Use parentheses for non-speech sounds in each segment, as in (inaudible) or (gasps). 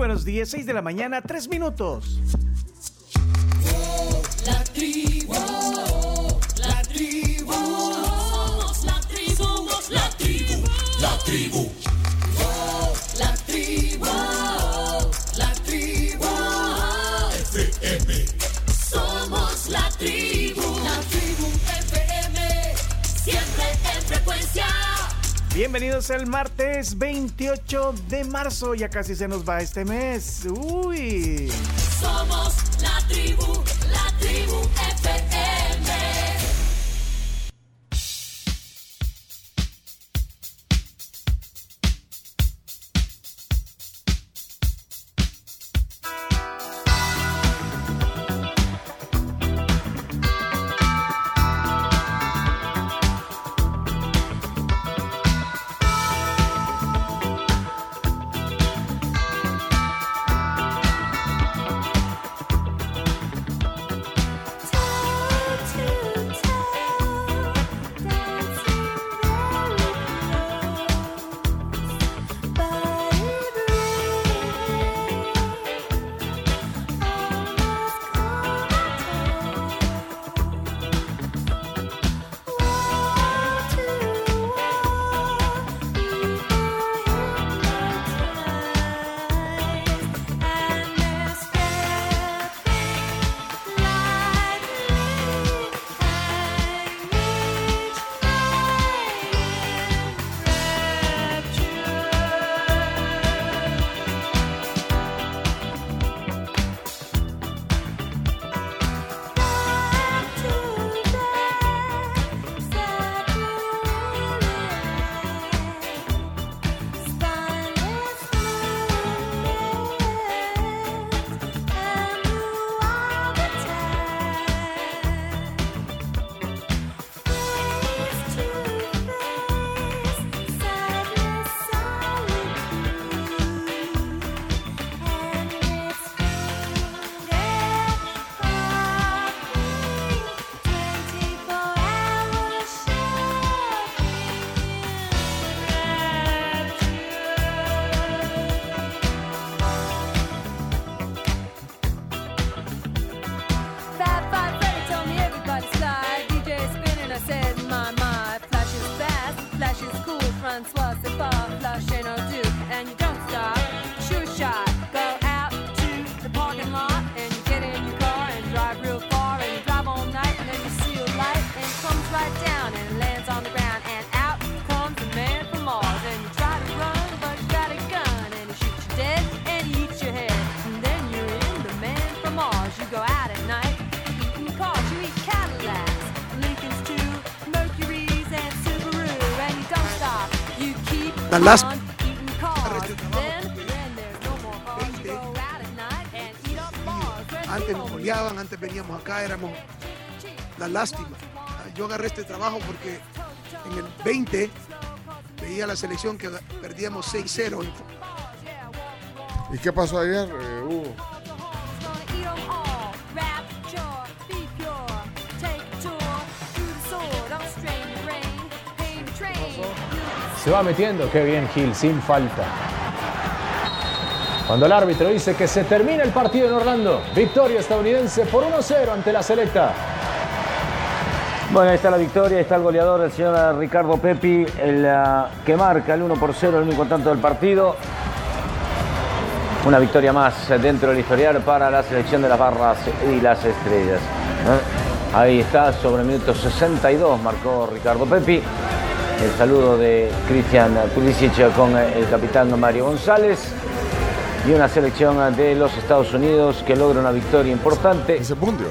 buenos días, 6 de la mañana, 3 minutos. La tribu, la tribu, somos la tribu, somos la tribu, la tribu. Bienvenidos al martes 28 de marzo, ya casi se nos va este mes. Uy. Somos la tribu, acá, éramos la lástima. Yo agarré este trabajo porque en el 20 veía la selección que perdíamos 6-0. ¿Y qué pasó ayer, eh, Hugo? Se va metiendo, qué bien Gil, sin falta. Cuando el árbitro dice que se termina el partido en Orlando, victoria estadounidense por 1-0 ante la selecta. Bueno, ahí está la victoria, ahí está el goleador, el señor Ricardo Pepi, el ah, que marca el 1 por 0, el único tanto del partido. Una victoria más dentro del historial para la selección de las barras y las estrellas. ¿eh? Ahí está, sobre el minuto 62 marcó Ricardo Pepi. El saludo de Cristian Pulisic con el capitán Mario González. Y una selección de los Estados Unidos que logra una victoria importante Ese punto.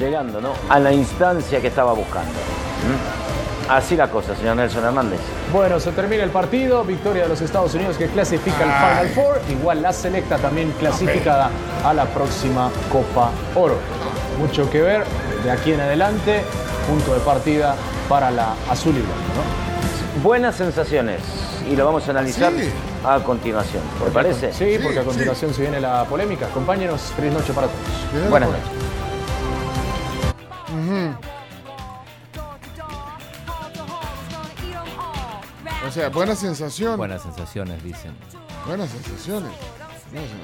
llegando ¿no? a la instancia que estaba buscando. ¿Mm? Así la cosa, señor Nelson Hernández. Bueno, se termina el partido, victoria de los Estados Unidos que clasifica al Final Four, igual la selecta también clasificada a la próxima Copa Oro. Mucho que ver de aquí en adelante, punto de partida para la azul y blanca, ¿no? Buenas sensaciones y lo vamos a analizar Sí. a continuación. ¿Te parece? Sí, porque a Sí, continuación se viene la polémica. Compañeros, feliz noche para todos. Buenas noches. O sea, buenas sensaciones. Buenas sensaciones, dicen. Buenas sensaciones.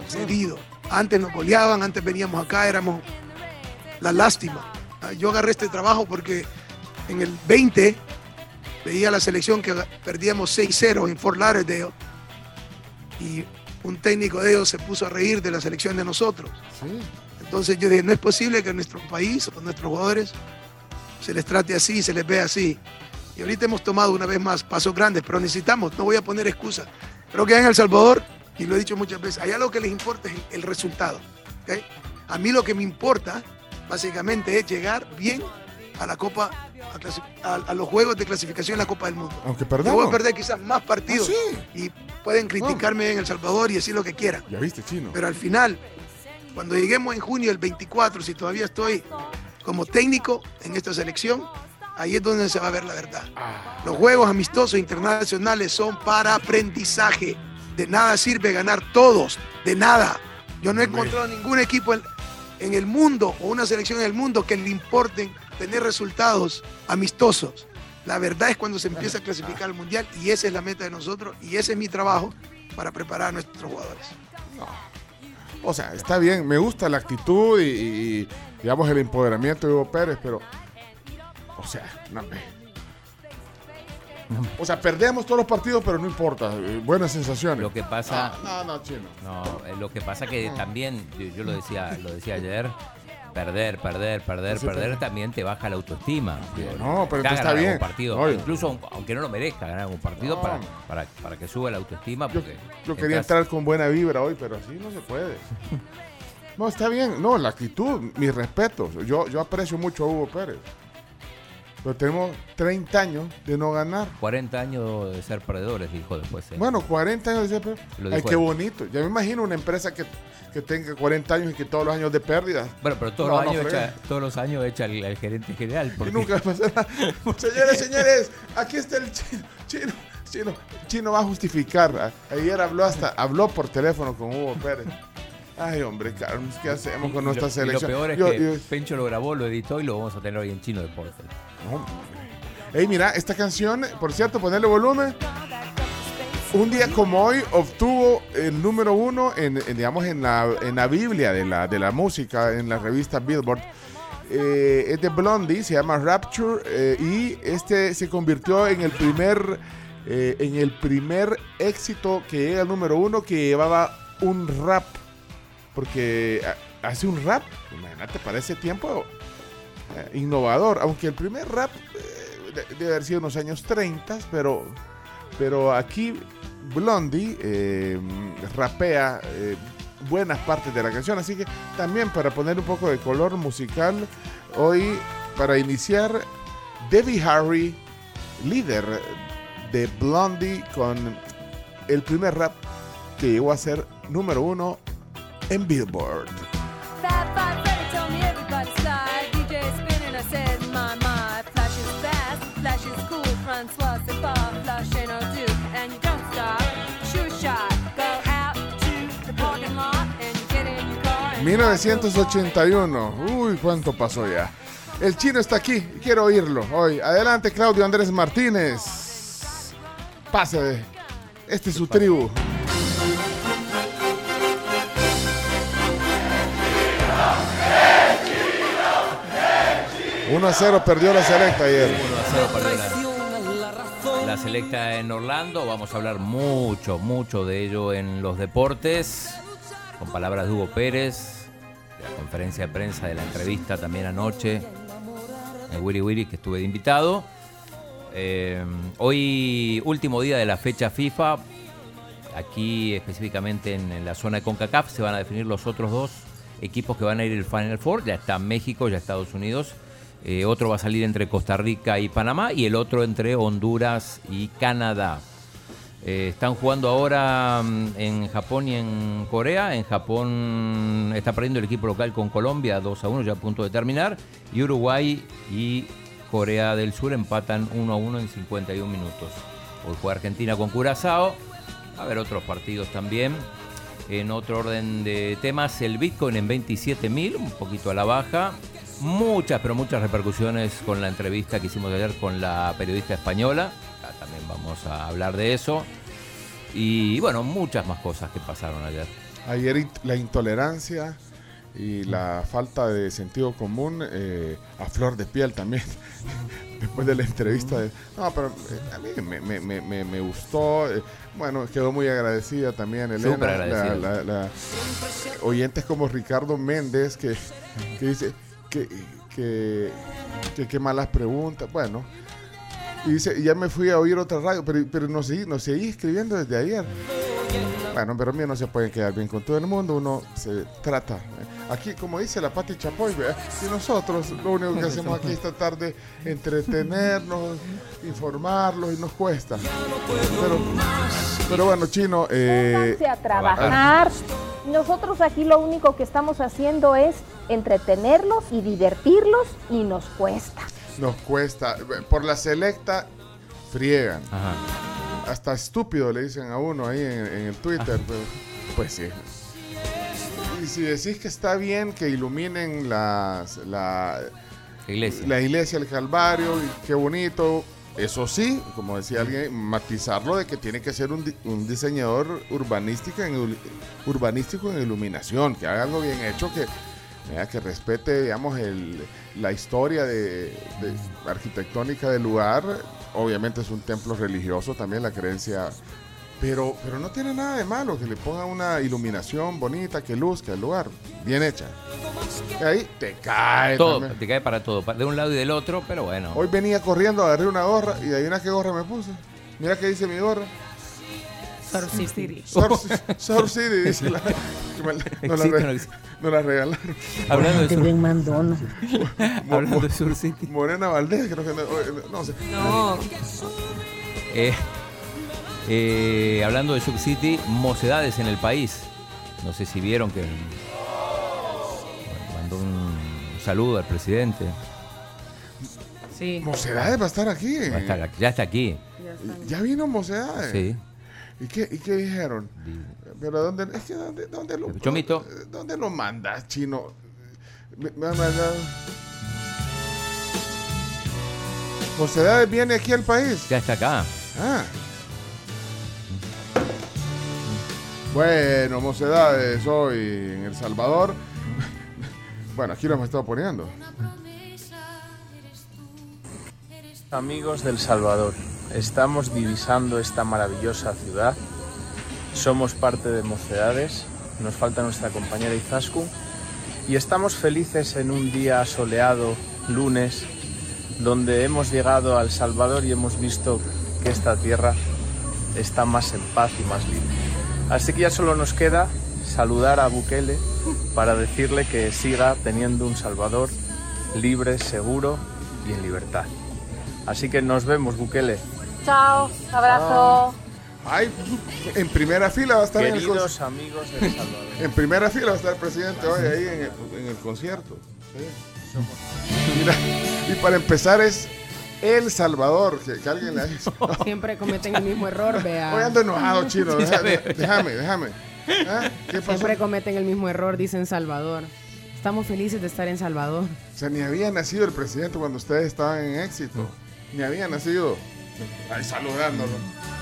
cedido. Antes nos goleaban, antes veníamos acá, éramos la lástima. Ah, Yo agarré este trabajo porque en el 20 veía la selección que perdíamos 6-0 en Fort Lauderdale y un técnico de ellos se puso a reír de la selección de nosotros. Sí. Entonces yo dije, no es posible que en nuestro país o nuestros jugadores se les trate así, se les vea así. Y ahorita hemos tomado una vez más pasos grandes, pero necesitamos, no voy a poner excusa. Creo que en El Salvador, y lo he dicho muchas veces, allá lo que les importa es el, resultado. A mí lo que me importa, básicamente, es llegar bien a la Copa, a, a- a los Juegos de Clasificación en la Copa del Mundo. Aunque Yo voy perdamos. a perder quizás más partidos Ah, y pueden criticarme en El Salvador y decir lo que quieran. Ya viste, chino. Pero al final, cuando lleguemos en junio del 24, si todavía estoy como técnico en esta selección, ahí es donde se va a ver la verdad. Los juegos amistosos internacionales son para aprendizaje. De nada sirve ganar todos, de nada. Yo no he encontrado ningún equipo en, en el mundo o una selección en el mundo que le importen tener resultados amistosos. La verdad es cuando se empieza a clasificar al mundial y esa es la meta de nosotros y ese es mi trabajo para preparar a nuestros jugadores. O sea, está bien, me gusta la actitud y, digamos el empoderamiento de Hugo Pérez, pero. O sea, no me. O sea, perdemos todos los partidos, pero no importa. eh, buenas sensaciones. Lo que pasa, No, no, no, chino. no, eh, lo que pasa que también, yo, yo lo decía, lo decía ayer, perder, perder, perder, perder también te baja la autoestima. No, pero está bien. algún partido, incluso aun- aunque no lo merezca ganar algún partido No. para, para, para que suba la autoestima. Yo, quería entras- entrar con buena vibra hoy, pero así no se puede. (laughs) No, está bien. No, la actitud, mis respetos. Yo, yo aprecio mucho a Hugo Pérez. Pero tenemos 30 años de no ganar. 40 años de ser perdedores, dijo después. él. Bueno, 40 años de ser Lo Ay, qué él. bonito. Ya me imagino una empresa que, que tenga 40 años y que todos los años de pérdidas. Bueno, pero todos, No, los, años echa, todos los años echa el, el gerente general. Y nunca pasa nada. (laughs) Señores, señores, aquí está el chino. Chino, chino, chino va a justificar. Ayer habló hasta, habló por teléfono con Hugo Pérez. Ay, hombre, Carlos, ¿qué hacemos con nuestra y selección? lo peor es Yo- que yo- Pencho lo grabó, lo editó y lo vamos a tener hoy en Chino Deportes. Ey, mira, esta canción, por cierto, ponerle volumen. Un día como hoy obtuvo el número uno en, digamos, en la, en la Biblia de la, de la música, en la revista Billboard. Eh, es de Blondie, se llama Rapture eh, y este se convirtió en el primer eh, en el primer éxito que llega al número uno que llevaba un rap porque ah, hace un rap imagínate para ese tiempo eh, innovador aunque el primer rap eh, de- debe haber sido en los años 30 pero pero aquí Blondie eh, rapea buenas partes de la canción, así que también para poner un poco de color musical, hoy para iniciar, Debbie Harry, líder de Blondie, con el primer rap que llegó a ser número uno en Billboard. 1981. Uy, cuánto pasó ya. El chino está aquí. Quiero oírlo hoy. Adelante, Claudio Andrés Martínez. Pase. Este es su tribu. Uno a 0 perdió la selecta ayer. 1 a 0 perdió la, la selecta en Orlando. Vamos a hablar mucho, mucho de ello en los deportes. Con palabras de Hugo Pérez, de la conferencia de prensa, de la entrevista también anoche. En Willy Willy, que estuve de invitado. Eh, hoy, último día de la fecha FIFA. Aquí, específicamente en, en la zona de CONCACAF, se van a definir los otros dos equipos que van a ir al Final Four. Ya está México, ya Estados Unidos. Eh, otro va a salir entre Costa Rica y Panamá y el otro entre Honduras y Canadá. Eh, están jugando ahora mm, en Japón y en Corea. En Japón está perdiendo el equipo local con Colombia 2 a 1, ya a punto de terminar. Y Uruguay y Corea del Sur empatan 1 a 1 en 51 minutos. Hoy juega Argentina con Curazao. A haber otros partidos también. En otro orden de temas, el Bitcoin en 27.000, un poquito a la baja. Muchas, pero muchas repercusiones con la entrevista que hicimos ayer con la periodista española. También vamos a hablar de eso. Y bueno, muchas más cosas que pasaron ayer. Ayer la intolerancia y la falta de sentido común eh, a flor de piel también. (laughs) Después de la entrevista. de- no, pero eh, a mí me, me- me- me- me gustó. eh, bueno, quedó muy agradecida también Elena. Agradecida. la- la- la- oyentes como Ricardo Méndez que, que dice que, que, que qué malas preguntas. Bueno, y dice, ya me fui a oír otra radio, pero, pero nos, seguí, nos seguí escribiendo desde ayer. Bueno, pero mí no se puede quedar bien con todo el mundo, uno se trata. ¿eh? Aquí, como dice la Pati Chapoy, ¿verdad? y nosotros lo único que hacemos aquí esta tarde entretenernos, informarlos y nos cuesta. Pero, pero bueno, Chino, eh, a trabajar. Nosotros aquí lo único que estamos haciendo es entretenerlos y divertirlos y nos cuesta. Nos cuesta. Por la selecta, friegan. Ajá. Hasta estúpido le dicen a uno ahí en, en el Twitter. pero, pues sí. Y si decís que está bien que iluminen las, la, La iglesia. la iglesia del Calvario, y qué bonito. Eso sí, como decía alguien, matizarlo de que tiene que ser un, di- un diseñador urbanístico en, urbanístico en iluminación, que haga algo bien hecho, que, vea, que respete, digamos, el, la historia de, de arquitectónica del lugar. Obviamente es un templo religioso también, la creencia. Pero, pero no tiene nada de malo que le ponga una iluminación bonita, que luzca el lugar, bien hecha. Y ahí te cae. Todo, también. te cae para todo, de un lado y del otro, pero bueno. Hoy venía corriendo, agarré una gorra y adivina qué gorra me puse. Mira qué dice mi gorra. Sour City. Sour, (laughs) Sour City, dice la. me la- regalaron. Hablando de, Sur, mandona. (laughs) hablando de Sur City. Morena Valdés, creo que no, no sé. No, Eh, eh, hablando de Sur City, mocedades en el país. No sé si vieron que mandó un saludo al presidente. sí. Mocedades va a estar aquí. Va a estar aquí- ya está aquí. Ya vino Mocedades. Sí. ¿Y qué, ¿Y qué dijeron? Pero ¿dónde, es que dónde, dónde lo, Chomito. ¿dónde lo mandas, chino? Me, mandado- viene aquí al país. Ya está acá. Ah. Bueno, mocedades hoy en El Salvador. (laughs) Bueno, aquí lo hemos estado poniendo. Amigos del Salvador, estamos divisando esta maravillosa ciudad. Somos parte de Mocedades, nos falta nuestra compañera Izaskun y estamos felices en un día soleado, lunes, donde hemos llegado al Salvador y hemos visto que esta tierra está más en paz y más libre. Así que ya solo nos queda saludar a Bukele para decirle que siga teniendo un Salvador libre, seguro y en libertad. Así que nos vemos, Bukele. Chao, abrazo. Ay, en primera fila va a estar en el, Queridos amigos del Salvador. (laughs) en primera fila va a estar el presidente hoy ahí en el, en el concierto. Sí. Mira, y para empezar es El Salvador, que, que alguien le ha dicho. (laughs) Siempre cometen el mismo error, (laughs) Hoy vea. ando enojado, chino. Deja- déjame, déjame. ¿Ah? ¿Qué pasó? Siempre cometen el mismo error, dicen Salvador. Estamos felices de estar en Salvador. O sea, ni había nacido el presidente cuando ustedes estaban en éxito. Ni había nacido. Ahí saludándolo.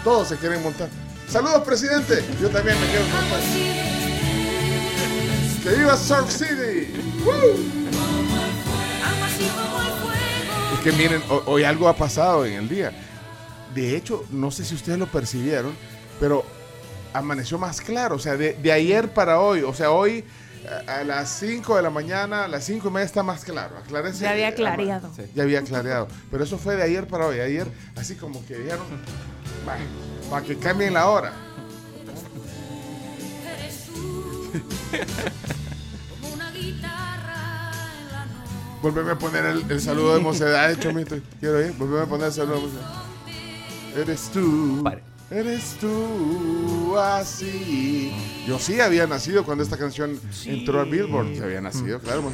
Todos se quieren montar. Saludos, presidente. Yo también me quiero montar. ¡Que viva Surf City! Es que miren, ho- hoy algo ha pasado en el día. De hecho, no sé si ustedes lo percibieron, pero amaneció más claro. O sea, de, de ayer para hoy. O sea, hoy a, las 5 de la mañana, a las 5 y media está más claro. Aclarece. Ya había eh, clareado. Ya había clareado. Pero eso fue de ayer para hoy. Ayer, así como que dijeron, "Va, para que cambien la hora. Volveme a poner el, el saludo de (laughs) mocedad, Chomito. Quiero ir. Volveme a poner el saludo de mocedad. Eres tú. Pare. Eres tú así. Yo sí había nacido cuando esta canción entró al Billboard. Se había nacido, claro.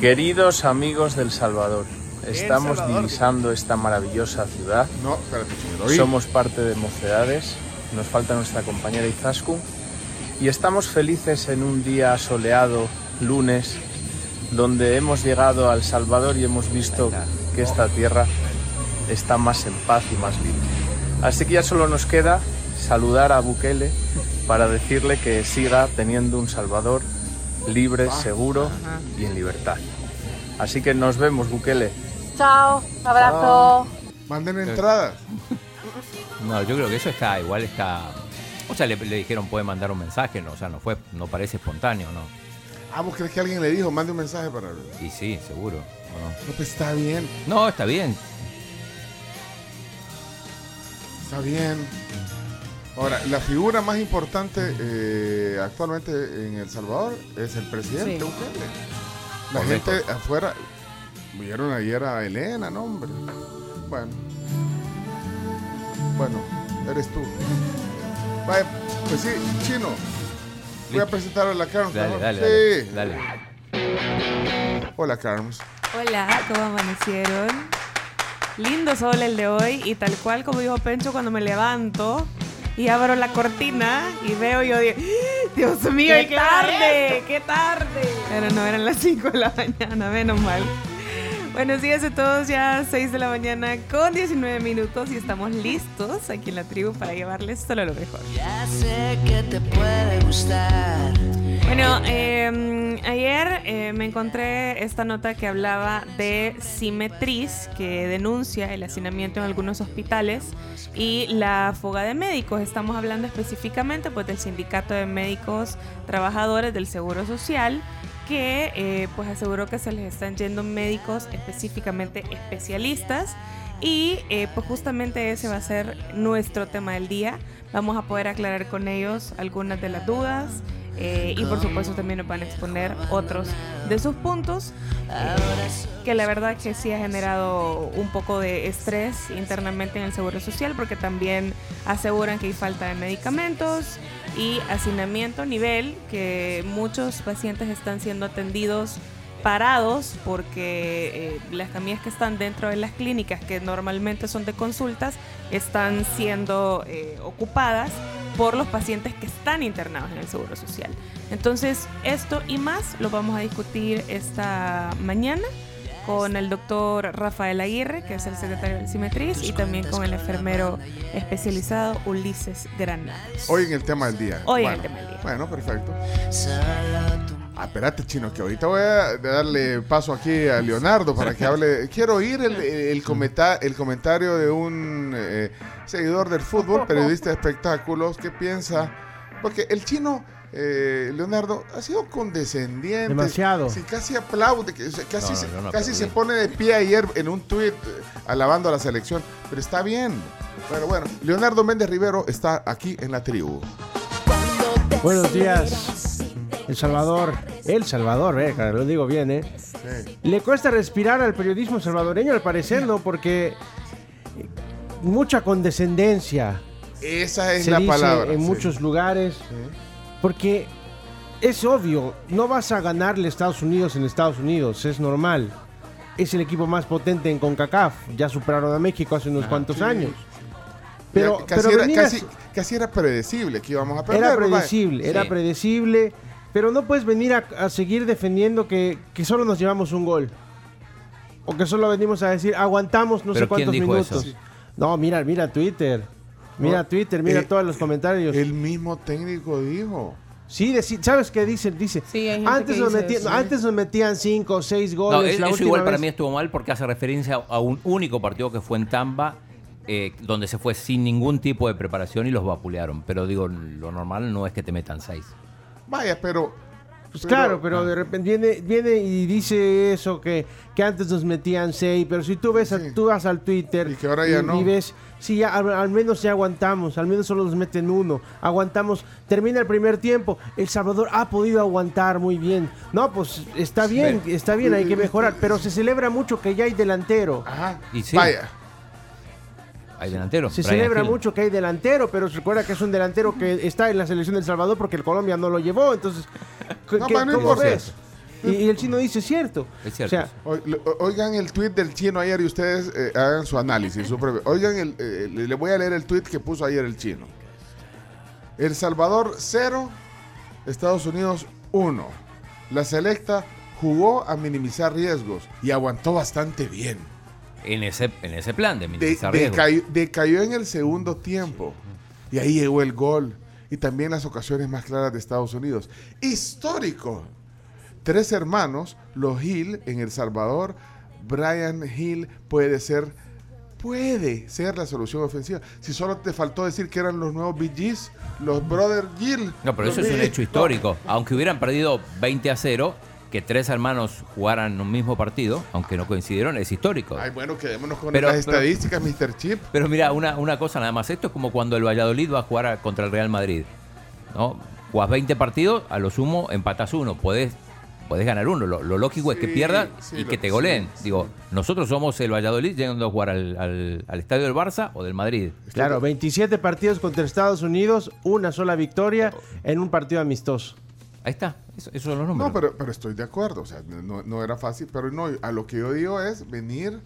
Queridos amigos del Salvador, estamos Salvador. divisando esta maravillosa ciudad. No, espérate, oí. Somos parte de Mocedades, nos falta nuestra compañera Izaskun y estamos felices en un día soleado, lunes, donde hemos llegado al Salvador y hemos visto que esta tierra está más en paz y más libre. Así que ya solo nos queda saludar a Bukele para decirle que siga teniendo un Salvador libre, seguro y en libertad. Así que nos vemos, Bukele. Chao, abrazo. Manden entradas. No, yo creo que eso está, igual está. O sea, le, le dijeron puede mandar un mensaje, no, o sea, no fue, no parece espontáneo, ¿no? Ah, ¿vos crees que alguien le dijo? Mande un mensaje para. No, Y sí, seguro. ¿o no? pues está bien. No, está bien. Está bien. Ahora, la figura más importante eh, actualmente en El Salvador es el presidente Sí. Bukele. La Correcto. gente afuera. Vieron ayer a Elena, no, hombre. Bueno. Bueno, eres tú. Vaya, pues sí, chino. Voy a presentar a la Carms. Dale, dale, sí. dale, dale. Hola, Carms. Hola, ¿cómo amanecieron? Lindo sol el de hoy y tal cual como dijo Pencho cuando me levanto y abro la cortina y veo yo digo, ¡Ah! Dios mío, ¿Qué qué tarde, qué tarde. Pero no eran las 5 de la mañana, menos mal. Buenos días a todos, ya 6 de la mañana con 19 minutos y estamos listos aquí en la tribu para llevarles solo lo mejor. Ya sé que te puede gustar. Bueno, eh, ayer me encontré esta nota que hablaba de Simetriz, que denuncia el hacinamiento en algunos hospitales y la fuga de médicos. Estamos hablando específicamente pues, del Sindicato de Médicos Trabajadores del Seguro Social, que eh, pues aseguró que se les están yendo médicos específicamente especialistas y eh, pues justamente ese va a ser nuestro tema del día. Vamos a poder aclarar con ellos algunas de las dudas eh, y por supuesto también nos van a exponer otros de sus puntos eh, que la verdad que sí ha generado un poco de estrés internamente en el Seguro Social porque también aseguran que hay falta de medicamentos y hacinamiento nivel que muchos pacientes están siendo atendidos parados porque eh, las camillas que están dentro de las clínicas que normalmente son de consultas están siendo eh, ocupadas por los pacientes que están internados en el Seguro Social. Entonces, esto y más lo vamos a discutir esta mañana con el doctor Rafael Aguirre, que es el secretario del Simetriz, y también con el enfermero especializado Ulises Granados. Hoy en el tema del día. Hoy en Bueno, el tema del día. Bueno, perfecto. Ah, espérate, chino, que ahorita voy a darle paso aquí a Leonardo para que hable. (laughs) Quiero oír el, el, comenta- el comentario de un eh, seguidor del fútbol, periodista de espectáculos, que piensa. Porque el chino, eh, Leonardo, ha sido condescendiente. Demasiado. Sí, casi aplaude, casi, No, se, no, yo no casi se aplaudí. pone de pie ayer en un tuit eh, alabando a la selección. Pero está bien. Bueno, bueno, Leonardo Méndez Rivero está aquí en la tribu. Buenos días. El Salvador, El Salvador, eh, lo digo bien, eh. Sí. Le cuesta respirar al periodismo salvadoreño, al parecer, ¿no? Porque mucha condescendencia Esa es se la dice palabra. en sí. muchos lugares. Porque es obvio, no vas a ganarle a Estados Unidos en Estados Unidos, es normal. Es el equipo más potente en CONCACAF. Ya superaron a México hace unos cuantos sí. años. Pero, casi, pero era, venir a- casi, casi era predecible que íbamos a perder. Era predecible, era Sí. predecible, pero no puedes venir a, a seguir defendiendo que, que solo nos llevamos un gol. O que solo venimos a decir, aguantamos no sé ¿Pero quién cuántos dijo minutos. eso? No, mira, mira Twitter. Mira No, Twitter, mira eh, todos los comentarios. El mismo técnico dijo. Sí, ¿sabes qué dice? Sí, antes, nos dice metían, eso. antes nos metían cinco o seis No, goles. es- la eso última igual para mí estuvo mal porque hace referencia a un único partido que fue en Tamba, eh, donde se fue sin ningún tipo de preparación y los vapulearon. Pero digo, lo normal no es que te metan seis. Vaya, pero. Pues pero- claro, pero de repente viene, viene y dice eso, que, que antes nos metían seis, pero si tú ves, a- tú vas al Twitter Y que ahora ya no. y ves, sí, ya, al, al menos ya aguantamos, al menos solo nos meten uno, aguantamos, termina el primer tiempo, El Salvador ha podido aguantar muy bien. No, pues está bien, está bien, hay que mejorar, pero se celebra mucho que ya hay delantero. Ajá. Y sí. Vaya. Hay delantero. Se Brian celebra Hill. mucho que hay delantero, pero se recuerda que es un delantero que está en la selección del Salvador porque el Colombia no lo llevó, entonces, ¿qué- No, qué- no ¿cómo ves? Y, y el chino dice, cierto. Es cierto. O sea, O- lo- Oigan el tweet del chino ayer y ustedes eh, hagan su análisis. su propio- Oigan, el, eh, le le voy a leer el tweet que puso ayer el chino. El Salvador 0, Estados Unidos 1. La selecta jugó a minimizar riesgos y aguantó bastante bien. En ese, en ese plan de De- minimizar decay- decayó en el segundo tiempo. Y ahí llegó el gol. Y también las ocasiones más claras de Estados Unidos. Histórico. Tres hermanos, los Hill en El Salvador. Brian Hill puede ser, puede ser la solución ofensiva. Si solo te faltó decir que eran los nuevos Gees, los Brother Hill. No, pero eso es un hecho histórico. Aunque hubieran perdido 20 a 0, que tres hermanos jugaran un mismo partido, aunque no coincidieron, es histórico. Ay, bueno, quedémonos con Pero- las pero- estadísticas, Mr. Chip. Pero mira, una, una cosa nada más. Esto es como cuando el Valladolid va a jugar a- contra el Real Madrid. ¿no? Jugás 20 partidos, a lo sumo empatas uno. Podés, podés ganar uno. Lo, lo lógico es que pierdas sí, y lo- que te goleen. sí. Digo, nosotros somos el Valladolid llegando a jugar al, al- al estadio del Barça o del Madrid. Claro, 27 partidos contra Estados Unidos, una sola victoria en un partido amistoso. Ahí está, eso- esos son los números. No, pero, pero estoy de acuerdo. O sea, no, no era fácil. Pero no, a lo que yo digo es venir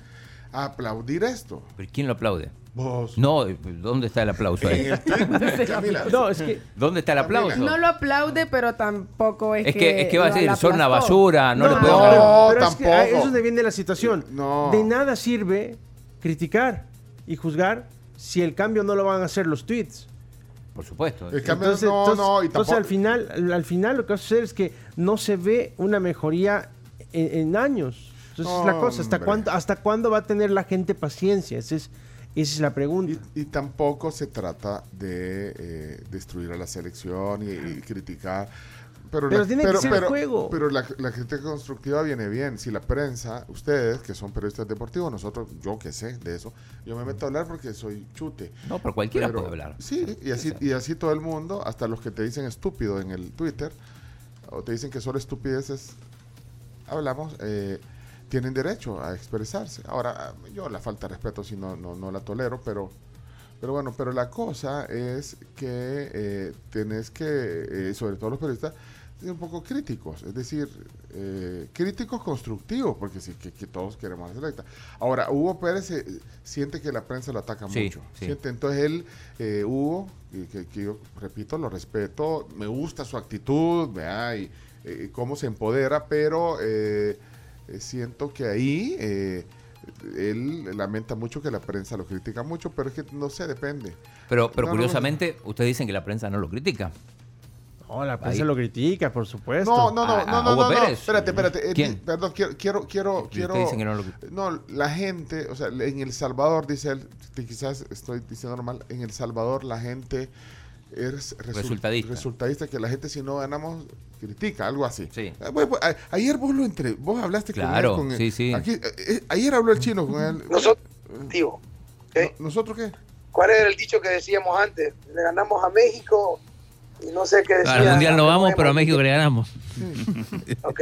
a aplaudir esto. ¿Pero ¿Quién lo aplaude? Vos. No, ¿dónde está el aplauso ahí? (laughs) No, es que ¿Dónde está el aplauso? No lo aplaude, pero tampoco es, Es que, es que va a decir, son una basura, no, le puedo no, no, pero es que tampoco. ahí es donde viene la situación. No. De nada sirve criticar y juzgar si el cambio no lo van a hacer los tweets. Por supuesto. El cambio Entonces, no, entonces- no, y entonces tampoco. al final, al- al final lo que va a suceder es que no se ve una mejoría en, en años. Entonces es la cosa, ¿hasta cuándo, ¿hasta cuándo va a tener la gente paciencia? Esa es, esa es la pregunta. Y, y tampoco se trata de eh, destruir a la selección y, y criticar. Pero, Pero la- tiene que ser pero, juego. Pero la, la gente constructiva viene bien. Si la prensa, ustedes que son periodistas deportivos, nosotros, yo que sé de eso, yo me meto a hablar porque soy chute. No, pero cualquiera Pero- puede hablar. Sí, y así, y así todo el mundo, hasta los que te dicen estúpido en el Twitter, o te dicen que solo estupideces hablamos, eh, tienen derecho a expresarse. Ahora, yo la falta de respeto sí no, no, no la tolero, pero, pero bueno, pero la cosa es que eh, tenés que, eh, sobre todo los periodistas, un poco críticos, es decir, eh, críticos constructivos, porque sí, que, que todos queremos la selecta. Ahora, Hugo Pérez eh, siente que la prensa lo ataca Sí, mucho. sí. Siente, entonces él, eh, Hugo, y que, que yo repito, lo respeto, me gusta su actitud, vea, y eh, cómo se empodera, pero eh, siento que ahí eh, él lamenta mucho que la prensa lo critica mucho, pero es que no sé, depende. Pero, pero No, no, curiosamente, ustedes dicen que la prensa no lo critica. No, la prensa Ahí. lo critica, por supuesto. No, no, no, A- no, a no, Hugo no, no, Pérez. espérate, espérate. eh, ¿Quién? Perdón, quiero, quiero, quiero, quiero. dicen que no lo- No, la gente, o sea, en El Salvador, dice él, quizás estoy diciendo normal, en El Salvador la gente es resul- Resultadista. resultadista, que la gente si no ganamos critica, algo así. Sí. Eh, bueno, pues, a- ayer vos lo entre, vos hablaste Claro, con él. Con sí, él. sí. Aquí, eh, ayer habló el chino con él. Nosotros, digo, ¿eh? No- ¿Nosotros qué? ¿cuál era el dicho que decíamos antes? Le ganamos a México y no sé qué decía. Al mundial no vamos, pero a México le ganamos. (laughs) Ok.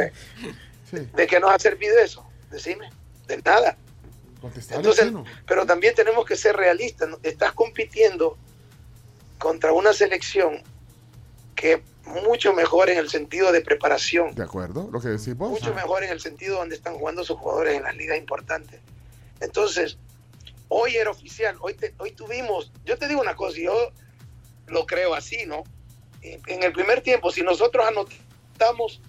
Sí, ¿De qué nos ha servido eso? Decime. De nada. contestar Entonces, pero también tenemos que ser realistas. Estás compitiendo contra una selección que es mucho mejor en el sentido de preparación, De acuerdo, lo que decís vos. mucho mejor en el sentido donde están jugando sus jugadores en las ligas importantes. Entonces, hoy era oficial, hoy, te- hoy tuvimos, yo te digo una cosa, y yo lo creo así, ¿no? En el primer tiempo, si nosotros anotamos,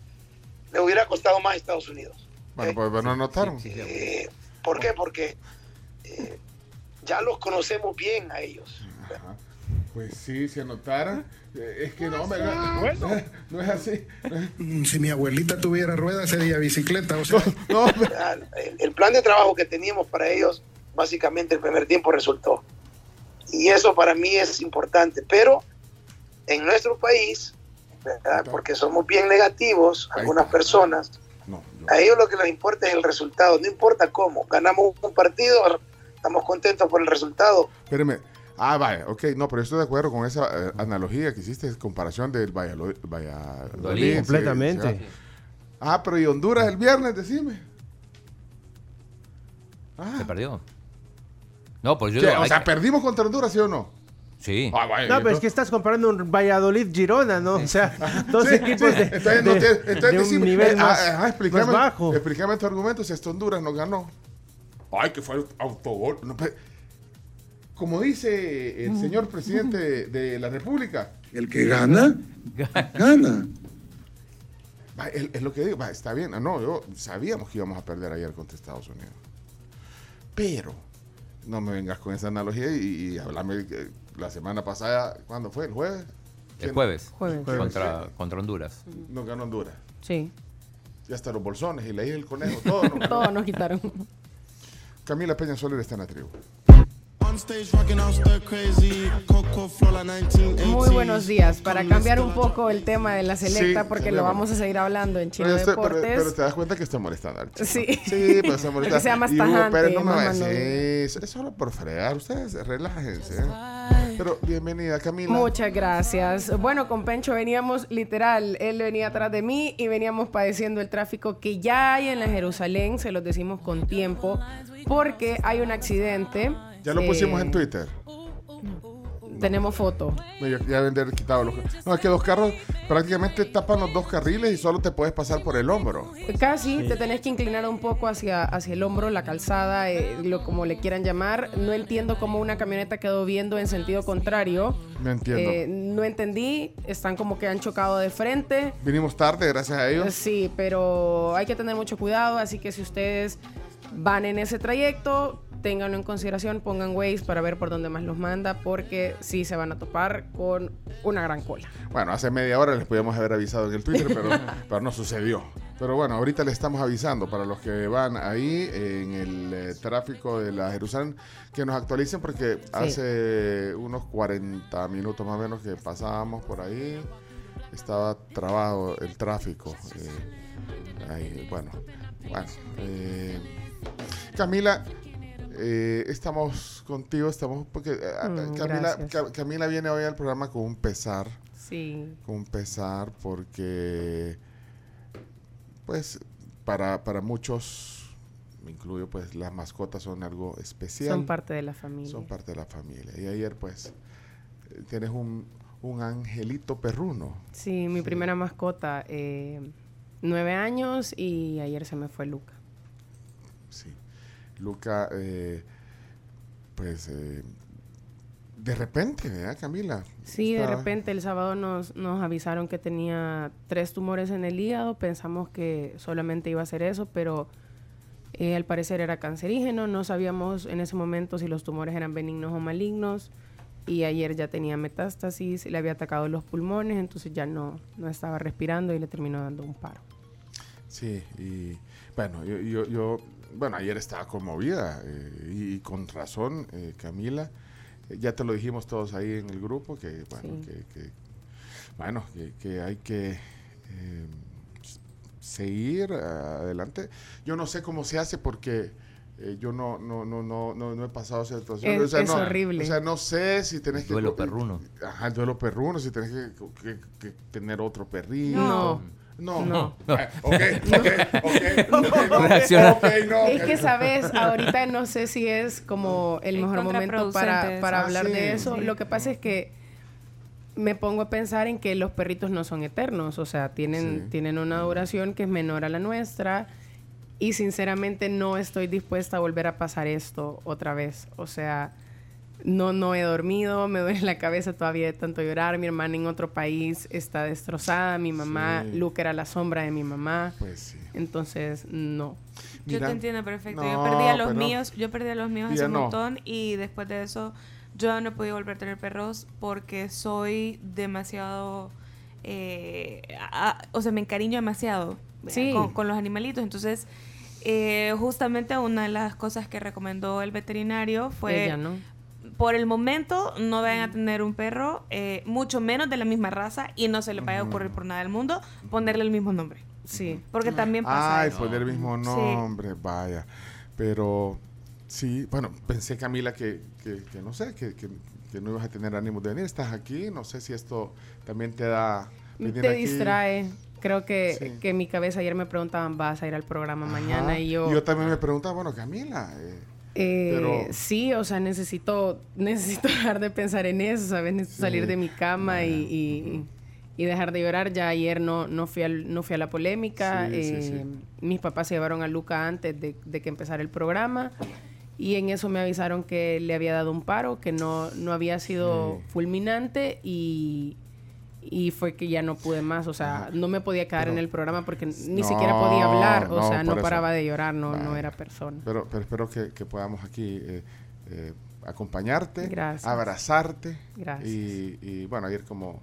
le hubiera costado más a Estados Unidos. Bueno, pues no anotaron. Eh, ¿Por qué? Porque eh, ya los conocemos bien a ellos. Ajá. Pues sí, se anotaron. Eh, Es que no, me- no, no es así. Si mi abuelita tuviera ruedas sería bicicleta. O sea. No, (laughs) El, el plan de trabajo que teníamos para ellos, básicamente el primer tiempo resultó. Y eso para mí es importante. Pero en nuestro país, ¿verdad? porque somos bien negativos, algunas personas, no, a ellos lo que les importa es el resultado, no importa cómo. Ganamos un partido, estamos contentos por el resultado. Espérame. Ah, vaya, ok, no, pero estoy de acuerdo con esa eh, analogía que hiciste, comparación del Valladolid. Valladolid, Completamente. sí. Ah, pero ¿y Honduras el viernes? Decime. Se perdió. No, pues yo O sea, que- ¿perdimos contra Honduras, sí o no? Sí. Ah, vaya, No, pero es que estás comparando un Valladolid-Girona, ¿no? O sea, (laughs) dos Sí, equipos sí, de, entonces, no de- entonces de un nivel eh, más, ah, ajá, explícame, más bajo. Explícame tu argumento si hasta Honduras nos ganó. Ay, que fue el autogol. No, como dice el señor presidente (laughs) de, la República. El que gana, gana. Va, es, es lo que digo, va, está bien. Ah, No, yo sabíamos que íbamos a perder ayer contra Estados Unidos. Pero, no me vengas con esa analogía y, y háblame eh, la semana pasada, ¿cuándo fue? ¿El jueves? El jueves. Jueves. Contra, contra Honduras. Nos ganó Honduras. Sí. Ya hasta los bolsones y leí el conejo, todo. nos (laughs) ganó. Todos nos quitaron. Camila Peña Soler está en la tribu. Muy buenos días. Para cambiar un poco el tema de la selecta, Sí, porque lo vamos a seguir hablando en Chino Pero, pero- Deportes. pero te das cuenta que está molestando al chico. Sí. Sí, pero está molestando. (laughs) Que sea más Y Hugo tajante, Pérez no me va a decir. Es solo por fregar. Ustedes relájense. ¿Eh? Pero bienvenida, Camila. Muchas gracias. Bueno, con Pencho veníamos literal, él venía atrás de mí y veníamos padeciendo el tráfico que ya hay en la Jerusalén, se los decimos con tiempo, porque hay un accidente. Ya lo eh, pusimos en Twitter. Tenemos foto. No, Ya, ya deben de haber quitado los. No, es que dos carros prácticamente tapan los dos carriles y solo te puedes pasar por el hombro. Casi te tenés que inclinar un poco hacia, hacia el hombro, la calzada, eh, lo como le quieran llamar. No entiendo cómo una camioneta quedó viendo en sentido contrario. No entiendo. Eh, no entendí, están como que han chocado de frente. Vinimos tarde, gracias a ellos. Sí, pero hay que tener mucho cuidado, así que si ustedes van en ese trayecto, ténganlo en consideración, pongan Waze para ver por dónde más los manda, porque sí se van a topar con una gran cola. Bueno, hace media hora les podíamos haber avisado en el Twitter, pero, (laughs) pero no sucedió. Pero bueno, ahorita le estamos avisando para los que van ahí en el eh, tráfico de la Jerusalén que nos actualicen porque hace unos 40 minutos más o menos que pasábamos por ahí, estaba trabado el tráfico. eh, ahí, bueno, bueno. eh, Camila, eh, estamos contigo, estamos porque eh, Mm, Camila, Camila viene hoy al programa con un pesar Sí. con un pesar porque pues para, para muchos me incluyo pues las mascotas son algo especial Son parte de la familia. son parte de la familia y ayer pues eh, tienes un, un angelito perruno Sí, mi Sí. primera mascota, eh, nueve años y ayer se me fue Luca. sí Luca eh, pues eh, de repente ¿verdad, Camila Sí, de repente el sábado nos, nos avisaron que tenía tres tumores en el hígado. Pensamos que solamente iba a ser eso, pero eh, al parecer era cancerígeno. No sabíamos en ese momento si los tumores eran benignos o malignos. Y ayer ya tenía metástasis, le había atacado los pulmones, entonces ya no, no estaba respirando y le terminó dando un paro. Sí, y bueno, yo, yo, yo- bueno, ayer estaba conmovida eh, y, con razón, eh, Camila. Eh, ya te lo dijimos todos ahí en el grupo que, bueno, Sí. que, que- bueno, que, que hay que eh, s- seguir adelante. Yo no sé cómo se hace porque eh, yo no, no, no, no, no, no he pasado esa situación. Es- es no, horrible. O sea, no sé si tenés que... Duelo perruno. Ajá, el duelo perruno, si tenés que, que- que tener otro perrito. No. No. No. Ah, ok, ok, ok. ok, no, (laughs) Reacciona. ok, no. Es que, ¿sabes? Ahorita no sé si es como el mejor momento para, eso. para Ah, hablar sí. de eso. Sí. Lo que pasa es que me pongo a pensar en que los perritos no son eternos, o sea, tienen, Sí. tienen una duración que es menor a la nuestra y sinceramente no estoy dispuesta a volver a pasar esto otra vez. O sea, no, no he dormido, me duele la cabeza todavía de tanto llorar, mi hermana en otro país está destrozada, mi mamá, Sí. Luke era la sombra de mi mamá, Pues sí. entonces no. Yo te entiendo perfecto. No, yo perdí a los pero- míos, yo perdí a los míos hace un no. montón y después de eso yo no he podido volver a tener perros porque soy demasiado, eh, a- o sea, me encariño demasiado ¿verdad? Sí. con, con los animalitos. Entonces, eh, justamente una de las cosas que recomendó el veterinario fue Ella no. Por el momento no vayan a tener un perro, eh, mucho menos de la misma raza, y no se les vaya a ocurrir por nada del mundo ponerle el mismo nombre. Sí. Porque también pasa Ay, eso. poner el mismo Sí. nombre, vaya. Pero sí, bueno, pensé, Camila, que, que, que no sé, que, que, que no ibas a tener ánimo de venir. Estás aquí, no sé si esto también te da... venir Te aquí. distrae. Creo que, Sí. que en mi cabeza ayer me preguntaban, ¿vas a ir al programa mañana? Y yo, yo también me preguntaba, bueno, Camila, eh, eh, pero- sí, o sea, necesito, (laughs) necesito dejar de pensar en eso, ¿sabes? Necesito Sí. salir de mi cama y, y- y dejar de llorar. Ya ayer no, no, fui, al- no fui a la polémica. Sí, eh, sí. Mis papás se llevaron a Luca antes de, de que empezara el programa. Y en eso me avisaron que le había dado un paro, que no, no había sido fulminante y, y fue que ya no pude más. O sea, no me podía quedar Pero- en el programa porque ni No, siquiera podía hablar. O no, sea, no eso. paraba de llorar, no, no era persona. pero, pero espero que, que podamos aquí eh, eh, acompañarte, Gracias. abrazarte. Gracias. Y, y, bueno, ayer como,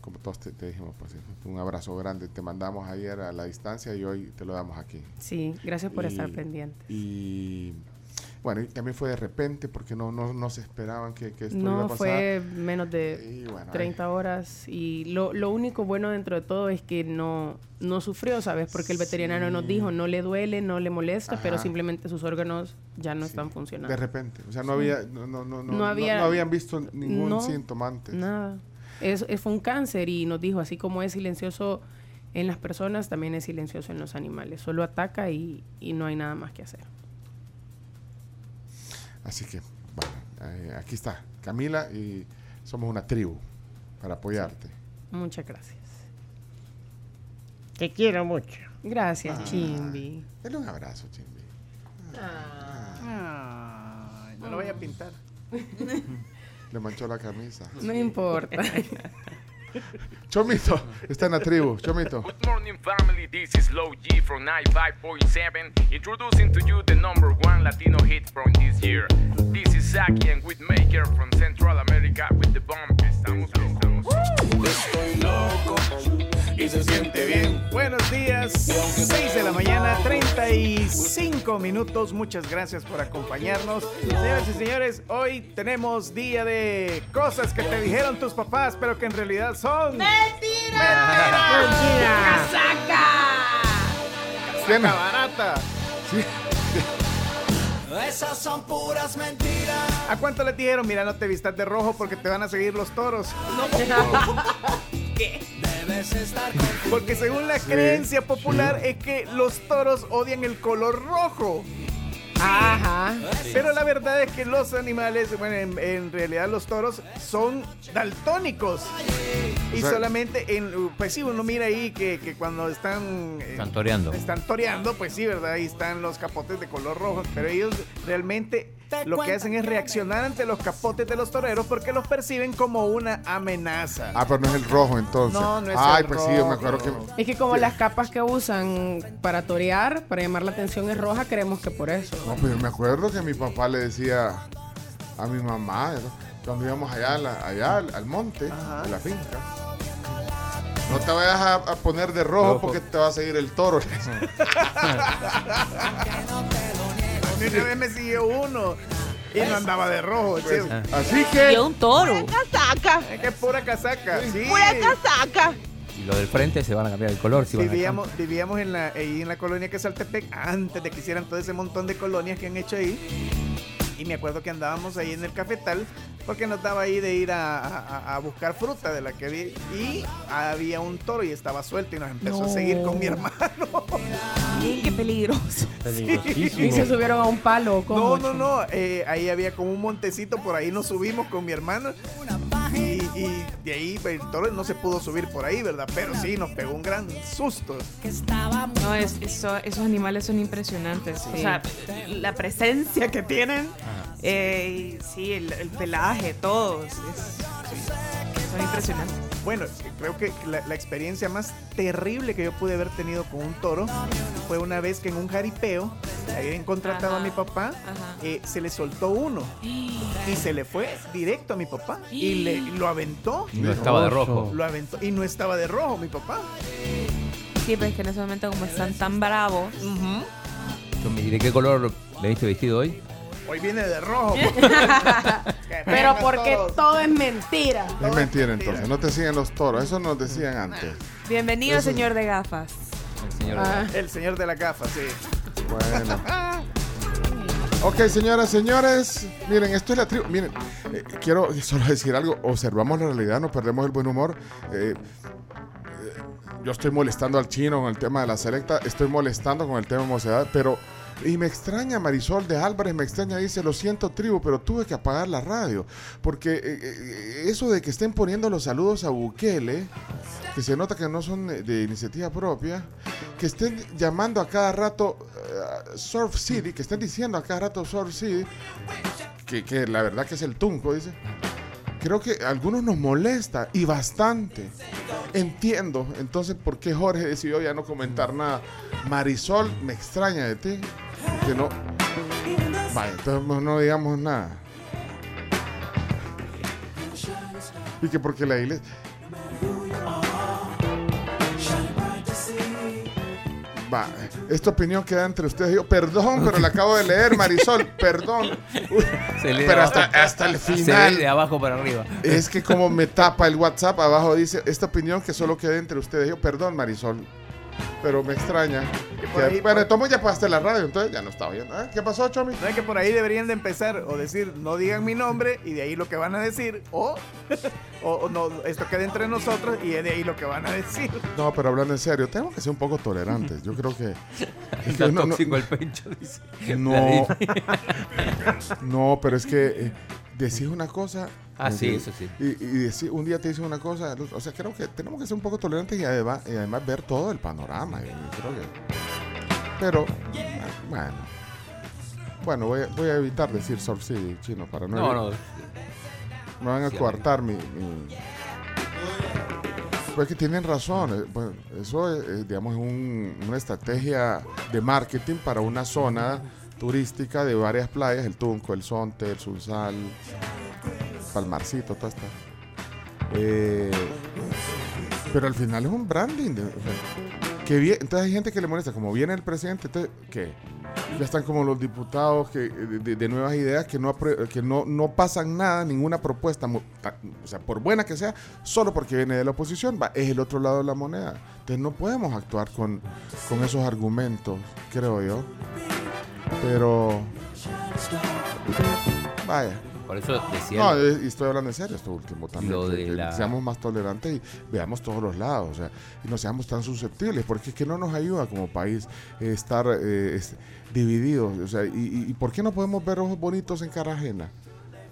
como todos te, te dijimos, pues un abrazo grande. Te mandamos ayer a la distancia y hoy te lo damos aquí. Sí, gracias por Y- estar pendiente. Y bueno, y también fue de repente porque no, no, no se esperaban que, que esto iba a No, pasar. fue menos de bueno, 30 horas y lo, lo único bueno dentro de todo es que no, no sufrió, ¿sabes? Porque el veterinario nos dijo, no le duele, no le molesta, pero simplemente sus órganos ya no están funcionando. De repente, o sea, no Sí. había, no, no, no, no, No había- no habían visto ningún no, síntoma antes. Nada. Es, es- fue un cáncer y nos dijo, así como es silencioso en las personas, también es silencioso en los animales. Solo ataca y, y no hay nada más que hacer. Así que, bueno, eh, aquí está Camila y somos una tribu para apoyarte. Muchas gracias. Te quiero mucho. Gracias, Ah. Chimbi. Dale un abrazo, Chimbi. Ay, no lo vaya a pintar. (laughs) Le manchó la camisa. No importa. (laughs) (laughs) Chomito, está en la tribu. Chomito. Good morning, family. This is Low G from 95.7, introducing to you the number one Latino hit from this year. This is Saki and Whitmaker from Central America with the bomb. Estamos, estamos. Estoy loco y se siente bien. Buenos días, 6 de la mañana, 35 minutos. Muchas gracias por acompañarnos. Señoras y señores, hoy tenemos día de cosas que te dijeron tus papás, pero que en realidad son. ¡Mentira! ¡Mentira! ¡Casaca! ¡Casaca barata! Esas son puras mentiras. ¿A cuánto le dijeron? Mira, no te vistas de rojo porque te van a seguir los toros. (laughs) ¿Qué? Porque según la creencia popular es que los toros odian el color rojo. Ajá. Pero la verdad es que los animales, bueno, en, en realidad los toros son daltónicos. Y O sea- solamente en, pues sí, uno mira ahí que, que cuando están... eh, Están toreando. Están toreando, pues sí, ¿verdad? Ahí están los capotes de color rojo. Pero ellos realmente lo que hacen es reaccionar ante los capotes de los toreros porque los perciben como una amenaza. Ah, pero no es el rojo entonces. No, no es Ay, el pues sí, yo me rojo. acuerdo que. Es que como las capas que usan para torear, para llamar la atención es roja, creemos que por eso. No, pero yo me acuerdo que mi papá le decía a mi mamá, ¿no? cuando íbamos allá, la- allá al, monte, a la finca. No te vayas a, a poner de rojo Rojo. porque te va a seguir el toro. (laughs) (laughs) Mí una vez me siguió uno y no andaba de rojo. Pues, así que. un toro. casaca. Es que es pura casaca. Sí. Pura casaca. Y lo del frente se van a cambiar el color. Si van Vivíamos, vivíamos en la, ahí en la colonia que es Saltepec antes de que hicieran todo ese montón de colonias que han hecho ahí. Y me acuerdo que andábamos ahí en el cafetal porque nos daba ahí de ir a, a- a buscar fruta de la que vi. Y había un toro y estaba suelto y nos empezó a seguir con mi hermano. qué peligroso. Y se subieron a un palo. ¿o cómo? No, no, no. eh, ahí había como un montecito, por ahí nos subimos con mi hermano. Y, y de ahí el toro no se pudo subir por ahí, ¿verdad? Pero sí, nos pegó un gran susto. No, es, eso- esos animales son impresionantes. O Sí. sea, la presencia que tienen. eh, y sí, el, el pelaje, todo. es- es- son impresionantes. Bueno, creo que la, la experiencia más terrible que yo pude haber tenido con un toro fue una vez que en un jaripeo, habían contratado a mi papá, eh, se le soltó uno y se le fue directo a mi papá y le lo aventó. Y no estaba de rojo. Lo aventó y no estaba de rojo mi papá. Sí, pero es que en ese momento, como están tan bravos. ¿Y de qué color le viste vestido hoy? Hoy viene de rojo. (laughs) Pero porque todo es mentira. Es mentira entonces, no te siguen los toros, eso nos decían antes. Bienvenido, Eso- señor de gafas. El señor Ah, el señor de la gafa, sí. Bueno. (laughs) Ok, señoras, señores, miren, esto es la tribu. Miren, eh, quiero solo decir algo. Observamos la realidad, no perdemos el buen humor. Eh, eh, yo estoy molestando al chino con el tema de la selecta, estoy molestando con el tema de mocedad, pero. Y me extraña Marisol de Álvarez, me extraña, dice, lo siento tribu, pero tuve que apagar la radio. Porque eh, eh, eso de que estén poniendo los saludos a Bukele, que se nota que no son de, iniciativa propia, que estén llamando a cada rato eh, Surf City, que estén diciendo a cada rato Surf City, que, que la verdad que es el tunco, dice. Creo que a algunos nos molesta y bastante. Entiendo entonces por qué Jorge decidió ya no comentar nada. Marisol, me extraña de ti que no. Vale, entonces no digamos nada. Y que porque la iglesia. Va, esta opinión queda entre ustedes yo. Perdón, pero la acabo de leer, Marisol. Perdón. Uy, pero hasta, el final. De abajo para arriba. Es que como me tapa el WhatsApp, abajo dice esta opinión que solo queda entre ustedes yo. Perdón, Marisol. Pero me extraña. por ahí- bueno, tomo ya pasaste la radio, entonces ya no estaba viendo. ¿eh? ¿Qué pasó, Chomi? No es que por ahí deberían de empezar o decir no digan mi nombre y de ahí lo que van a decir o, (laughs) o, no esto queda entre nosotros y es de ahí lo que van a decir. No, pero hablando en serio, tenemos que ser un poco tolerantes. Yo creo que. (laughs) Está que no- no- tóxico el pencho, dice. No, (laughs) no, pero es que eh, decís una cosa. Ah, sí, eh, eso sí. Y, y decís- un día te dicen una cosa, o sea, creo que tenemos que ser un poco tolerantes y además, y además ver todo el panorama. y creo que- pero, bueno. Bueno, voy a, voy a evitar decir Surf City chino para no. No, no. Me van a Sí, coartar mi. mi- pues que tienen razón. eh, pues, eso es, eh, digamos, es un- una estrategia de marketing para una zona turística de varias playas, el Tunco, el Sonte, el Sunsal, Palmarcito, toda esta. Eh, pero al final es un branding. que entonces hay gente que le molesta, como viene el presidente, entonces. Ya están como los diputados que, de, nuevas ideas que, no, que no, no pasan nada, ninguna propuesta, o sea, por buena que sea, solo porque viene de la oposición, es el otro lado de la moneda. Entonces no podemos actuar con, con esos argumentos, creo yo. Pero, vaya. Por eso decía. No, y estoy hablando en serio esto último también. Lo que- de que la- Seamos más tolerantes y veamos todos los lados, o sea, y no seamos tan susceptibles, porque es que no nos ayuda como país eh, estar eh, es- divididos, o sea, y, por qué no podemos ver ojos bonitos en cara ajena?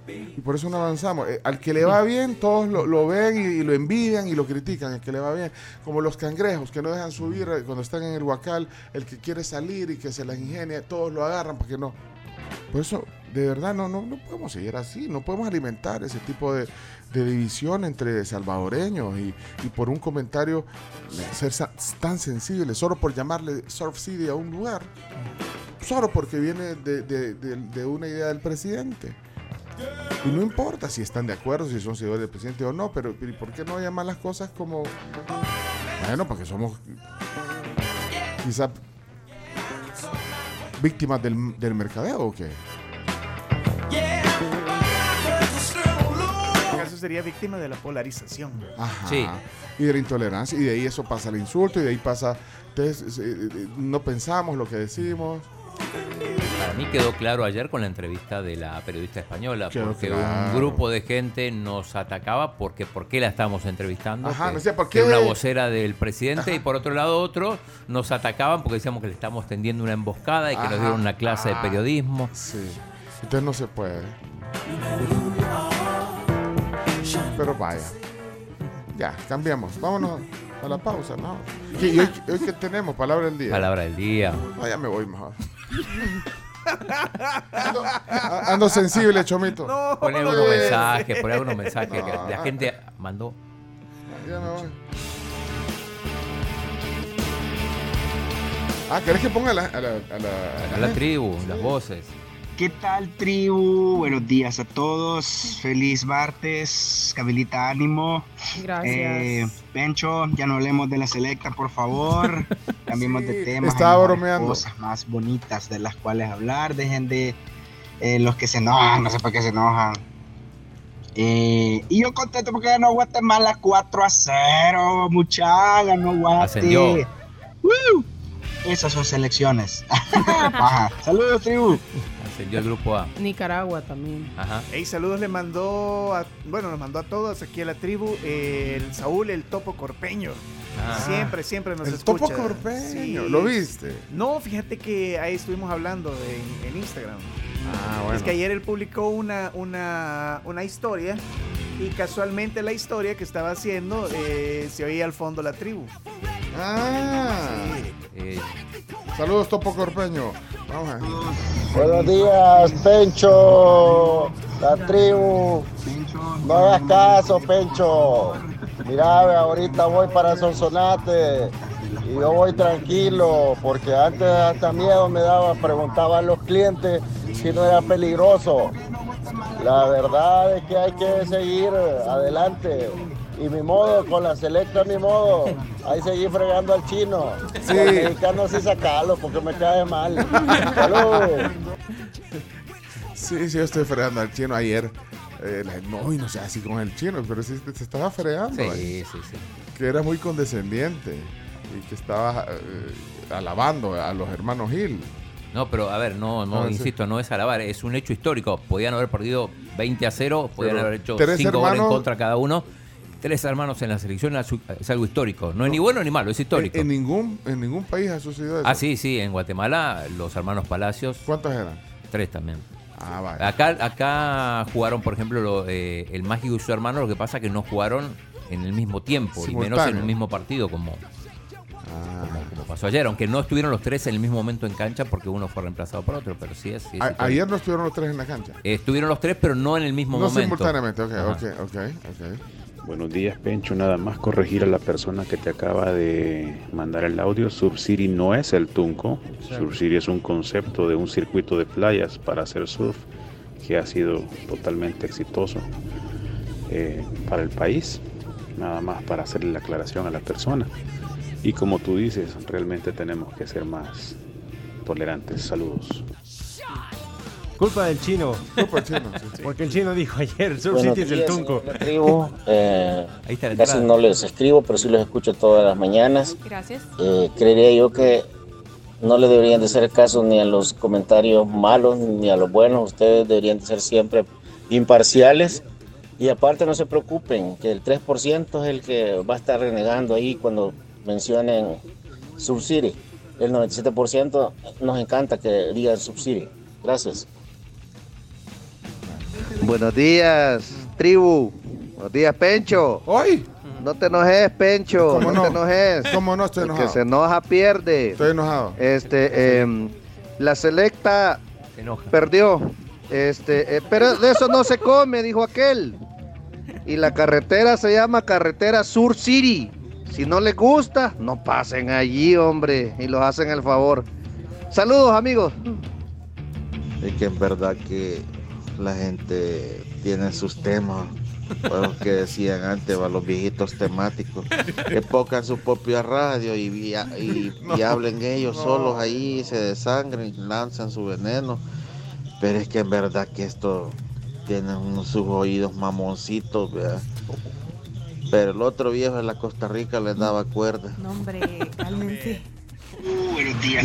Y por eso no avanzamos. Eh, al que le va bien, todos lo, lo ven y, y lo envidian y lo critican. El que le va bien, como los cangrejos que no dejan subir cuando están en el huacal, el que quiere salir y que se las ingenia, todos lo agarran porque no. Por eso, de verdad, no, no, no podemos seguir así, no podemos alimentar ese tipo de, división entre salvadoreños y, por un comentario eh, ser tan sensible, solo por llamarle Surf City a un lugar, solo porque viene de, una idea del presidente. Y no importa si están de acuerdo, si son seguidores del presidente o no, pero ¿y ¿por qué no llamar las cosas como... Bueno, porque somos quizá víctimas del, del mercadeo o qué? En este caso sería víctima de la polarización. Ajá. Sí. Y de la intolerancia, y de ahí eso pasa al insulto, y de ahí pasa, entonces, eh, eh, no pensamos lo que decimos. Para mí quedó claro ayer con la entrevista de la periodista española, Quedó porque claro. un grupo de gente nos atacaba porque por qué la estamos entrevistando. Ajá, que- no sé, ¿por que era una vocera del presidente Ajá. y por otro lado otros nos atacaban porque decíamos que le estamos tendiendo una emboscada y que Ajá. nos dieron una clase de periodismo. Sí. Entonces no se puede. Pero vaya. Ya, cambiamos. Vámonos a la pausa, ¿no? ¿Y hoy, hoy qué tenemos? Palabra del día. Palabra del día. No, ya me voy mejor. ando, sensible, chomito. No, algunos eh, mensajes, poné algunos mensajes que la gente mandó. Ya me voy. Ah, ¿querés que ponga a la, a la, a la, A la tribu, las voces. ¿Qué tal tribu? Buenos días a todos. Feliz martes. Cabelita ánimo. Gracias. Eh, Pencho, ya no hablemos de la selecta, por favor. (laughs) Cambiemos de tema. estaba bromeando. Cosas más bonitas de las cuales hablar. Dejen de eh, los que se enojan, no sé por qué se enojan. Eh, y yo contento porque ganó Guatemala 4 a 0. Mucha, ganó Guate. Ascendió. ¡Woo! Esas son selecciones. (laughs) Ajá. Saludos, tribu. Ascendió el grupo A. Nicaragua también. Ajá. Hey, saludos le mandó, a, bueno, nos mandó a todos aquí a la tribu eh, el Saúl, el Topo Corpeño. Ah. Siempre, siempre nos El escucha. Topo Corpeño, Sí. ¿lo viste? No, fíjate que ahí estuvimos hablando en, en Instagram. Ah, bueno. Es que ayer él publicó una, una, una historia y casualmente la historia que estaba haciendo eh, se oía al fondo la tribu. Ah. Eh, Saludos, Topo Corpeño. Vamos a. Buenos días, Pencho, la tribu. No hagas caso, Pencho. Mira, ahorita voy para Sonsonate y yo voy tranquilo porque antes hasta miedo me daba, preguntaba a los clientes si no era peligroso. La verdad es que hay que seguir adelante. Y mi modo, con la selecta, mi modo, ahí seguí fregando al chino. Sí. Al mexicano sí sacarlo porque me cae mal. Salud. Sí, sí, yo estoy fregando al chino ayer. Eh, la- no, y no sé así con el chino, pero sí se estaba fregando. Sí, ahí. sí, sí. Que era muy condescendiente y que estaba eh, alabando a los hermanos Gil. No, pero a ver, no, no, Ah, sí. insisto, no es alabar, es un hecho histórico. Podían haber perdido 20 a 0, podían Pero haber hecho tres 5 goles en contra cada uno. Tres hermanos en la selección es algo histórico. No es ni bueno ni malo, es histórico. En, en ningún, en ningún país ha sucedido eso. Ah, sí, sí, en Guatemala los hermanos Palacios. ¿Cuántos eran? Tres también. Ah, vale. Acá, acá jugaron, por ejemplo, lo, eh, el Mágico y su hermano, lo que pasa es que no jugaron en el mismo tiempo y menos en un mismo partido como, Ah. como, como pasó ayer, aunque no estuvieron los tres en el mismo momento en cancha porque uno fue reemplazado por otro, pero sí es. sí es A- histórico. ayer no estuvieron los tres en la cancha. Estuvieron los tres, pero no en el mismo no momento. simultáneamente, ok, Ajá. ok, ok, ok. Buenos días, Pencho. Nada más corregir a la persona que te acaba de mandar el audio. Surcity no es el Tunco. Surcity es un concepto de un circuito de playas para hacer surf que ha sido totalmente exitoso eh, para el país. Nada más para hacerle la aclaración a la persona. Y como tú dices, realmente tenemos que ser más tolerantes. Saludos. Culpa del chino. Culpa del chino, Porque el chino dijo ayer, Sur Buenos City es el tunco. señor tribu. Eh, Ahí está la casi no les escribo, pero sí los escucho todas las mañanas. Gracias. Eh, creería yo que no le deberían de hacer caso ni a los comentarios malos ni a los buenos. Ustedes deberían de ser siempre imparciales. Y aparte no se preocupen, que el 3% es el que va a estar renegando ahí cuando mencionen Subsidy. El 97% nos encanta que digan Subsidy. Gracias. Buenos días, tribu. Buenos días, Pencho. ¡Hoy! No te enojes, Pencho. ¿Cómo no, no? te enojes. ¿Cómo no estoy El enojado? que se enoja pierde. Estoy enojado. Este, em, la selecta Se enoja. perdió. Este, eh, pero de eso no se come, dijo aquel. Y la carretera se llama carretera Sur City. Si no les gusta, no pasen allí, hombre, y los hacen el favor. Saludos, amigos. Es que en verdad que la gente tiene sus temas, los que decían antes, va, los viejitos temáticos, que pongan su propia radio y, y, y- (laughs) y No, hablen ellos no. solos ahí, se desangren, lanzan su veneno. Pero es que en verdad que esto tiene unos sus oídos mamoncitos, ¿verdad? Pero el otro viejo de la Costa Rica le daba cuerda. No, hombre, cálmense.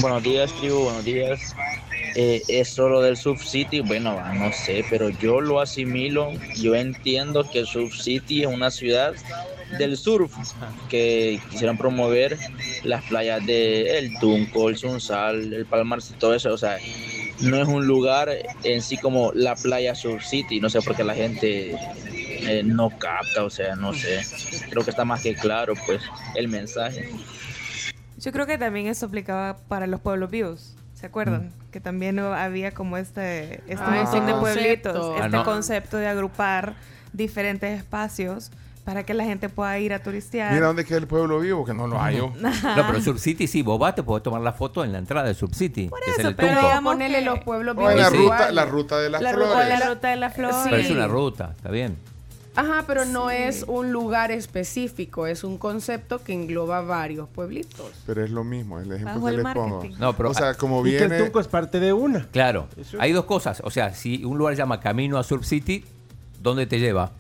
Buenos días, tribu, buenos días. Eh, es solo del Sub City, bueno, no sé, pero yo lo asimilo, yo entiendo que Sub City es una ciudad del surf, que quisieran promover las playas de El Tunco, el Sunsal, el Palmar, todo eso, o sea, no es un lugar en sí como la playa Sub City, no sé por qué la gente eh, no capta, o sea, no sé, creo que está más que claro, pues, el mensaje. Yo creo que también eso aplicaba para los pueblos vivos. ¿Se acuerdan? Que también no había como este, este Ah, montón de pueblitos, concepto. este Ah, no. concepto de agrupar diferentes espacios para que la gente pueda ir a turistear. Mira dónde queda el pueblo vivo, que no lo hallo. (laughs) No, pero Sub City sí, vos vas, te podés tomar la foto en la entrada de Sub City, que es eso, el pero digamos Ponerle los pueblos O en la Sí. ruta, la ruta de las la, flores. la ruta de la flor. Pero es una ruta, está bien. Ajá, pero no es un lugar específico, es un concepto que engloba varios pueblitos. Pero es lo mismo, el ejemplo Bajo que el les pongo. No, pero- o sea, como Y que el viene... tunco es parte de una. Claro, Eso- hay dos cosas. O sea, si un lugar se llama Camino a Surf City, ¿dónde te lleva?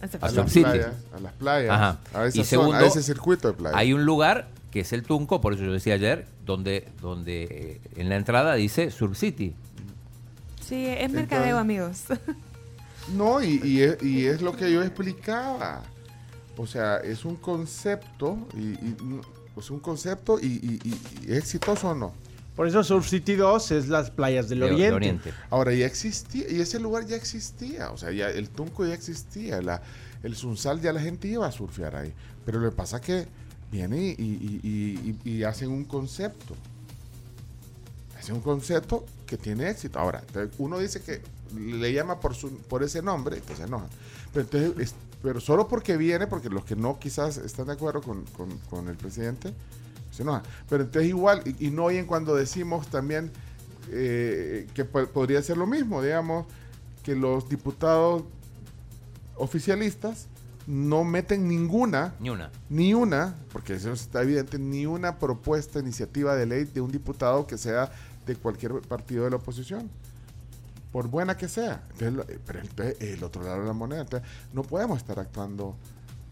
A A Surf las City. playas, a las playas, Ajá. a esa y zona, segundo, a ese circuito de playas. hay un lugar que es el Tunco, por eso yo decía ayer, donde, donde eh, en la entrada dice Surf City. Sí, es mercadeo, amigos. (laughs) No, y, y es, y es lo que yo explicaba. O sea, es un concepto, y, y- es un concepto y, y- y- y es exitoso o no. Por eso Surf City 2 es las playas del De- de oriente. Oriente. Ahora ya existía, y ese lugar ya existía, o sea, ya el Tunco ya existía, la, el Sunsal ya la gente iba a surfear ahí. Pero lo que pasa es que vienen y, y- y- y- y hacen un concepto. Hacen un concepto que tiene éxito. Ahora, uno dice que le llama por, su, por ese nombre, que se enoja. Pero, entonces, es- pero solo porque viene, porque los que no quizás están de acuerdo con, con- con el presidente, se enojan. Pero entonces igual, y, y no oyen cuando decimos también eh, que po- podría ser lo mismo, digamos, que los diputados oficialistas no meten ninguna, Ni una. ni una, porque eso está evidente, ni una propuesta, iniciativa de ley de un diputado que sea de cualquier partido de la oposición. Por buena que sea. Entonces, eh, pero entonces, el otro lado de la moneda. Entonces, no podemos estar actuando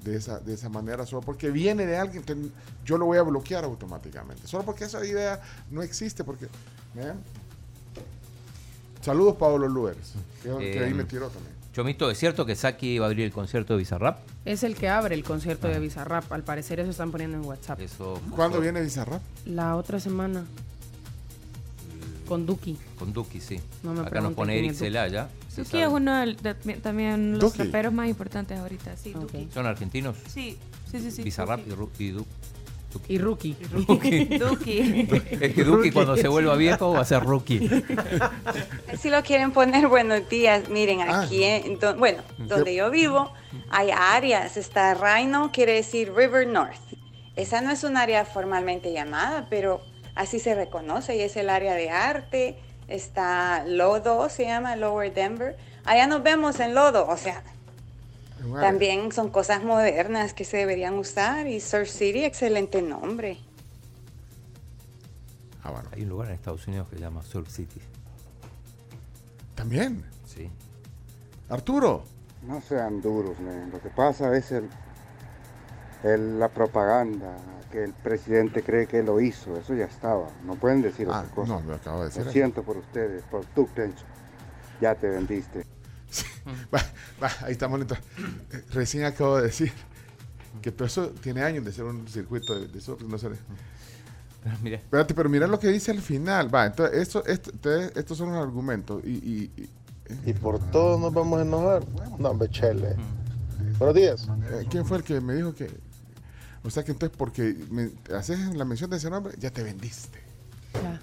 de esa, de esa manera solo porque viene de alguien. entonces, yo lo voy a bloquear automáticamente. Solo porque esa idea no existe. Porque, ¿vean? Saludos, Pablo Luers, que, que ahí Eh, me tiró también. Chomito, ¿es cierto que Saki va a abrir el concierto de Bizarrap? Es el que abre el concierto de Bizarrap. Al parecer eso están poniendo en WhatsApp. Eso. ¿Cuándo viene Bizarrap? La otra semana. Con Duki. Con Duki, sí. No me Acá nos pone Eric es Duki. Celaya. Duki es uno de- también los Duki. raperos más importantes ahorita, sí. Duki. ¿Son argentinos? Sí, sí, sí. sí Bizarrap Duki. y, y Du- Y Rookie. Duki. (laughs) Duki. Es que Duki cuando se vuelva viejo va a ser rookie. (laughs) Si lo quieren poner, buenos días. Miren, Ah. aquí, en do- bueno, donde yo vivo, hay áreas. Está Rhino, quiere decir River North. Esa no es un área formalmente llamada, pero así se reconoce y es el área de arte. Está Lodo, se llama Lower Denver. Allá nos vemos en Lodo, o sea, también son cosas modernas que se deberían usar. Y Surf City, excelente nombre. Hay un lugar en Estados Unidos que se llama Surf City. También. Sí. Arturo. No sean duros, men. Lo que pasa es el, el- la propaganda, que el presidente cree que lo hizo. Eso ya estaba. No pueden decir Ah, otra cosa. no, lo acabo de decir Lo eso. siento por ustedes, por tu Pencho. Ya te vendiste. Va, va, ahí estamos lento. Eh, Recién acabo de decir que pero eso tiene años de ser un circuito de, de surf, no sé. Mira. Espérate, pero mira lo que dice al final. Va, entonces, esto, esto- entonces, estos son los argumentos. Y, y- y- Y por todo nos vamos a enojar. No, hombre, chele. Buenos días. eh, ¿Quién fue el que me dijo que.? O sea que entonces, porque me haces la mención de ese nombre, ya te vendiste. Ya.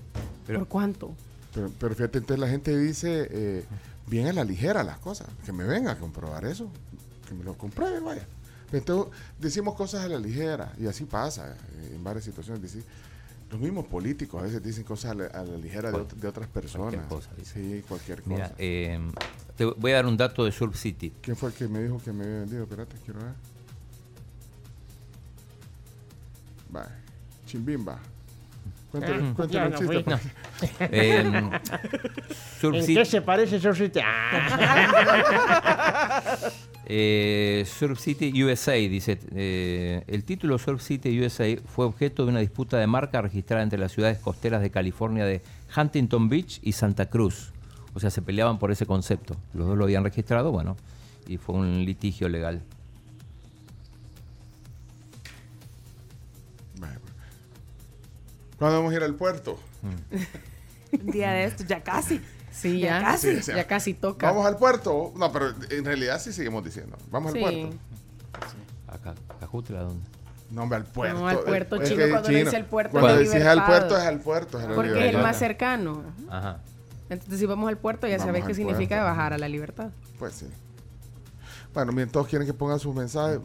¿Por cuánto? Pero, pero fíjate, entonces la gente dice eh, bien a la ligera las cosas. Que me venga a comprobar eso. Que me lo compruebe, vaya. Entonces decimos cosas a la ligera y así pasa eh, en varias situaciones. Decir, los mismos políticos a veces dicen cosas a la, a la ligera de, ot- de otras personas. cosa, sí, cualquier cosa. Mira, eh, te voy a dar un dato de Surf City. ¿Quién fue el que me dijo que me había vendido? Espérate, quiero ver. Vaya, chimbimba. Cuéntale, Ah, cuéntale un no chiste. fui. pues. Eh, Surf ¿En qué se parece Surf City? Ah. (laughs) Eh, Surf City USA dice, eh, el título Surf City USA fue objeto de una disputa de marca registrada entre las ciudades costeras de California de Huntington Beach y Santa Cruz. O sea, se peleaban por ese concepto. Los dos lo habían registrado, bueno, y fue un litigio legal. ¿Cuándo vamos a ir al puerto? Un día de esto, ya casi. Sí, Ya ya. casi. o sea, ya casi toca. ¿Vamos al puerto? No, pero en realidad sí seguimos diciendo. Vamos Sí. al puerto. Acá, Cajutla, ¿dónde? No, hombre, al puerto. No, al puerto, Es chino, que cuando chino, dice el puerto Cuando decís al puerto es al puerto. es a la Porque es el más cercano. Ajá. Entonces, si vamos al puerto, ya Vamos sabes al qué significa puerto. bajar a la libertad. Pues sí. Bueno, miren, todos quieren que pongan sus mensajes.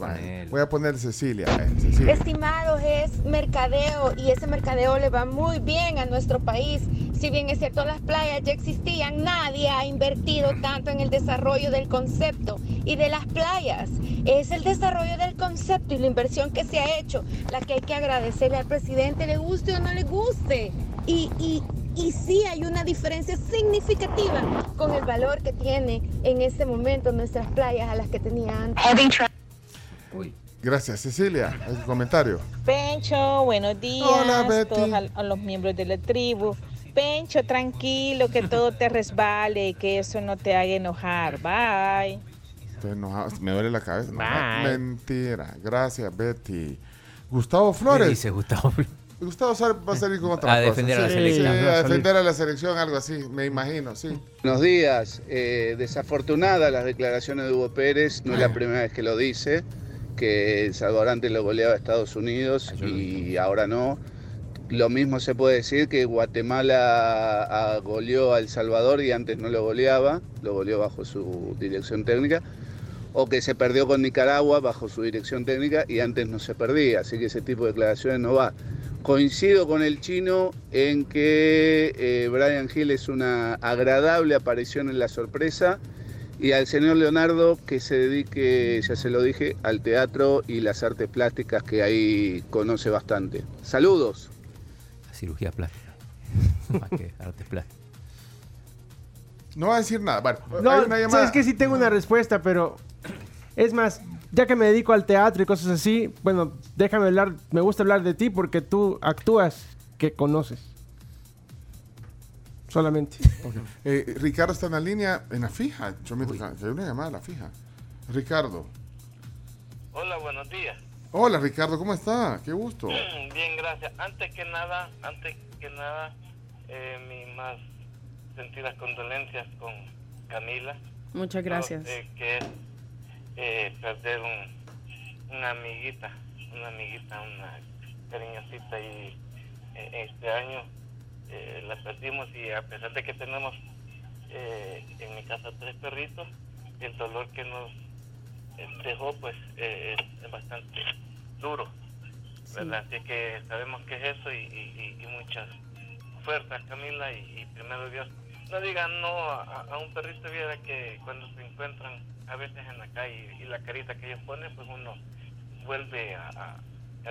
Voy a poner Cecilia. eh, Cecilia. Estimados, es mercadeo y ese mercadeo le va muy bien a nuestro país. Si bien es cierto las playas ya existían, nadie ha invertido tanto en el desarrollo del concepto y de las playas. Es el desarrollo del concepto y la inversión que se ha hecho la que hay que agradecerle al presidente, le guste o no le guste. Y, y, y sí hay una diferencia significativa con el valor que tiene en este momento nuestras playas a las que tenía antes. Gracias, Cecilia. El comentario. Pencho, buenos días Hola, a Betty. todos a, los miembros de la tribu. Pencho, tranquilo, que todo te resbale, que eso no te haga enojar. Bye. Estoy enojado. Me duele la cabeza. Bye. mentira. Gracias, Betty. Gustavo Flores. ¿Qué dice Gustavo Gustavo va a salir con otra A cosa. defender a la Sí, selección. sí, Va a defender a la selección, algo así, me imagino, sí. Buenos días. Eh, desafortunadas las declaraciones de Hugo Pérez. No es la primera vez que lo dice, que El Salvador antes lo goleaba a Estados Unidos y ahora no. Lo mismo se puede decir que Guatemala ah, goleó a El Salvador y antes no lo goleaba, lo goleó bajo su dirección técnica. O que se perdió con Nicaragua bajo su dirección técnica y antes no se perdía. Así que ese tipo de declaraciones no va. Coincido con el chino en que eh, Brian Hill es una agradable aparición en la sorpresa Y al señor Leonardo que se dedique, ya se lo dije, al teatro y las artes plásticas que ahí conoce bastante. Saludos. Cirugía plástica. (laughs) Más que artes plásticas. No va a decir nada. Bueno, No, hay una llamada. sabes que sí tengo una respuesta, pero es más, ya que me dedico al teatro y cosas así, bueno, déjame hablar, me gusta hablar de ti porque tú actúas que conoces. Solamente. Eh, Ricardo está en la línea, en la fija. Yo me hay una llamada a la fija. Ricardo. Hola, buenos días. Hola Ricardo, ¿cómo está? Qué gusto. (clears throat) Bien, gracias. Antes que nada, antes que nada, eh, mis más sentidas condolencias con Camila. Muchas gracias. No, eh, que es eh, perder un, una amiguita, una amiguita, una cariñosita y eh, este año eh, la perdimos y a pesar de que tenemos eh, en mi casa tres perritos, el dolor que nos dejó pues eh, es, bastante duro, ¿verdad? Así que sabemos que es eso y, y, y- y muchas fuerzas, Camila, y, y primero Dios. No digan no a, a un perrito, viera que cuando se encuentran a veces en la calle y la carita que ellos ponen, pues uno vuelve a,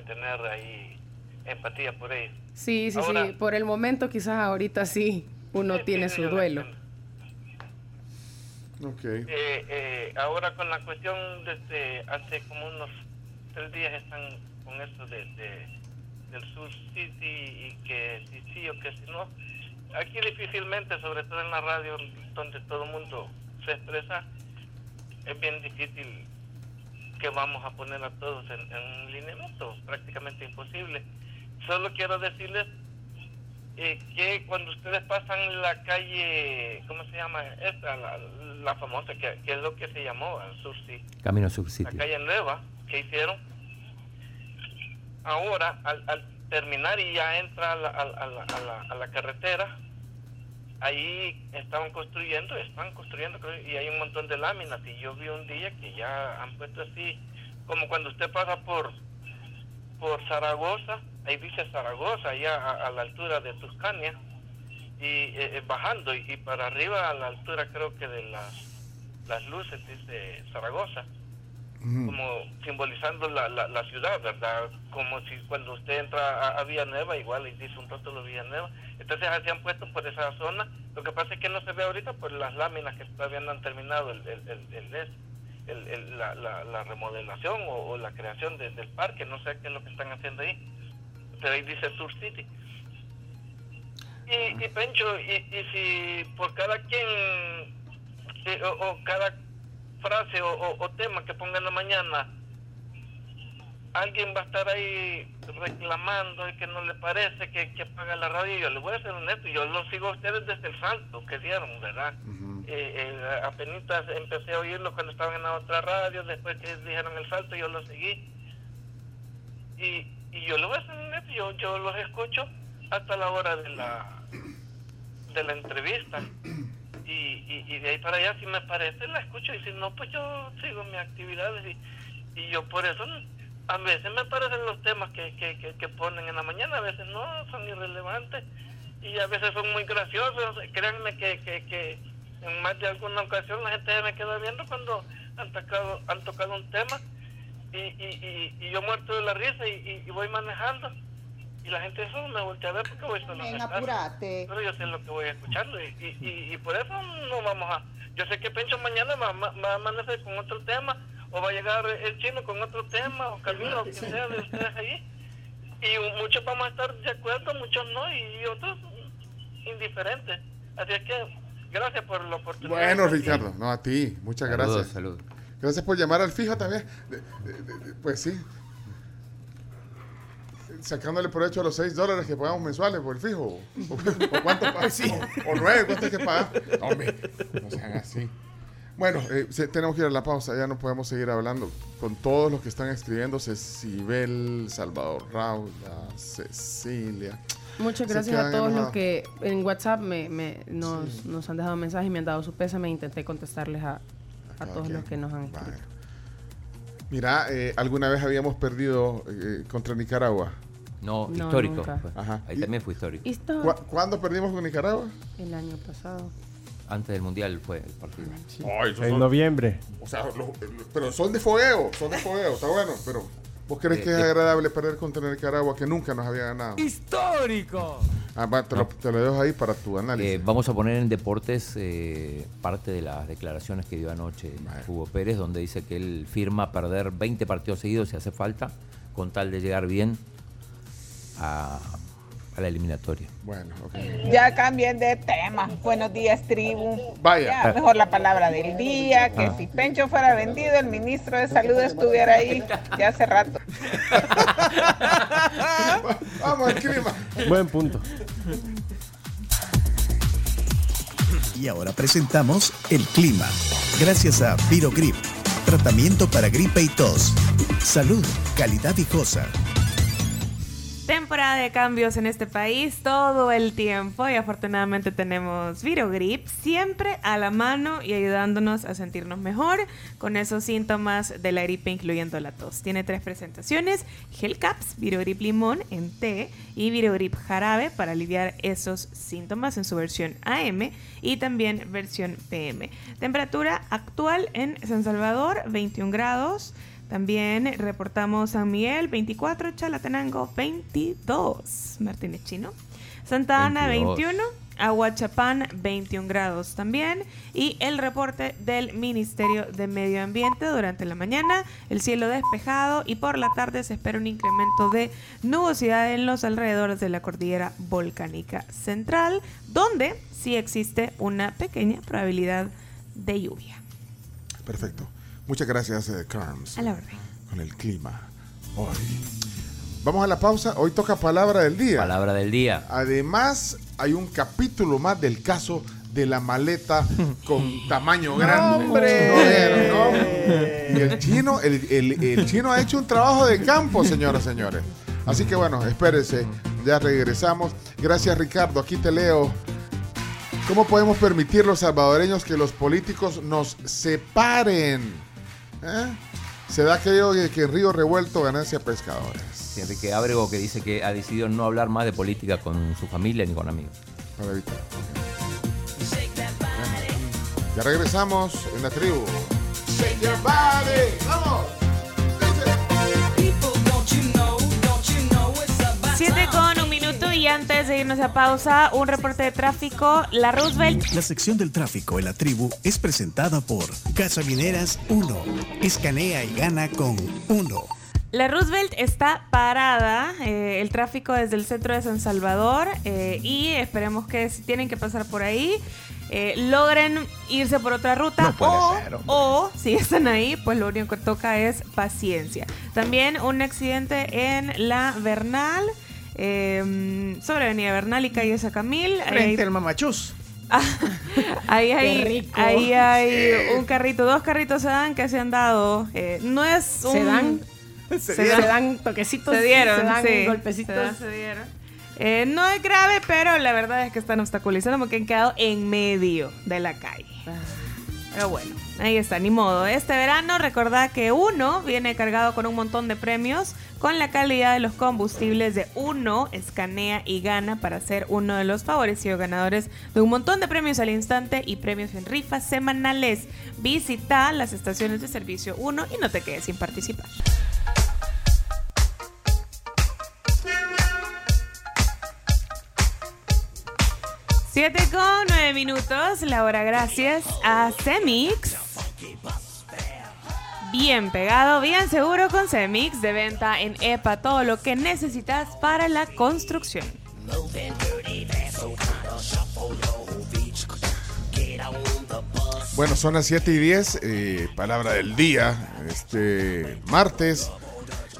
tener ahí empatía por ellos. Sí, sí, Ahora- sí. Por el momento, quizás ahorita sí uno tiene su duelo. Ok. Eh, eh, ahora con la cuestión desde hace como unos tres días están con esto de, de- del Sur City y que si sí o que si no. Aquí difícilmente, sobre todo en la radio donde todo el mundo se expresa, es bien difícil que vamos a poner a todos en, en un lineamiento, prácticamente imposible. Solo quiero decirles eh, que cuando ustedes pasan la calle, ¿cómo se llama? Esta, la, la famosa, que, que es lo que se llamó al Sur Camino Sur la calle nueva que hicieron. Ahora, al, al terminar y ya entra a la, a, a a la- a la carretera, ahí estaban construyendo, están construyendo y hay un montón de láminas. Y yo vi un día que ya han puesto así, como cuando usted pasa por por Zaragoza, ahí dice Zaragoza, allá a, la altura de Tuscania, y eh, eh, bajando, y, y para arriba a la altura creo que de las, las luces dice Zaragoza, como simbolizando la, la, la ciudad, ¿verdad? Como si cuando usted entra a, a Villanueva, igual y dice un rótulo Villanueva, entonces así han puesto por esa zona, lo que pasa es que no se ve ahorita por las láminas que todavía no han terminado el, el, el, la, la, la remodelación o, la creación de- del parque, no sé qué es lo que están haciendo ahí, pero ahí dice Sur City. Y, y Pencho, y, y si por cada quien, eh, o, o cada frase o, o- o tema que ponga en la mañana, alguien va a estar ahí reclamando y que no le parece que, que apaga la radio. Yo le voy a ser honesto, yo lo sigo a ustedes desde el salto que dieron, ¿verdad? Eh, eh, apenas empecé a oírlo cuando estaban en la otra radio, después que dijeron el salto, yo lo seguí. Y, y yo le voy a ser honesto, yo, yo los escucho hasta la hora de la, de la entrevista. Y, y, y de ahí para allá, si me parece, la escucho. Y si no, pues yo sigo mis actividades. Y, y yo por eso, a veces me parecen los temas que, que, que, ponen en la mañana, a veces no, son irrelevantes. Y a veces son muy graciosos. Créanme que, que, que en más de alguna ocasión la gente me queda viendo cuando han tocado, han tocado un tema. Y, y, y, y yo muerto de la risa y- y voy manejando. Y la gente eso me voltea a ver porque voy el carro. apúrate. Pero yo sé lo que voy escuchando y, y, y, y por eso no vamos a... Yo sé que Pencho mañana va, va- va a amanecer con otro tema, o va a llegar el chino con otro tema, o Camilo, o quien sea de ustedes ahí. Y muchos vamos a estar de acuerdo, muchos no, y otros indiferentes. Así es que gracias por la oportunidad. Bueno, Ricardo, no a ti. Muchas Saludos, gracias. saludos. Gracias por llamar al fijo también. De- de- de- de- pues sí. Sacándole provecho a los 6 dólares que pagamos mensuales por el fijo. ¿O, o cuánto (laughs) pagas? O, o 9, ¿cuánto es que pagas? No, hombre, no sean así. Bueno, eh, tenemos que ir a la pausa, ya no podemos seguir hablando con todos los que están escribiendo, Cecibel, Salvador Raúl, Cecilia. Muchas gracias a todos los que en WhatsApp me, me- nos, nos han dejado mensajes y me han dado su pésame. Intenté contestarles a, a todos los que nos han escrito. Mira, eh, alguna vez habíamos perdido eh, contra Nicaragua. No, No, histórico. nunca. fue. Ajá. Ahí también fue histórico. Histo- ¿Cu- ¿Cuándo perdimos con Nicaragua? El año pasado. Antes del Mundial fue el partido. Ay, esos En son- noviembre. O sea, los- pero son de fogueo, son de fogueo, está bueno, pero ¿vos crees Eh, que es eh. agradable perder contra Nicaragua que nunca nos había ganado? ¡Histórico! Ah, va, te, lo, te lo dejo ahí para tu análisis. Eh, vamos a poner en deportes eh, parte de las declaraciones que dio anoche Hugo Pérez, donde dice que él firma perder 20 partidos seguidos si hace falta, con tal de llegar bien a, a la eliminatoria. Bueno, ok. Ya cambien de tema. Buenos días, tribu. Vaya. Ya, mejor la palabra del día, que Ah. si Pencho fuera vendido, el ministro de Salud estuviera ahí ya hace rato. (laughs) Vamos al clima. Buen punto. Y ahora presentamos el clima. Gracias a Virogrip, tratamiento para gripe y tos. Salud, calidad viejosa. Temporada de cambios en este país todo el tiempo y afortunadamente tenemos Virogrip siempre a la mano y ayudándonos a sentirnos mejor con esos síntomas de la gripe incluyendo la tos. Tiene tres presentaciones, Gel Caps, Virogrip Limón en té y Virogrip Jarabe para aliviar esos síntomas en su versión AM y también versión PM. Temperatura actual en San Salvador 21 grados. También reportamos San Miguel 24, Chalatenango 22, Martínez Chino, Santa Ana 22. 21, Aguachapán 21 grados también y el reporte del Ministerio de Medio Ambiente durante la mañana, el cielo despejado y por la tarde se espera un incremento de nubosidad en los alrededores de la cordillera volcánica central, donde sí existe una pequeña probabilidad de lluvia. Perfecto. Muchas gracias, eh, Carms. A la orden. Con el clima. Hoy. Vamos a la pausa. Hoy toca palabra del día. Palabra del día. Además, hay un capítulo más del caso de la maleta con tamaño (laughs) grande. ¡Hombre! No vieron, ¿no? Y el chino, el, el- el chino ha hecho un trabajo de campo, señoras y señores. Así que bueno, espérense. Ya regresamos. Gracias, Ricardo. Aquí te leo. ¿Cómo podemos permitir los salvadoreños que los políticos nos separen? ¿Eh? Se da aquello de que en Río Revuelto ganancia pescadores. Enrique Ábrego que dice que ha decidido no hablar más de política con su familia ni con amigos. Para evitar. Ya regresamos en la tribu. Shake your body. ¡Vamos! 7 con minuto y antes de irnos a pausa, un reporte de tráfico. La Roosevelt La sección del tráfico en la tribu es presentada por Gasolineras 1. Escanea y gana con 1. La Roosevelt está parada, eh, el tráfico desde el centro de San Salvador eh, y esperemos que si tienen que pasar por ahí, eh, logren irse por otra ruta o, o si están ahí, pues lo único que toca es paciencia. También un accidente en la Bernal, eh, sobre Avenida Bernal y calle Sacamil. Ahí Frente al mamachús. (laughs) Ahí Qué hay, ahí hay un carrito, dos carritos se dan que se han dado. Eh, no es un... (laughs) Se dan. Se, Se dan toquecitos, Se dieron, se dan sí. golpecitos. Se dan, se dieron. Eh, no es grave, pero la verdad es que están obstaculizando porque han quedado en medio de la calle. Pero bueno, ahí está, ni modo. Este verano recordad que uno viene cargado con un montón de premios con la calidad de los combustibles de uno, escanea y gana para ser uno de los favorecidos ganadores de un montón de premios al instante y premios en rifas semanales. Visita las estaciones de servicio 1 y no te quedes sin participar. 7 con 9 minutos, la hora gracias a Semix. Bien pegado, bien seguro con Semix, de venta en EPA, todo lo que necesitas para la construcción. Bueno, son las 7 y 10, eh, palabra del día, este martes.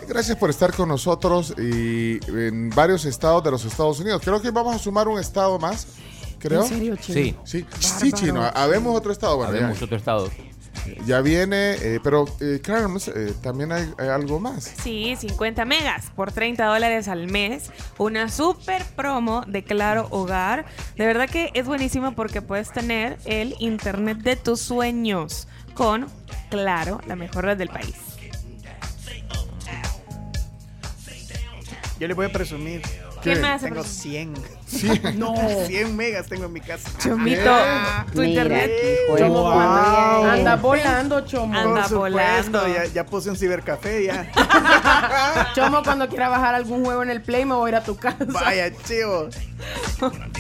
Gracias por estar con nosotros y en varios estados de los Estados Unidos. Creo que vamos a sumar un estado más, creo. ¿En serio, Chino? Sí. Sí, sí, chino. Habemos otro estado. Bueno, Habemos ya, otro estado. Ya viene, eh, pero eh, Carms, eh, también hay, hay algo más. Sí, 50 megas por 30 dólares al mes. Una super promo de Claro Hogar. De verdad que es buenísimo porque puedes tener el internet de tus sueños con Claro, la mejor red del país. Yo le voy a presumir. ¿Qué me hace? Tengo 100. 100. (laughs) No. 100 megas tengo en mi casa. Chomito, tu Mira, internet. Chomo, Wow. anda volando, Chomo. Anda supuesto, volando. Ya, ya puse un cibercafé ya. (laughs) Chomo, cuando quiera bajar algún juego en el Play, me voy a ir a tu casa. Vaya, chivo. (laughs)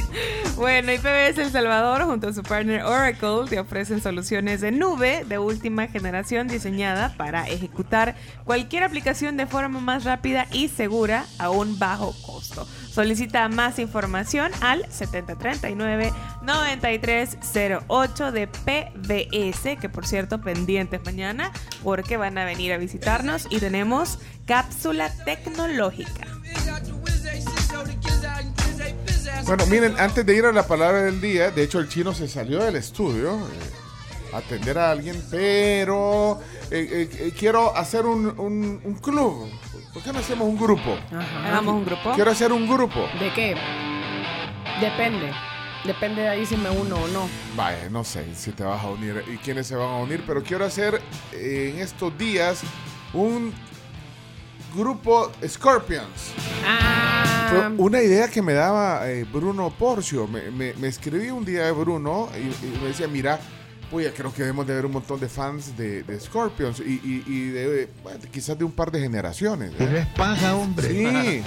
Bueno, IPBS El Salvador junto a su partner Oracle te ofrecen soluciones de nube de última generación diseñada para ejecutar cualquier aplicación de forma más rápida y segura a un bajo costo. Solicita más información al 7039-9308 de PBS, que por cierto pendientes mañana porque van a venir a visitarnos y tenemos cápsula tecnológica. Bueno, miren, antes de ir a la palabra del día, de hecho el chino se salió del estudio eh, atender a alguien, pero eh, eh, eh, quiero hacer un club. ¿Por qué no hacemos un grupo? Hagamos un grupo. Quiero hacer un grupo. ¿De qué? Depende. Depende de ahí si me uno o no. Vaya, no sé si te vas a unir y quiénes se van a unir, pero quiero hacer eh, en estos días un grupo Scorpions. Fue una idea que me daba eh, Bruno Porcio. Me, me, me escribí un día de Bruno y, y me decía, mira, pues creo que debemos de ver un montón de fans de, de Scorpions y, y- y de, bueno, quizás de un par de generaciones. ¿eh? Tienes paja, hombre. Sí.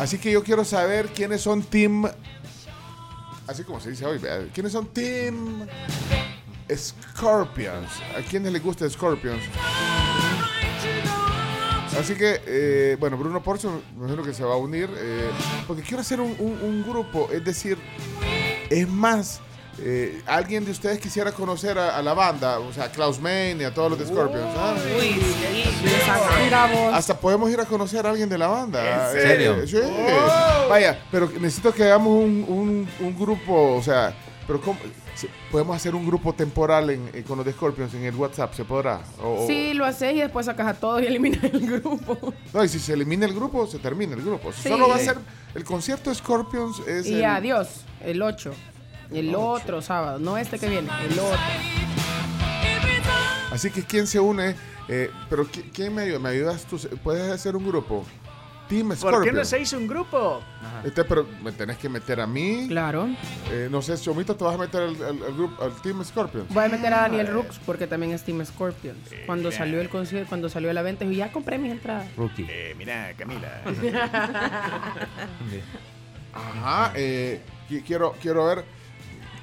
Así que yo quiero saber quiénes son Team... Así como se dice hoy, ¿verdad? ¿quiénes son Team Scorpions? ¿A quiénes les gusta Scorpions? Así que, eh, bueno, Bruno Porcio me imagino que se va a unir, eh, porque quiero hacer un, un- un grupo, es decir, es más, eh, alguien de ustedes quisiera conocer a, a la banda, o sea, a Klaus Main y a todos los de Scorpions. ¿ah? Hasta podemos ir a conocer a alguien de la banda. ¿En serio? Eh, sí. Vaya, pero necesito que hagamos un, un- un grupo, o sea, pero ¿cómo? Podemos hacer un grupo temporal en- eh, con los de Scorpions en el WhatsApp, ¿se podrá? O- o- Sí, lo haces y después sacas a todos y eliminas el grupo. (laughs) No, y si se elimina el grupo, se termina el grupo. Sí. Solo va a ser el concierto de Scorpions es Y el- adiós, el 8. El otro sábado, no este que viene, el otro. Así que quién se une, Eh, pero ¿qui- quién me ayuda? ¿Me ayudas tú? ¿Puedes hacer un grupo? Team ¿Por Scorpion. qué no se hizo un grupo? Este, pero me tenés que meter a mí. Claro. Eh, no sé, Chomito, te vas a meter al, al- al grupo, al Team Scorpion. Voy a meter a Daniel Rooks porque también es Team Scorpions. Cuando mira. salió el concierto, cuando salió a la venta, y ya compré mis entradas. Rookie. Eh, mira, Camila. (laughs) Ajá, eh, qui- quiero, quiero ver.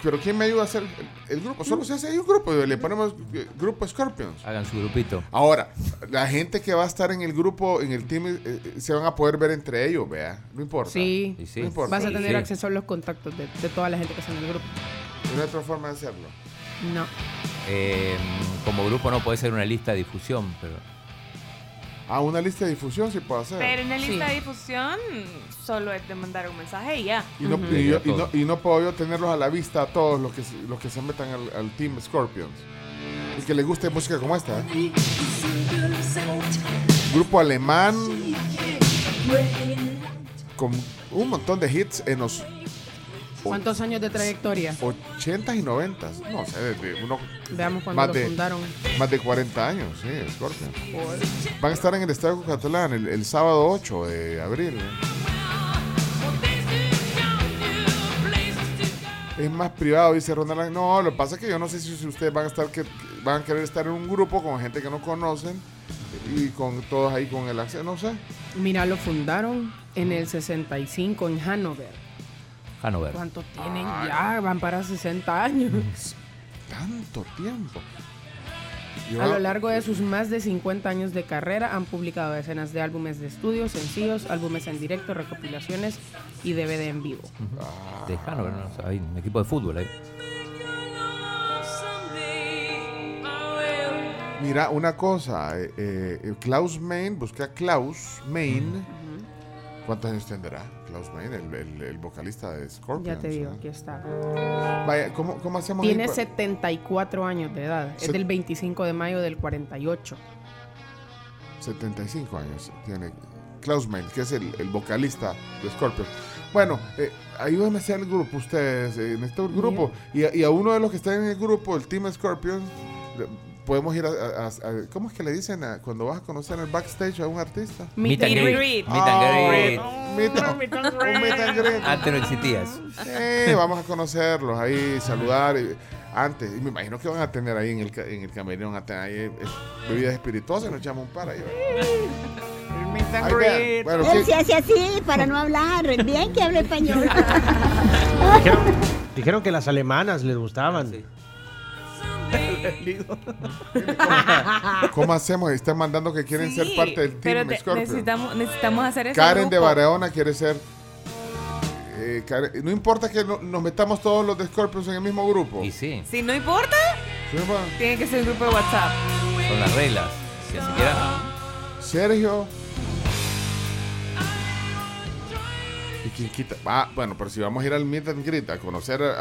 Pero ¿quién me ayuda a hacer el, el grupo? Solo se hace ahí un grupo. Le ponemos eh, grupo Scorpions. Hagan su grupito. Ahora, la gente que va a estar en el grupo, en el team, eh, eh, se van a poder ver entre ellos, vea. No importa. Sí, No importa. vas a tener acceso a los contactos de, de toda la gente que está en el grupo. No hay otra forma de hacerlo. No. Eh, como grupo no puede ser una lista de difusión, pero. Ah, una lista de difusión sí puedo hacer. Pero en la lista de difusión solo es de mandar un mensaje y ya. Y no, y yo- y no- y no puedo yo tenerlos a la vista a todos los que, se- los que se metan al, al Team Scorpions. Y que les guste música como esta. ¿eh? Grupo alemán con un montón de hits en los ¿Cuántos años de trayectoria? 80s y 90s. No sé, desde uno, Veamos cuándo más lo de, fundaron. Más de 40 años, sí, Scorpions. Van a estar en el Estadio Catalán el, el sábado 8 de abril. ¿eh? Es más privado, dice Ronald. No, lo que pasa es que yo no sé si si ustedes van a estar que van a querer estar en un grupo con gente que no conocen y con todos ahí con el acceso, no sé. Mira, lo fundaron en el 65 en Hanover. Hanover. ¿Cuánto tienen ya? Van para 60 años. Tanto tiempo. A lo largo de sus más de 50 años de carrera han publicado decenas de álbumes de estudio, sencillos, álbumes en directo, recopilaciones y DVD en vivo. De Hanover, ¿no? O sea, hay un equipo de fútbol ahí. Mira, una cosa, eh, eh, Klaus Main, busca Klaus Main. ¿Cuántos años tendrá Klaus Main, el, el- el vocalista de Scorpions? Ya te digo, eh? aquí está. Vaya, ¿cómo, cómo hacemos ahí Tiene pa- 74 años de edad. Es del 25 de mayo del 48. 75 años tiene Klaus Main, que es el, el vocalista de Scorpions. Bueno, eh, ayúdenme a hacer el grupo ustedes, eh, necesito el grupo. Y, a- y a uno de los que están en el grupo, el Team Scorpions, podemos ir a, a- a- ¿Cómo es que le dicen a- cuando vas a conocer el backstage a un artista? Meet and greet. Meet and Ah, greet. meet and-. (laughs) Antes no existías. Sí, vamos a conocerlos ahí, saludar. y- antes, y me imagino que van a tener ahí en el, en el camerino, van a tener ahí eh, bebidas espirituosas, nos echamos un par ahí. Bueno, Él ¿qué- se hace así para no hablar. Bien que habla español. (laughs) Dijeron, dijeron que las alemanas les gustaban. ¿Cómo hacemos? Están mandando que quieren ser parte del pero Team te- Scorpio. necesitamos, necesitamos hacer eso. Karen de. Barahona quiere ser. eh, Karen- no importa que no- nos metamos todos los de Scorpions en el mismo grupo. Y sí, Si no importa, Sí, tiene que ser el grupo de WhatsApp. son las reglas. Si así quieran. Sergio. Quién quita? Ah, bueno, pero si vamos a ir al Meet and Greet a conocer a,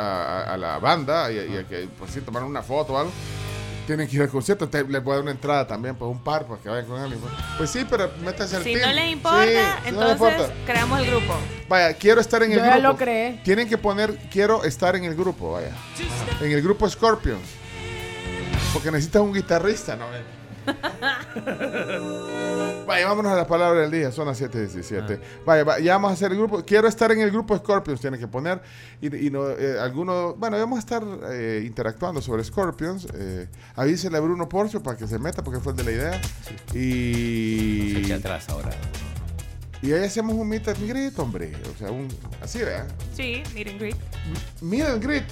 a- a la banda y, y a que, pues sí, tomar una foto o algo, tienen que ir al concierto. Entonces les voy a dar una entrada también, pues un par, para que vayan con alguien. pues. Sí, pero métanse al Si team. no les importa, Sí, si no les entonces importa. creamos el grupo. Vaya, quiero estar en el Yo ya grupo. lo creé. Tienen que poner quiero estar en el grupo, vaya. En el grupo Scorpions. Porque necesitas un guitarrista, ¿no? (laughs) Vaya, vámonos a las palabras del día, son las 7.17. Vaya, va- ya vamos a hacer el grupo. Quiero estar en el grupo Scorpions, tienen que poner. Y, y no, eh, algunos, bueno, vamos a estar eh, interactuando sobre Scorpions. Eh, avísele a Bruno Porcio para que se meta, porque fue el de la idea. Y. Se echa atrás ahora. Y ahí hacemos un meet and greet, hombre. O sea, un. Así, ¿verdad? Sí, meet and greet. Meet and greet.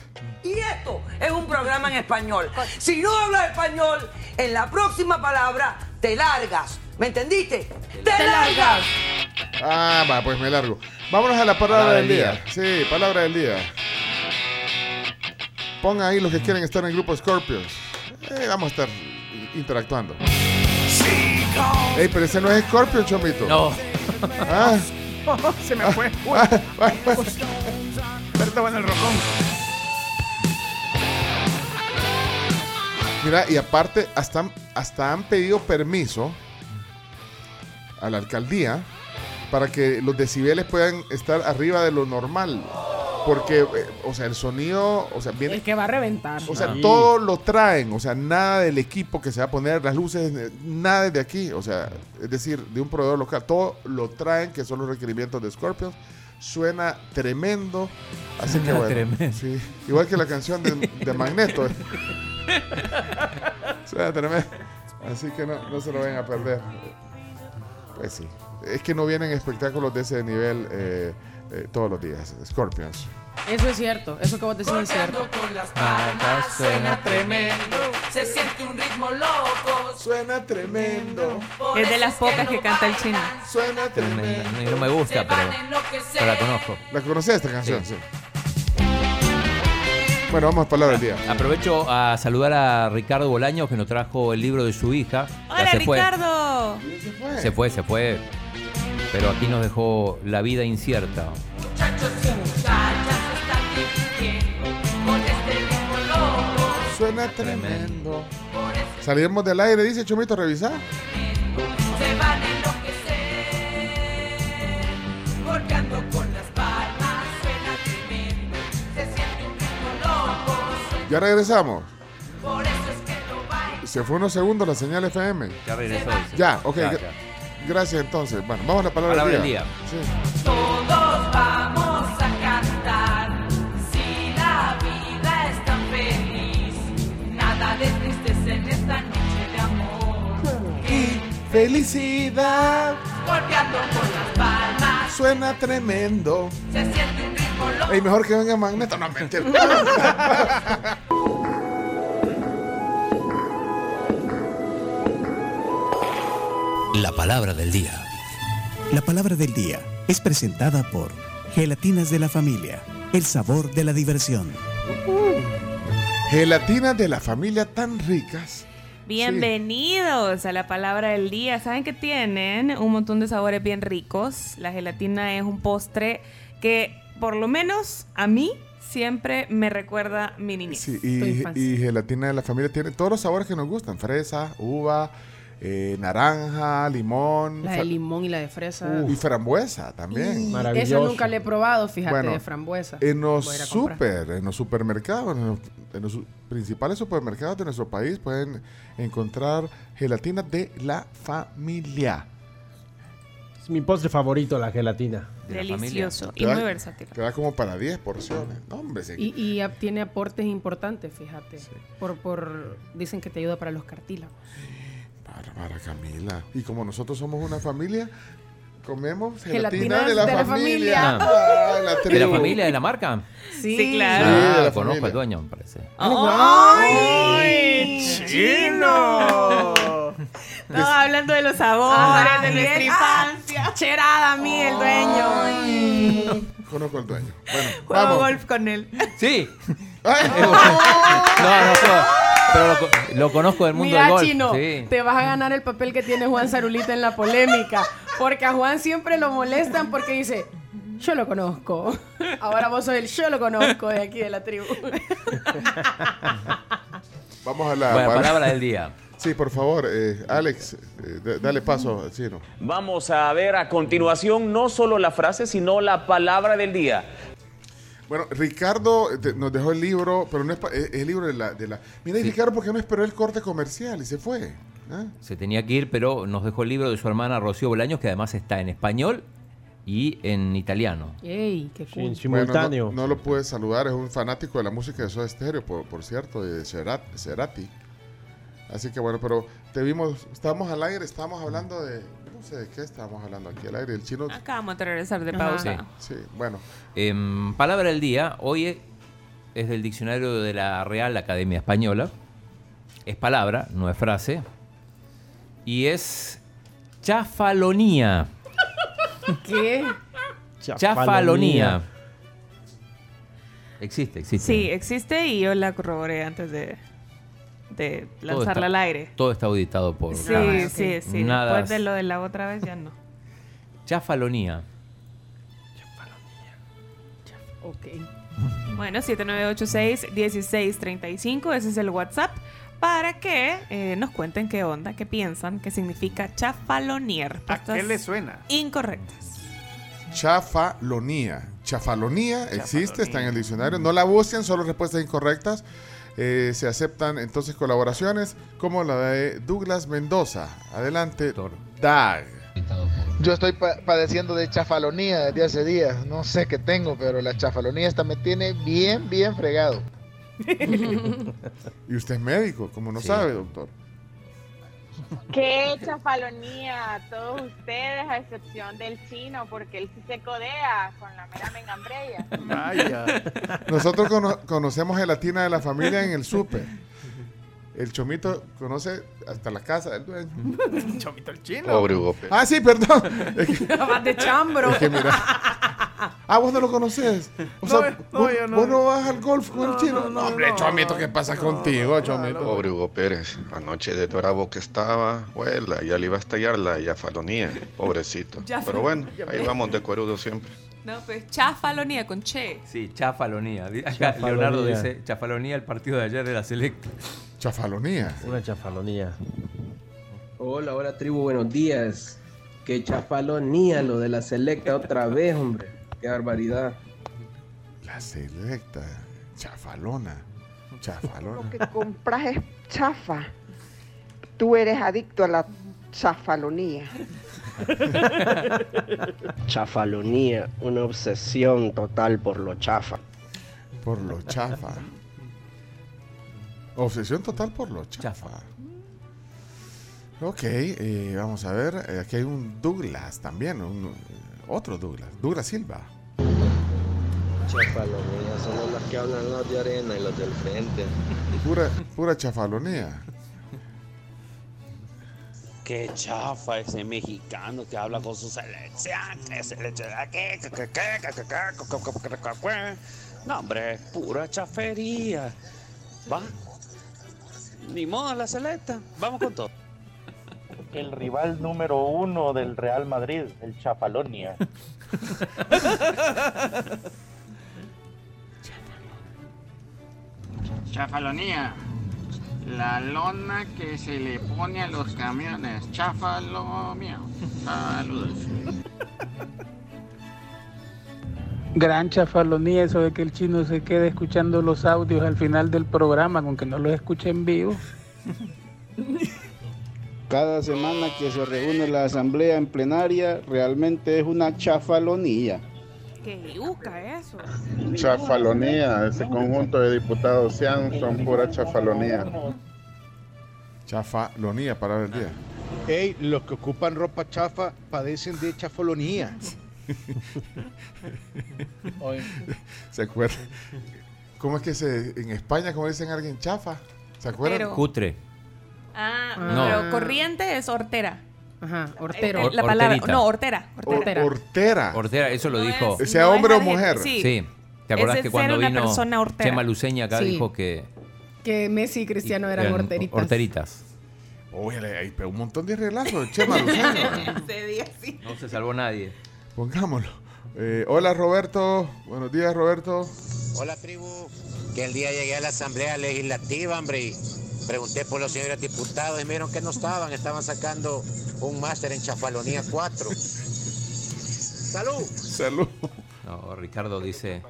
Y esto es un programa en español. Si no hablas español, en la próxima palabra te largas. ¿Me entendiste? ¡Te largas! Ah, va, pues me largo. Vámonos a la palabra, Palabra del del día. Sí, palabra del día. Pongan ahí los que quieren estar en el grupo Scorpions. Eh, vamos a estar interactuando. Ey, pero ese no es Scorpion, chomito. No. Ah, (laughs) Se me fue. Uy, ah, ah, bueno, el rojón. Mira, y aparte, hasta, hasta han pedido permiso a la alcaldía para que los decibeles puedan estar arriba de lo normal. Porque, eh, o sea, el sonido, o sea, viene Es que va a reventar. O sea, todo lo traen, o sea, nada del equipo que se va a poner, las luces, eh, nada de aquí, o sea, es decir, de un proveedor local, todo lo traen, que son los requerimientos de Scorpions. Suena tremendo, así que Suena bueno, tremendo. sí, igual que la canción de, de Magneto. (laughs) Suena tremendo, así que no, no se lo vayan a perder. Pues sí, es que no vienen espectáculos de ese nivel eh, eh, todos los días, Scorpions. Eso es cierto. Eso que vos decís es cierto. suena tremendo. Se siente un ritmo loco. Suena tremendo. Es de las pocas que canta el chino. Suena Tremenda. No, no me gusta, pero, pero la conozco. ¿La conocés esta canción? Sí. Bueno, vamos a palabra del día. Aprovecho a saludar a Ricardo Bolaños que nos trajo el libro de su hija. Ya Hola, se fue. Ricardo. Se fue, se fue. Pero aquí nos dejó La vida incierta. Suena tremendo. Salimos del aire, dice ritmo loco. Ya regresamos. Se fue unos segundos la señal FM. Ya regresó. Ya, ok. Ya, gra- ya. Gracias entonces. Bueno, vamos a la palabra, Palabra del del día. día. Sí. Todos vamos a cantar. Si la vida es tan feliz. Nada de tristeza en esta noche de amor. Felicidad. Golpeando con las palmas. Suena tremendo. Se siente un ritmo loco. Ey, mejor que venga Magneto. No, mentira. (laughs) La palabra del día. La palabra del día es presentada por Gelatinas de la Familia, el sabor de la diversión. Gelatinas de la familia tan ricas. Bienvenidos a la palabra del día. ¿Saben que tienen un montón de sabores bien ricos? La gelatina es un postre que, por lo menos a mí, siempre me recuerda mi niñez. Sí, y gelatina de la familia tiene todos los sabores que nos gustan: fresa, uva, eh, naranja, limón. La de limón y la de fresa. y frambuesa también. Y Esa nunca le he probado, fíjate, Bueno, de frambuesa. En los super, en los supermercados, en los, en los su- principales supermercados de nuestro país pueden encontrar gelatina de la familia. Es mi postre favorito, la gelatina. Delicioso y da- muy versátil. Te da como para 10 porciones. No, hombre, sí. Y, y tiene aportes importantes, fíjate. Por, por, dicen que te ayuda para los cartílagos. Bárbara Camila. Y como nosotros somos una familia, comemos gelatina Gelatinas de la, de la familia. familia. Ah, la ¿De la familia de la marca? Sí, Sí, claro. Ah, Sí, conozco familia. al dueño, me parece. ¡Ay! ¡Chino! Estamos hablando de los sabores Ah, de nuestra infancia. Cherada a mí, el dueño. Conozco al dueño. Bueno, Juego vamos. golf con él. Sí. Ay, (laughs) no, no, pero, lo, co- lo conozco del mundo Mira, del golf. Chino, Sí. te vas a ganar el papel que tiene Juan Zarulita en la polémica. Porque a Juan siempre lo molestan porque dice, yo lo conozco. Ahora vos sos el yo lo conozco de aquí de la tribu. Vamos a la Bueno, pal- palabra del día. Sí, por favor, eh, Alex, eh, dale paso al chino. Vamos a ver a continuación no solo la frase, sino la palabra del día. Bueno, Ricardo eh, te- nos dejó el libro, pero no es, pa- es el libro de la, de la... Mira, y Sí. Ricardo, ¿por qué no esperó el corte comercial y se fue? ¿Ah? Se tenía que ir, pero nos dejó el libro de su hermana Rocío Bolaños, que además está en español y en italiano. Ey, qué cool. En simultáneo. Bueno, no, no lo pude saludar, es un fanático de la música de Soda Stereo, por, por cierto, de Cerat- Cerati. Así que bueno, pero te vimos, estábamos al aire, estábamos hablando de, sé de qué estábamos hablando aquí al aire, el chino. Acabamos de regresar de pausa. Sí, bueno, Em, palabra del día, hoy es del diccionario de la Real Academia Española. Es palabra, no es frase. Y es chafalonía. (laughs) ¿Qué? Chafalonía. Existe, existe. Sí, existe y yo la corroboré antes de, de lanzarla está- al aire. Todo está auditado por Sí, sí, sí. Nada. Después de lo de la otra vez ya no. Chafalonía. Ok. (laughs) Bueno, 7986-1635, ese es el WhatsApp, para que eh, nos cuenten qué onda, qué piensan, qué significa chafalonier. ¿A qué le suena? Incorrectas. chafalonía. Chafalonía existe, está en el diccionario. No la busquen, solo respuestas incorrectas. Eh, se aceptan entonces colaboraciones como la de Douglas Mendoza. Adelante, Dag. Yo estoy pa- padeciendo de chafalonía desde hace días. No sé qué tengo, pero la chafalonía esta me tiene bien, bien fregado. (laughs) Y usted es médico, como no sabe, doctor. Qué chafalonía a todos ustedes, a excepción del chino, porque él sí se codea con la mera mengambrella. Vaya. Nosotros cono- conocemos gelatina de la familia en el súper. El chomito conoce hasta la casa del dueño. Chomito el chino. Pobre Hugo Pérez. Ah, sí, perdón. (laughs) Es que, de chambro. es que mira. (laughs) Ah, vos no lo conoces. O sea, No, vos, no. vos no vas al golf con el chino. no, No, no, hombre, no. chomito, ¿qué pasa contigo, chomito? Pobre Hugo Pérez, anoche de bravo que estaba, huela, ya le iba a estallar la yafalonía, pobrecito. Ya Pero bueno, Ya ahí vamos de cuerudo siempre. No, pues chafalonía con che. Sí, chafalonía. Acá Chafalonía. Leonardo dice chafalonía el partido de ayer de la selecta. Chafalonía. Una chafalonía. Hola, hola tribu, buenos días. Qué chafalonía lo de la selecta otra vez, hombre. Qué barbaridad. La selecta. Chafalona. Lo Chafalona. que compras es chafa. Tú eres adicto a la chafalonía. (laughs) Chafalonía, una obsesión total por lo chafa. Por lo chafa. Obsesión total por lo chafa. Ok, eh, vamos a ver. eh, aquí hay un Douglas también. un, otro Douglas. Douglas Silva. Chafalonea, son las que hablan los de arena y los del frente. Pura, pura chafalonea. Qué chafa ese mexicano que habla con su selección, que se le que, No, hombre, pura chafería. Va. Ni modo la selecta. Vamos con todo. El rival número uno del Real Madrid, el Chafalonia. Chafalonía. La lona que se le pone a los camiones. Cháfalo mío. Saludos. Gran chafalonía eso de que el chino se quede escuchando los audios al final del programa, aunque no los escuche en vivo. (laughs) Cada semana que se reúne la asamblea en plenaria realmente es una chafalonía. ¿Qué yuca eso? Chafalonía, ese conjunto de diputados sean son pura chafalonía. Chafalonía, palabra del día. Ey, los que ocupan ropa chafa padecen de chafolonía. (laughs) ¿Se acuerdan? ¿Cómo es que se, en España, cómo dicen a alguien chafa? ¿Se acuerdan? Pero- Cutre. Ah, No. pero corriente es hortera. Ajá, hortero. Or- la palabra, horterita. no, hortera. hortera. Hortera. Hortera, eso lo No dijo. es- Sea no hombre o mujer. sí. ¿Te acordás Es que de cuando vino persona hortera. Chema Luceña acá Sí. dijo que Que Messi y Cristiano eran, eran horteritas. horteritas? Oye, ahí pegó un montón de relazos, Chema. (laughs) Ese día sí. No se salvó nadie. Pongámoslo. Eh, hola Roberto, buenos días Roberto. Hola tribu, que el día llegué a la Asamblea Legislativa, hombre, pregunté por los señores diputados y me dijeron que no estaban, estaban sacando un máster en Chafalonía 4. ¡Salud! Salud. No, Ricardo dice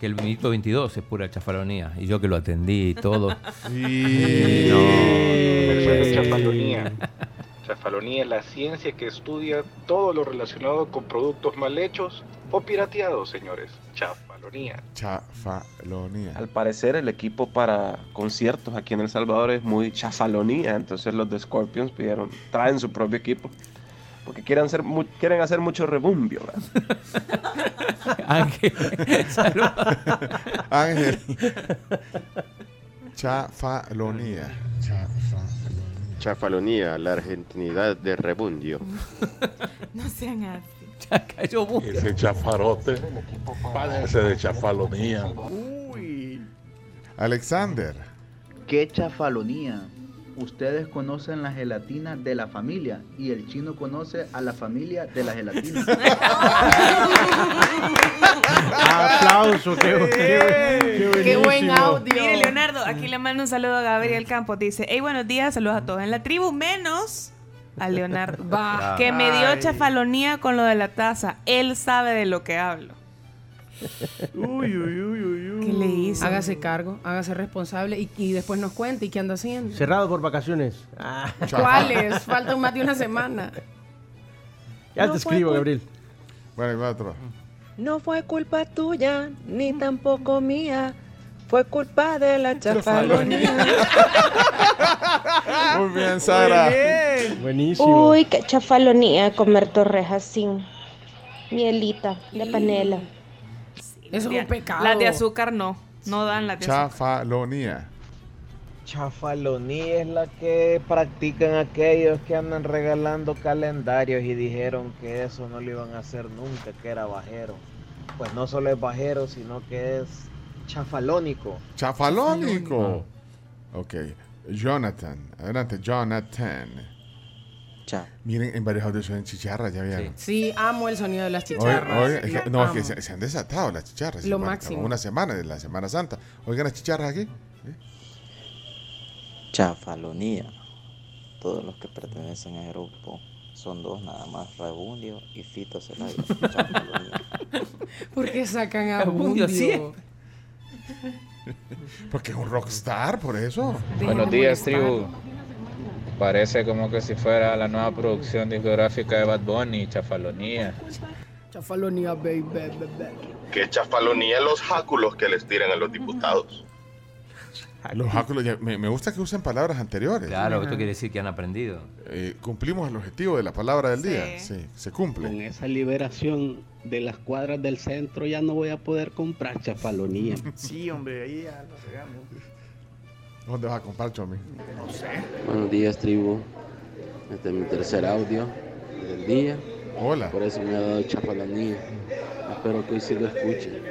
que el minuto 22 es pura chafalonía. Y yo que lo atendí y todo. (laughs) Y... No, Eso puede es ser. chafalonía. Chafalonía es la ciencia que estudia todo lo relacionado con productos mal hechos o pirateados, señores. Chafalonía. Chafalonía. Al parecer el equipo para conciertos aquí en El Salvador es muy chafalonía, entonces los de Scorpions pidieron, traen su propio equipo. Porque quieren hacer, mu- quieren hacer mucho rebumbio. (laughs) Ángel. Ángel. Chafalonía. Chafalonía, la argentinidad de rebundio. (laughs) No sean así. Ya cayó Ese chafarote padece de chafalonía. Alexander. ¿Qué chafalonía? Ustedes conocen la gelatina de la familia y el chino conoce a la familia de la gelatina. (laughs) Aplauso, qué, qué, qué buenísimo. Mire, Leonardo, aquí le mando un saludo a Gabriel Campos. Dice, hey, buenos días, saludos a todos en la tribu, menos a Leonardo. Va. Que me dio chafalonía con lo de la taza. Él sabe de lo que hablo. Uy, uy, uy, uy, uy. ¿Qué le hizo? Hágase cargo, hágase responsable y, y después nos cuente y qué anda haciendo. Cerrado por vacaciones. Ah. (laughs) ¿Cuáles? Falta más de una semana. Ya No te escribo, cul- Gabriel. Bueno, y otro. No fue culpa tuya, ni tampoco mía. Fue culpa de la (laughs) chafalonía. Muy bien, Sara. Buenísimo. Uy, qué chafalonía comer torrejas sin mielita de panela. Eso es un pecado. Las de azúcar no. No dan las de azúcar. Chafalonía. Chafalonía es la que practican aquellos que andan regalando calendarios y dijeron que eso no lo iban a hacer nunca, que era bajero. Pues no solo es bajero, sino que es chafalónico. Chafalónico. Ok. Jonathan. Adelante, Jonathan. Miren, en varios audios en chicharras, ya vieron. Sí, amo el sonido de las chicharras. oye, es que- Lo no, es que se, se han desatado las chicharras. Lo máximo. Una semana de la Semana Santa. Oigan las chicharras aquí. Chafalonía. Todos los que pertenecen a grupo son dos nada más, Rebundio y Fito Celaya. (laughs) Chafalonía. ¿Por qué sacan a Abundio Bundio? (laughs) Porque es un rockstar, por eso. Buenos días, tribu. Parece como que si fuera la nueva producción discográfica de Bad Bunny, Chafalonía. Chafalonía, baby, baby. Que chafalonía los jáculos que les tiran a los diputados. Los jáculos, ya- me, me gusta que usen palabras anteriores. Claro, esto quiere decir que han aprendido. Eh, cumplimos el objetivo de la palabra del día. Sí, se cumple. Con esa liberación de las cuadras del centro ya no voy a poder comprar chafalonía. (laughs) Sí, hombre, ahí ya nos regamos. ¿Dónde vas a comprar, Chomi? No sé. Buenos días, tribu. Este es mi tercer audio del día. Hola. Por eso me ha dado chafalonía. Espero que hoy sí lo escuchen.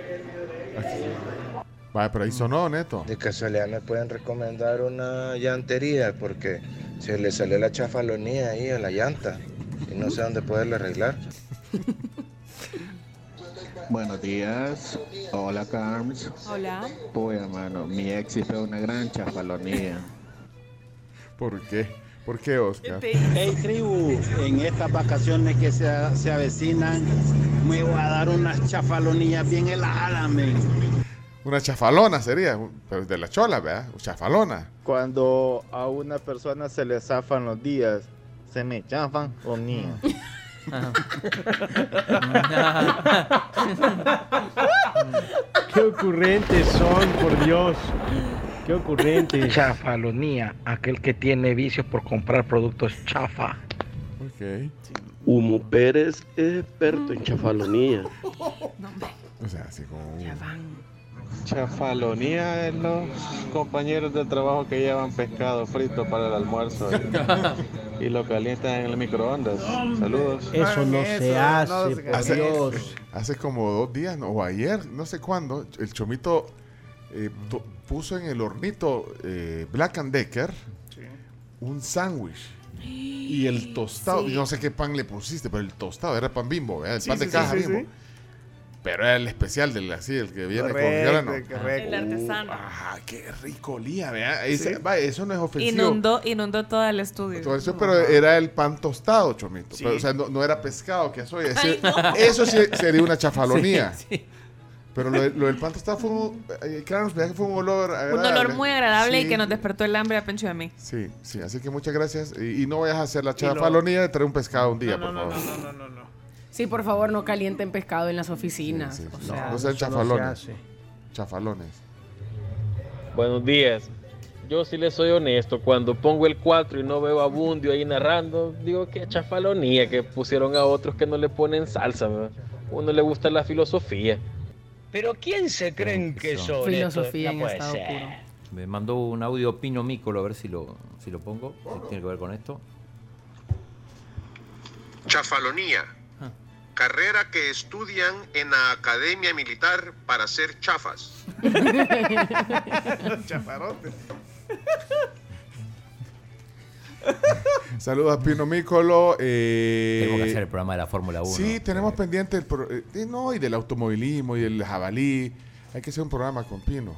Vaya, pero ahí sonó, Neto. De casualidad me pueden recomendar una llantería porque se le salió la chafalonía ahí a la llanta y no sé dónde poderla arreglar. (laughs) Buenos días. Hola, Carms. Hola. Pues, hermano, mi ex fue una gran chafalonía. ¿Por qué? ¿Por qué, Oscar? Hey, tribu, en estas vacaciones que se, se avecinan, me voy a dar unas chafalonías bien heladas, men. Una chafalona sería, pero de la chola, ¿verdad? Chafalona. Cuando a una persona se le zafan los días, se me chafan los niños. (laughs) Qué ocurrentes son, por Dios. Qué ocurrentes. Chafalonía, aquel que tiene vicios por comprar productos chafa. Ok. Humo Pérez es experto en chafalonía. O sea, así como... Chafalonía es los compañeros de trabajo que llevan pescado frito para el almuerzo y, (laughs) y lo calientan en el microondas. Saludos. Eso no se hace, por Hace, Dios. (laughs) hace como dos días, ¿no? o ayer, no sé cuándo, el chomito eh, puso en el hornito eh, Black and Decker un sándwich. (gasps) Y el tostado, Sí. no sé qué pan le pusiste, pero el tostado era pan bimbo, ¿verdad? el Sí, pan de sí, caja sí, sí, bimbo. Pero era el especial del así, el que viene Correcto, con grano. correcto. El artesano. Ah, qué rico olía, Sí. va, eso no es ofensivo. Inundó, inundó todo el estudio. Todo eso, pero era el pan tostado, chomito. Sí. Pero, o sea, no, no era pescado, que. Ay, no. Eso sí sería una (laughs) chafalonía. Sí, sí. Pero lo, lo del pan tostado fue un, eh, claro, que fue un olor Un agradable. olor muy agradable y que nos despertó el hambre a Pencho y a mí. Sí, sí, así que muchas gracias. Y, y no vayas a hacer la chafalonía de traer un pescado un día, No, por no, no, favor. no, no, no, no. Sí, por favor, no calienten pescado en las oficinas. Sí, sí. O No, sea, no sean no se chafalones. Chafalones. Buenos días. Yo sí le soy honesto, cuando pongo el 4 y no veo a Bundio ahí narrando, digo que chafalonía que pusieron a otros que no le ponen salsa. ¿verdad? Uno le gusta la filosofía. Pero ¿quién se creen que son? Filosofía en estado puro. Me mandó un audio Pino Mícolo, a ver si lo, si lo pongo. si tiene que ver con esto. Chafalonía. Carrera que estudian en la academia militar para ser chafas. (laughs) Chafarote. Saludos a Pino Mícolo. eh, Tenemos que hacer el programa de la Fórmula 1. Sí, tenemos pendiente el pro- eh, eh, no, y del automovilismo y del jabalí. Hay que hacer un programa con Pino.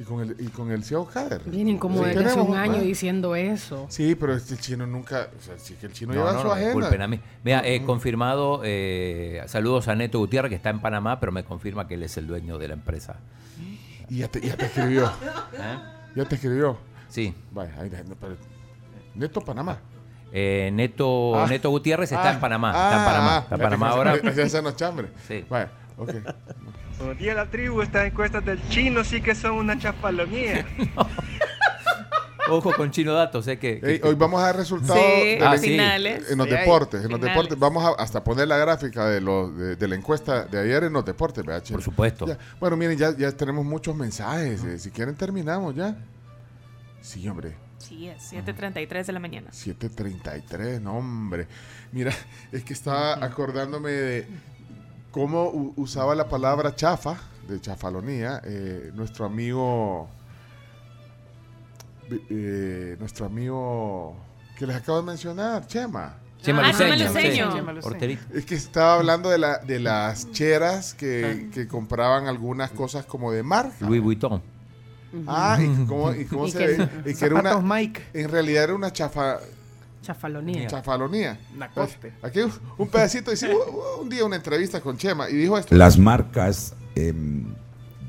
Y con el, y con el CEO Kader. Vienen como Sí, desde hace un año ¿verdad? diciendo eso. Sí, pero es que el chino nunca. O sea, sí que el chino No, lleva no, su no, agenda. disculpen a mí. Mira, he confirmado, eh, saludos a Neto Gutiérrez, que está en Panamá, pero me confirma que él es el dueño de la empresa. Y ya te, ya te escribió. ¿Eh? Ya te escribió. Sí. Vaya, ahí, no, pero- Neto Panamá. Eh, Neto, Ah. Neto Gutiérrez está Ah, en Panamá. ah, está en Panamá. ah, está en Panamá ahora. ya- ya se nos chambre. Sí. Vaya, ok. Buenos días, la tribu. Estas encuestas del chino sí que son una chafalonía. (laughs) Ojo con Chino Datos, sé que. Ey, hoy vamos a dar resultados Sí, de Ah, sí. finales. en los Sí, hay deportes. En los finales. deportes. Vamos a hasta poner la gráfica de, los de, de la encuesta de ayer en los deportes, ¿verdad? Por supuesto. Ya. Bueno, miren, ya, ya tenemos muchos mensajes. eh, Si quieren, terminamos ya. Sí, hombre. Sí, es 7.33 de la mañana. 7.33, no, hombre. Mira, es que estaba acordándome de cómo u- usaba la palabra chafa, de chafalonía, eh, nuestro amigo, eh, nuestro amigo que les acabo de mencionar, Chema. Chema Ah, Luceño, sí. Es que estaba hablando de, la, de las cheras que, que compraban algunas cosas como de marca. Louis Vuitton. Ah, y cómo, y cómo (laughs) Y se que- ve. (laughs) Y que era una, Mike. en realidad era una chafa, Chafalonía. chafalonía. Nacoste. Aquí un- un pedacito, hicimos (laughs) un día una entrevista con Chema y dijo esto. Las marcas em,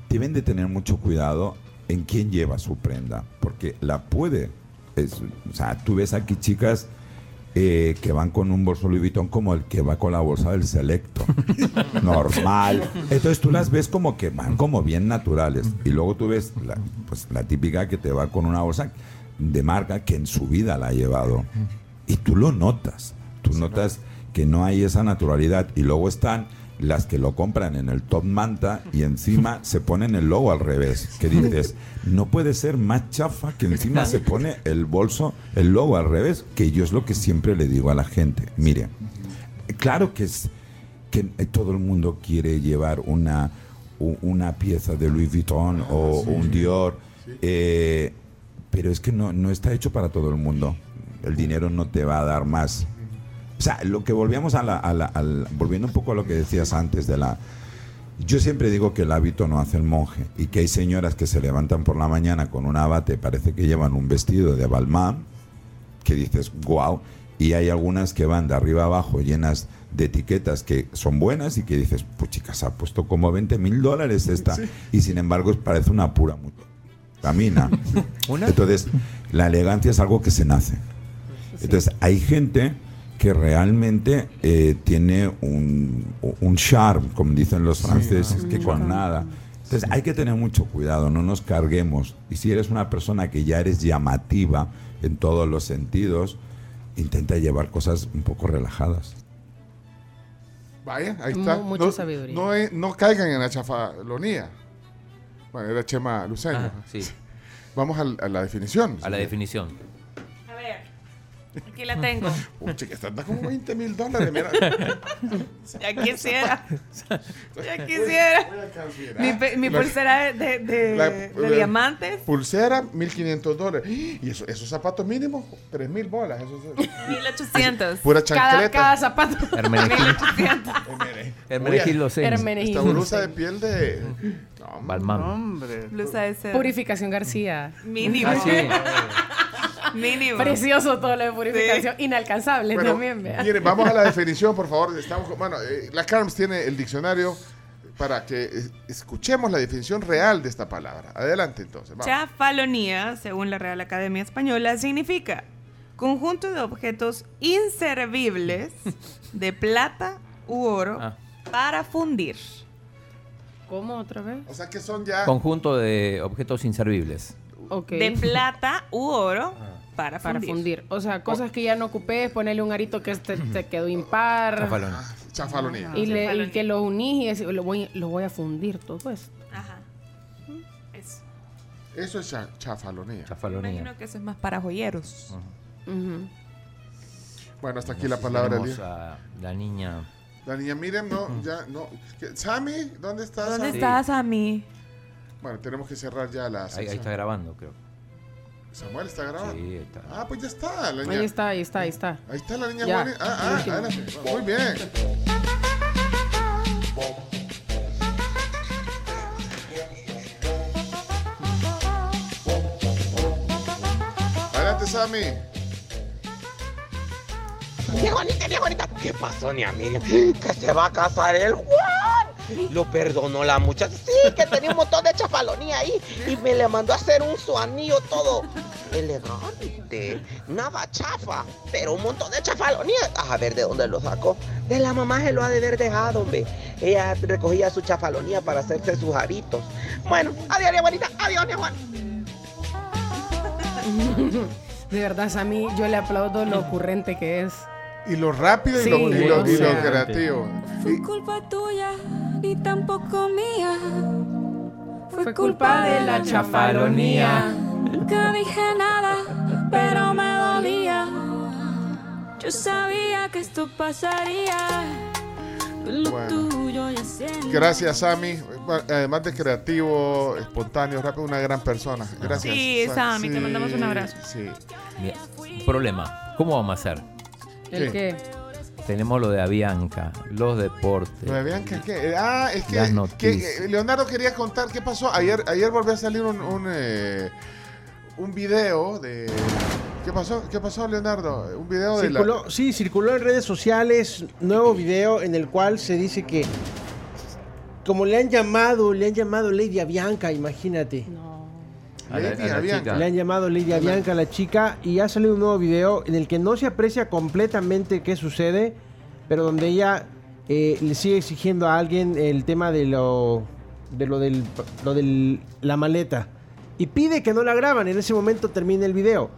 deben de tener mucho cuidado en quién lleva su prenda, porque la puede. es- o sea, tú ves aquí chicas eh, que van con un bolso Louis Vuitton como el que va con la bolsa del Selecto. (laughs) Normal. Entonces tú las ves como que van como bien naturales. Y luego tú ves la, pues, la típica que te va con una bolsa de marca que en su vida la ha llevado. Y tú lo notas. Tú notas que no hay esa naturalidad. Y luego están las que lo compran en el top manta y encima (laughs) se ponen el logo al revés. Que dices, (laughs) no puede ser más chafa que encima se pone el bolso, el logo al revés. Que yo es lo que siempre le digo a la gente. Mire, claro que es que eh, todo el mundo quiere llevar una, una pieza de Louis Vuitton o un Dior, eh, pero es que no, no está hecho para todo el mundo. El dinero no te va a dar más. O sea, lo que volvíamos a la, a la- volviendo un poco a lo que decías antes de la Yo siempre digo que el hábito no hace el monje y que hay señoras que se levantan por la mañana con un abate, parece que llevan un vestido de Balmain, que dices, wow, y hay algunas que van de arriba abajo llenas de etiquetas que son buenas y que dices, pues chicas, ha puesto como 20 mil dólares esta, y sin embargo parece una pura mu- camina. (laughs) Entonces, la elegancia es algo que se nace. Entonces, hay gente que realmente eh, tiene un, un charme, como dicen los franceses, que con nada. Entonces, hay que tener mucho cuidado, no nos carguemos. Y si eres una persona que ya eres llamativa en todos los sentidos, intenta llevar cosas un poco relajadas. Vaya, ahí está. mucha no, sabiduría. No, eh, no caigan en la chafalonía. Bueno, era Chema Luceño. Ah, sí. Vamos al- a, la definición. A la definición. Aquí la tengo. Pucha, que está como 20 mil dólares, mira. Ya quisiera. (laughs) Ya quisiera. Mi, pe- mi La- pulsera de, de- La- de la- diamantes, Pulsera, 1500 dólares. Y eso, esos zapatos mínimos, 3 mil bolas. Eso, es- 1800. Pura Cada, chancleta. cada zapato. Hermenegildo. 1800. Hermenegildo Oye, Seño. Hermenegildo. Esta blusa de piel de. No, Balmain. Hombre. Blusa de seda. Purificación García. Mínimo. Ah, sí. (laughs) Mínimo. Precioso todo lo de purificación. Inalcanzable Bueno, también, vea. miren, vamos a la definición, por favor. Estamos, con- bueno, eh, la Carms tiene el diccionario para que eh, escuchemos la definición real de esta palabra. Adelante, entonces. Vamos. Chafalonía, según la Real Academia Española, significa conjunto de objetos inservibles de plata u oro Ah. para fundir. ¿Cómo otra vez? O sea que son ya. Conjunto de objetos inservibles. De plata u oro para para fundir. fundir. O sea, cosas que ya no ocupé, ponerle un arito que te, te quedó impar. Chafalón. Ah, Chafalonía. Y, le- y Chafalonía. que lo unís y decís, lo voy, lo voy a fundir todo esto. Ajá. Eso. Eso es cha- chafalonía. Chafalonía. Imagino que eso es más para joyeros. Bueno, hasta aquí la palabra del Tenemos día. a la niña. La niña Miriam, no, ya, no. Sammy, ¿dónde estás? ¿Dónde Sammy? estás, Ami? Bueno, tenemos que cerrar ya la Ahí, está grabando, creo. Samuel está grabando. Sí, está. Ah, pues ya está. La niña. Ahí está, ahí está, ahí está. Ahí está la niña Ya, Juani. Ah, ah, adelante. Muy bien. Adelante, Sammy. Ni Juanita, ni Juanita. ¿Qué pasó, ni Miriam? Que se va a casar el Juan. Lo perdonó la muchacha. Sí, que tenía un montón de chafalonía ahí. Y me le mandó a hacer un su anillo todo elegante. Nada chafa, pero un montón de chafalonía. A ver de dónde lo sacó. De la mamá se lo ha de haber dejado, hombre. Ella recogía su chafalonía para hacerse sus aritos. Bueno, adiós, ni Juanita. Adiós, ni Juan. (laughs) De verdad, Sammy, yo le aplaudo lo ocurrente que es. Y lo rápido y, Sí, lo, y lo- y creativo. Fue culpa tuya, ni tampoco mía. Fue culpa de la chafalonía. Nunca dije nada, pero me dolía. Yo sabía que esto pasaría. Lo Bueno. tuyo ya siento. Gracias, Sammy. Además de creativo, espontáneo, rápido, una gran persona. Gracias. Sí, Sa- Sammy, te mandamos un abrazo. Sí. Mira, un problema. ¿Cómo vamos a hacer? ¿El qué? Tenemos lo de Avianca, los deportes. ¿Lo de Bianca qué? Ah, es que, Las que, noticias. eh, Leonardo quería contar qué pasó. Ayer, ayer volvió a salir un, un, eh, un video de. ¿Qué pasó? ¿Qué pasó, Leonardo? Un video de la. Sí, circuló en redes sociales nuevo video en el cual se dice que como le han llamado, le han llamado Lady Avianca, imagínate. A la- Lady a la Avianca. chica. Le han llamado Lady Avianca a la chica y ha salido un nuevo video en el que no se aprecia completamente qué sucede, pero donde ella eh, le sigue exigiendo a alguien el tema de lo de lo del lo del la maleta y pide que no la graban. En ese momento termina el video,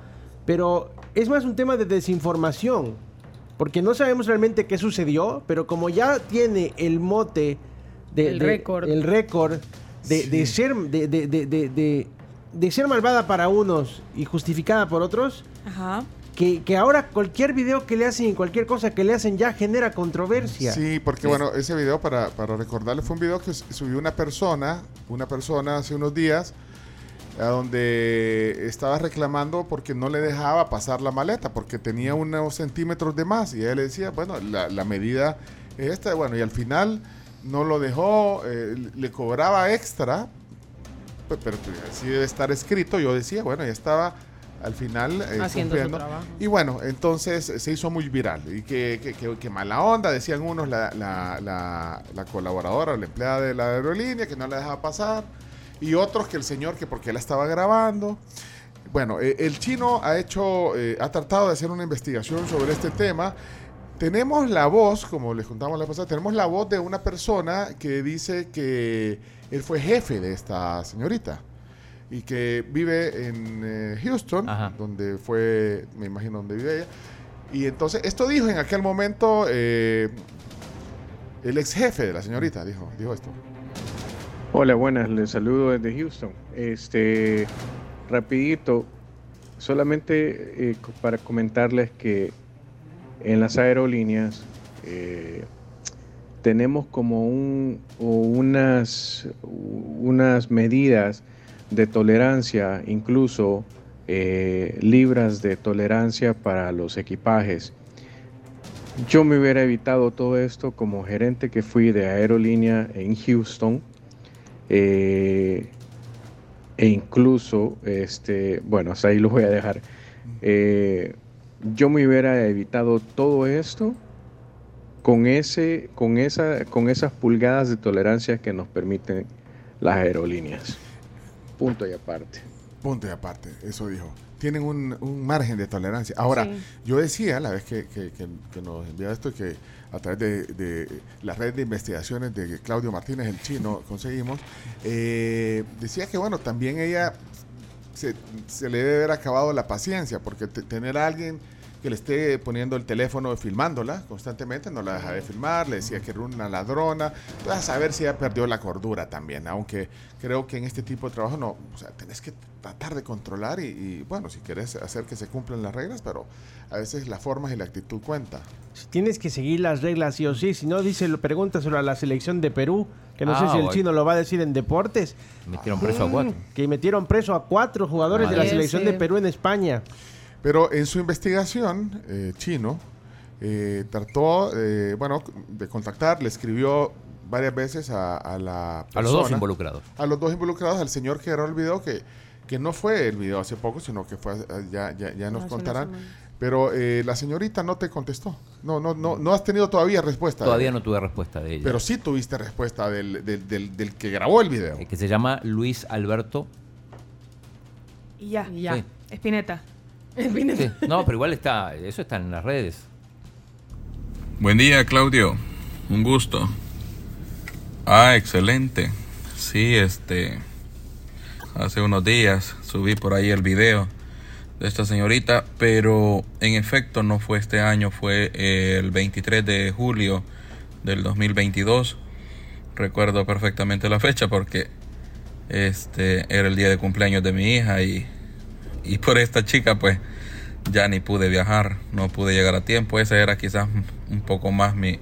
pero es más un tema de desinformación porque no sabemos realmente qué sucedió, pero como ya tiene el mote de, El de- récord. el récord de, de ser de, de- de- de- ser malvada para unos y justificada por otros, Ajá. que, que ahora cualquier video que le hacen, cualquier cosa que le hacen ya genera controversia. Sí, porque bueno, ese video, para, para recordarle, fue un video que subió una persona, una persona hace unos días, a donde estaba reclamando porque no le dejaba pasar la maleta, porque tenía unos centímetros de más. Y ella le decía, bueno, la, la medida es esta, bueno, y al final no lo dejó, eh, le cobraba extra, pe- pero así debe estar escrito. Yo decía, bueno, ya estaba al final eh, Haciendo su cumpliendo. trabajo. Y bueno, entonces se hizo muy viral. Y que, que- que- que mala onda, decían unos, la, la- la- la colaboradora, la empleada de la aerolínea, que no la dejaba pasar. Y otros que el señor, que porque la estaba grabando. Bueno, eh, el chino ha hecho, eh, ha tratado de hacer una investigación sobre este tema. Tenemos la voz, como les contamos la pasada, tenemos la voz de una persona que dice que él fue jefe de esta señorita y que vive en eh, Houston, donde fue, me imagino, donde vive ella. Y entonces, esto dijo en aquel momento eh, el ex jefe de la señorita, dijo, dijo esto. Hola, buenas, les saludo desde Houston. Este, rapidito, solamente eh, para comentarles que en las aerolíneas eh, tenemos como un, unas, unas medidas de tolerancia, incluso eh, libras de tolerancia para los equipajes. Yo me hubiera evitado todo esto como gerente que fui de aerolínea en Houston. eh, e incluso, este, bueno, hasta ahí lo voy a dejar. Eh, yo me hubiera evitado todo esto con, ese, con, esa, con esas pulgadas de tolerancia que nos permiten las aerolíneas. Punto y aparte. Punto y aparte, eso dijo. Tienen un, un margen de tolerancia. Ahora, Sí. yo decía la vez que, que- que- que nos enviaba esto que a través de, de la red de investigaciones de Claudio Martínez, el chino, (laughs) conseguimos, eh, decía que bueno, también ella se, se le debe haber acabado la paciencia, porque te- tener a alguien que le esté poniendo el teléfono filmándola constantemente, no la deja de filmar, le decía que era una ladrona, vas a saber si ella perdió la cordura también, aunque creo que en este tipo de trabajo no, o sea, tenés que tratar de controlar y, y, bueno, si querés hacer que se cumplan las reglas, pero a veces las formas y la actitud cuenta. Si tienes que seguir las reglas sí o sí, si no, dice, pregúntaselo a la selección de Perú, que no Ah, sé si el chino lo va a decir en deportes. Metieron preso a cuatro. Que metieron preso a cuatro jugadores de la selección de Perú en España. Pero en su investigación, eh, Chino eh, trató, eh, bueno, de contactar, le escribió varias veces a, a la A los dos involucrados. A los dos involucrados, al señor que grabó el video, que, que no fue el video hace poco, sino que fue, eh, ya, ya, ya nos contarán. Pero eh, la señorita no te contestó. No, no, no, no has tenido todavía respuesta. Todavía no tuve respuesta de ella. Pero sí tuviste respuesta del, del, del- del que grabó el video. que se llama Luis Alberto. Y ya. Ya. Sí. Espineta. (laughs) Sí. No, pero igual está, eso está en las redes. Buen día, Claudio. Un gusto. Ah, excelente. Sí, este. Hace unos días subí por ahí el video de esta señorita, pero en efecto no fue este año, fue el 23 de julio del 2022. Recuerdo perfectamente la fecha porque este era el día de cumpleaños de mi hija y, y por esta chica pues ya ni pude viajar, no pude llegar a tiempo. Esa era quizás un poco más mi,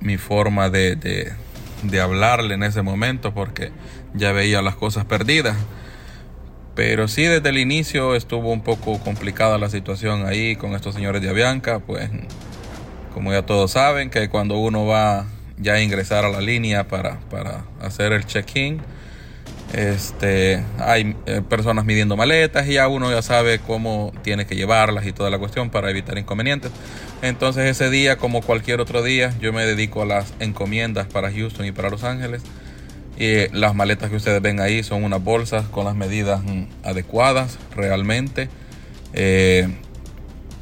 mi, forma de, de, de hablarle en ese momento porque ya veía las cosas perdidas. Pero sí, desde el inicio estuvo un poco complicada la situación ahí con estos señores de Avianca, pues como ya todos saben, que cuando uno va ya a ingresar a la línea para, para hacer el check-in, este, hay eh, personas midiendo maletas y ya uno ya sabe cómo tiene que llevarlas y toda la cuestión para evitar inconvenientes. Entonces ese día, como cualquier otro día, yo me dedico a las encomiendas para Houston y para Los Ángeles. Y las maletas que ustedes ven ahí son unas bolsas con las medidas mm, adecuadas realmente. Eh,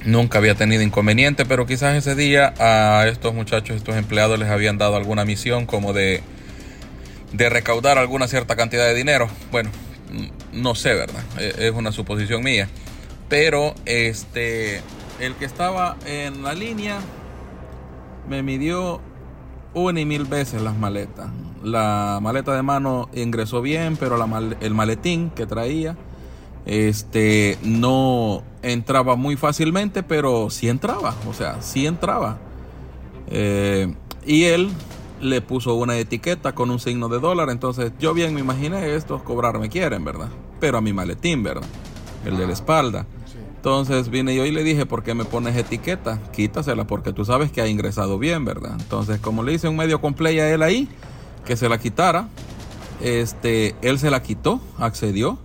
nunca había tenido inconveniente, pero quizás ese día a estos muchachos, estos empleados les habían dado alguna misión como de, de recaudar alguna cierta cantidad de dinero. Bueno, no sé, ¿verdad? Eh, Es una suposición mía. Pero este, el que estaba en la línea me midió una y mil veces las maletas. La maleta de mano ingresó bien, pero el maletín que traía este no entraba muy fácilmente, pero sí entraba, o sea, sí entraba. Eh, y él le puso una etiqueta con un signo de dólar, entonces yo bien me imaginé estos cobrar me quieren, ¿verdad? Pero a mi maletín, ¿verdad? El de la espalda. Entonces vine yo y le dije, ¿por qué me pones etiqueta? Quítasela porque tú sabes que ha ingresado bien, ¿verdad? Entonces, como le hice un medio complay a él ahí, que se la quitara, este, él se la quitó, accedió.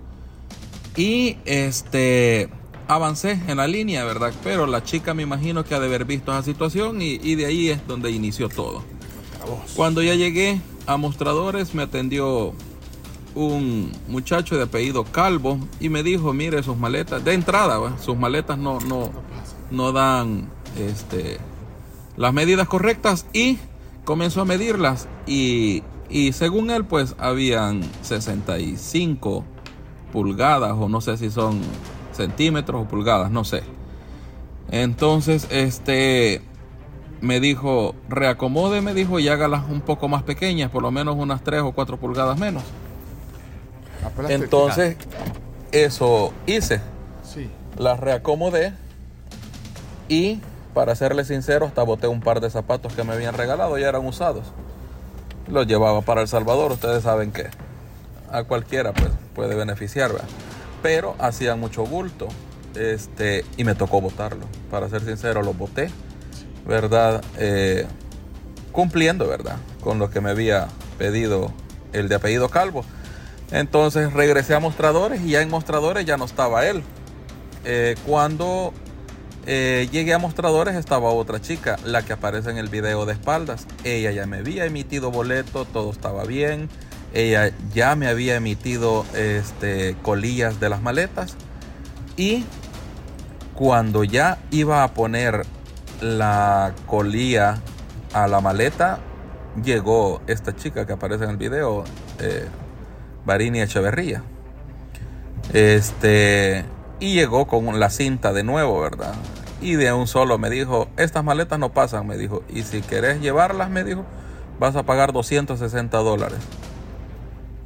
Y este, avancé en la línea, ¿verdad? Pero la chica me imagino que ha de haber visto esa situación y, y de ahí es donde inició todo. Cuando ya llegué a mostradores me atendió un muchacho de apellido Calvo y me dijo, mire sus maletas, de entrada, ¿va? sus maletas no, no, no dan este, las medidas correctas y comenzó a medirlas y, y según él pues habían 65 pulgadas o no sé si son centímetros o pulgadas, no sé. Entonces, este me dijo, reacomode, me dijo, y hágalas un poco más pequeñas, por lo menos unas 3 o 4 pulgadas menos. Entonces, eso hice. Sí. Las reacomodé y, para serle sincero, hasta boté un par de zapatos que me habían regalado, ya eran usados. Los llevaba para El Salvador, ustedes saben que a cualquiera pues, puede beneficiar, ¿verdad? pero hacían mucho bulto este, y me tocó botarlo. Para ser sincero, los boté, ¿verdad? Eh, cumpliendo, ¿verdad? Con lo que me había pedido el de apellido Calvo. Entonces regresé a mostradores y ya en mostradores ya no estaba él. Eh, cuando eh, llegué a mostradores estaba otra chica, la que aparece en el video de espaldas. Ella ya me había emitido boleto, todo estaba bien. Ella ya me había emitido este, colillas de las maletas. Y cuando ya iba a poner la colilla a la maleta, llegó esta chica que aparece en el video, eh, Echeverría. Este, y llegó con la cinta de nuevo, ¿verdad? Y de un solo me dijo, estas maletas no pasan, me dijo. Y si querés llevarlas, me dijo, vas a pagar 260 dólares.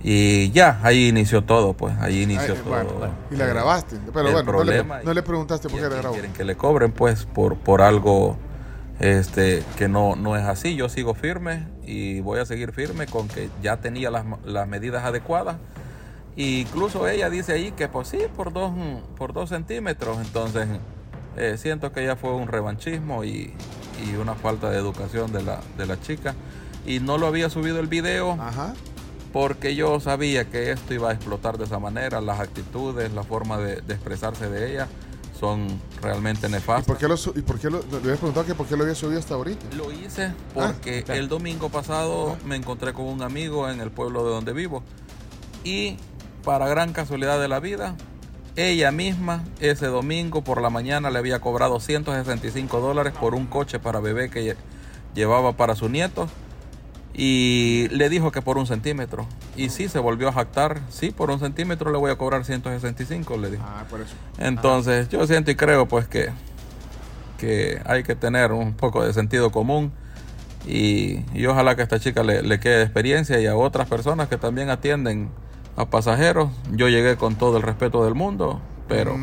Y ya, ahí inició todo, pues, ahí inició Ay, todo. bueno, bueno. y la grabaste. Pero el bueno, no le, problema no le preguntaste por qué la grabó. quieren que le cobren pues por, por algo este que no, no es así. Yo sigo firme y voy a seguir firme con que ya tenía las, las medidas adecuadas. E incluso ella dice ahí que pues sí, por dos, por dos centímetros. Entonces eh, siento que ya fue un revanchismo y, y una falta de educación de la, de la chica. Y no lo había subido el video porque yo sabía que esto iba a explotar de esa manera. Las actitudes, la forma de, de expresarse de ella son realmente ¿Y nefastas. por qué lo, y por qué lo, le habías preguntado que por qué lo había subido hasta ahorita? Lo hice porque Ah, el domingo pasado me encontré con un amigo en el pueblo de donde vivo y para gran casualidad de la vida, ella misma ese domingo por la mañana le había cobrado 165 dólares por un coche para bebé que lle- llevaba para su nieto y le dijo que por un centímetro. Y sí, se volvió a jactar, sí, por un centímetro le voy a cobrar 165, le dijo. Ah, por eso. Entonces, yo siento y creo pues que, que hay que tener un poco de sentido común y, y ojalá que a esta chica le, le quede experiencia y a otras personas que también atienden a pasajeros. Yo llegué con todo el respeto del mundo, pero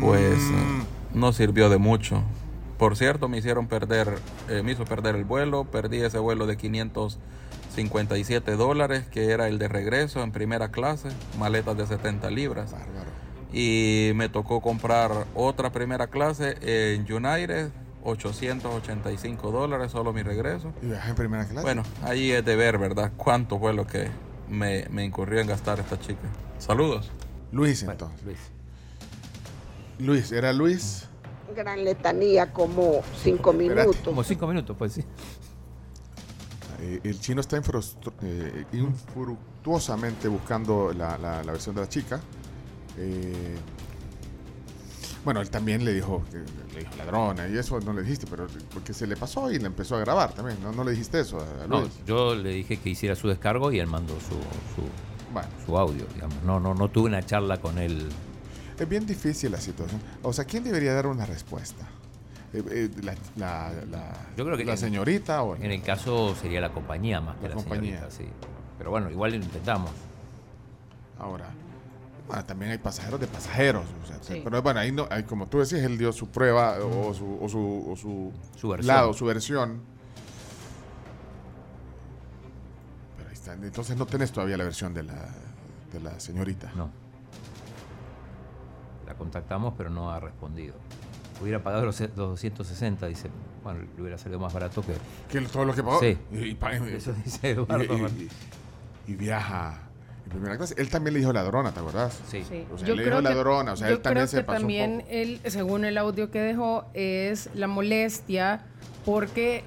pues eh, no sirvió de mucho. Por cierto, me hicieron perder, eh, me hizo perder el vuelo, perdí ese vuelo de 557 dólares, que era el de regreso en primera clase, maletas de 70 libras. Y me tocó comprar otra primera clase en United, 885 dólares, solo mi regreso. Y viajas en primera clase. Bueno, ahí es de ver, ¿verdad? ¿Cuánto fue lo que me, me incurrió en gastar esta chica? Saludos. Luis, entonces. Luis, era Luis. Gran letanía, como cinco minutos. Como cinco minutos, pues sí. Eh, el chino está eh, infructuosamente buscando la, la- la versión de la chica. Eh, bueno, él también le dijo, que le dijo ladrona y eso no le dijiste, pero porque se le pasó y le empezó a grabar también. No, no le dijiste eso a, No, Luis. yo le dije que hiciera su descargo y él mandó su, su, Bueno. su audio, digamos. No, no, no tuve una charla con él. Es bien difícil la situación. O sea, ¿quién debería dar una respuesta? Eh, eh, la, la- la- Yo creo que la en- señorita o En el caso sería la compañía más que La la, compañía. señorita, sí. Pero bueno, igual lo intentamos. Ahora, bueno, también hay pasajeros de pasajeros. o sea, Sí. Pero bueno, ahí no, ahí como tú decías, él dio su prueba o su, o su, o su, Su versión. lado, su versión. Pero ahí está. Entonces no tenés todavía la versión de la, de la señorita. No. Contactamos, pero no ha respondido. Hubiera pagado los, los 260, dice. Bueno, le hubiera salido más barato que. ¿Que todo lo que pagó? Sí. Y, (laughs) Eso dice Eduardo. y- y- y viaja en primera clase. Él también le dijo ladrona, ¿te acordás? Sí. Sí. O sea, Yo le creo dijo que- ladrona, o sea, yo él también creo se que pasó también un poco. él, según el audio que dejó, es la molestia porque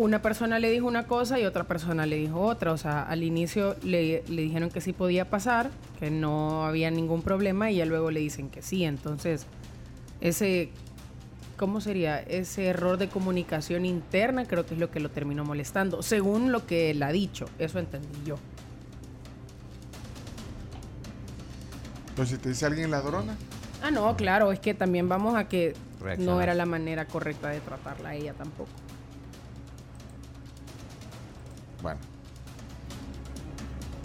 una persona le dijo una cosa y otra persona le dijo otra. O sea, al inicio le, le dijeron que sí podía pasar, que no había ningún problema y ya luego le dicen que sí. Entonces, ese, ¿cómo sería? Ese error de comunicación interna creo que es lo que lo terminó molestando, según lo que él ha dicho. Eso entendí yo. Entonces, ¿te dice alguien ladrona? Ah, no, claro, es que también vamos a que no era la manera correcta de tratarla a ella tampoco. Bueno.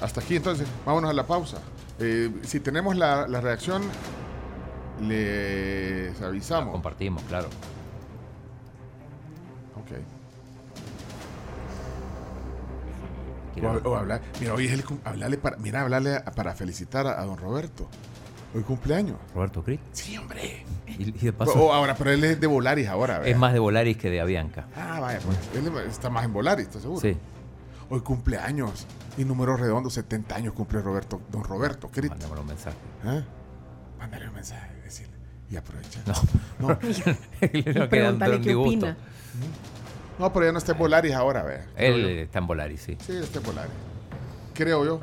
Hasta aquí entonces, vámonos a la pausa. Eh, si tenemos la, la reacción, les avisamos. compartimos, claro. Ok. O, o hablar, mira, hoy es el hablarle para, mira, hablarle para felicitar a, a don Roberto. Hoy cumpleaños. Roberto Crit. Sí, hombre. Y, y de paso, ahora, pero él es de Volaris ahora, es ¿verdad? más de Volaris que de Avianca. Ah, vaya, pues. Él está más en Volaris, ¿estás seguro? Sí. Hoy cumpleaños. Y número redondo, 70 años cumple Roberto, don Roberto, Crit. Mándame un mensaje. ¿Eh? Mándale un mensaje, decirle. Y aprovecha. No. No. (laughs) Un- Pregúntale qué opina. No, pero ya no está en Volaris ahora, vea. Creo Él yo. está en Volaris, sí. Sí, está en Volaris. Creo yo.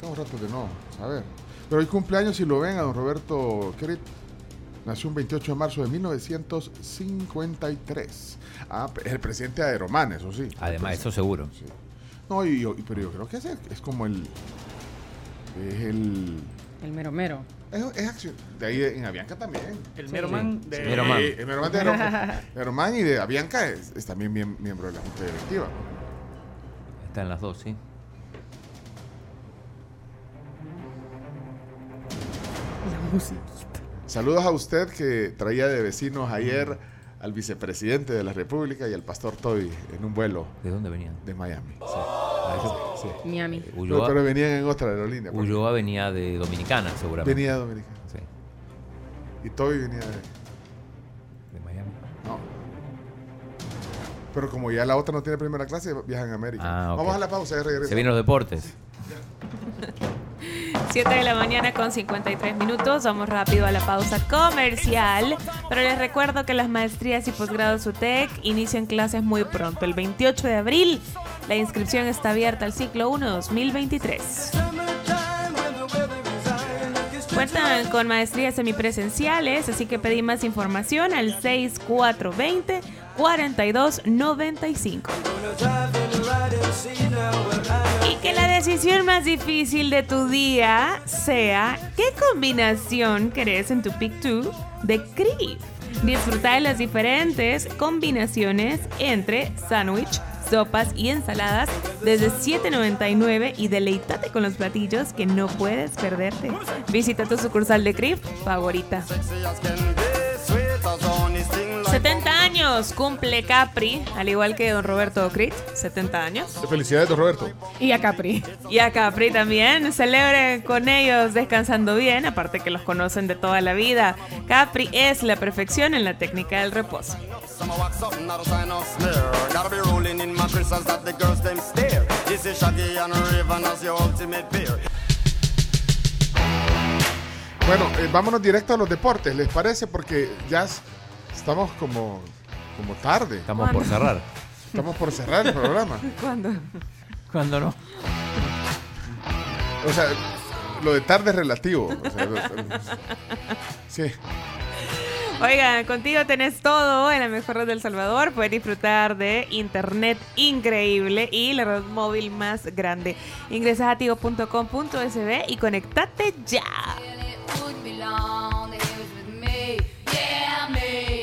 Tengo rato de no saber. Pero hoy cumpleaños, si lo ven, a don Roberto Crit. Nació un 28 de marzo de 1953. Ah, es el presidente de Aeroman, eso sí. Además, eso seguro. Sí. No, y yo- pero yo creo que es, es como el. Es el. El mero mero. Es, es acción. De ahí en Avianca también. El Sí, mero sí. man Sí, de- El mero man. El mero man de Aeroman- (laughs) y de Avianca es, es también miem- miembro de la Junta Directiva. Está en las dos, sí. La música. Saludos a usted que traía de vecinos ayer al vicepresidente de la República y al pastor Toby en un vuelo. ¿De dónde venían? De Miami. Sí. Miami. Pero, Ulloa, pero venían en otra aerolínea. porque Ulloa venía de Dominicana, seguramente. Venía de Dominicana. Sí. Y Toby venía de. De Miami. No. Pero como ya la otra no tiene primera clase, viajan a América. Ah, ok. Vamos a la pausa y regresamos. Se vienen los deportes. (laughs) 7 de la mañana con 53 minutos. Vamos rápido a la pausa comercial. Pero les recuerdo que las maestrías y posgrados UTEC inician clases muy pronto, el 28 de abril. La inscripción está abierta al ciclo 1 2023. Cuentan con maestrías semipresenciales, así que pedí más información al 6420 4295. Y que la decisión más difícil de tu día sea qué combinación querés en tu Pick 2 de Crib. Disfruta de las diferentes combinaciones entre sándwich, sopas y ensaladas desde $7.99 y deleítate con los platillos que no puedes perderte. Visita tu sucursal de Crib favorita. 70 años cumple Capri, al igual que don Roberto Crit, 70 años. Felicidades, don Roberto. Y a Capri. Y a Capri también. Celebren con ellos descansando bien, aparte que los conocen de toda la vida. Capri es la perfección en la técnica del reposo. Bueno, eh, vámonos directo a los deportes, ¿les parece? Porque ya estamos como, como tarde. Estamos por cerrar. Estamos por cerrar el programa. (laughs) ¿Cuándo? ¿Cuándo no? O sea, lo de tarde es relativo. o sea, lo- sí. Oigan, contigo tenés todo en la mejor red del Salvador. Puedes disfrutar de internet increíble y la red móvil más grande. Ingresa a tigo.com.sb y conectate ya.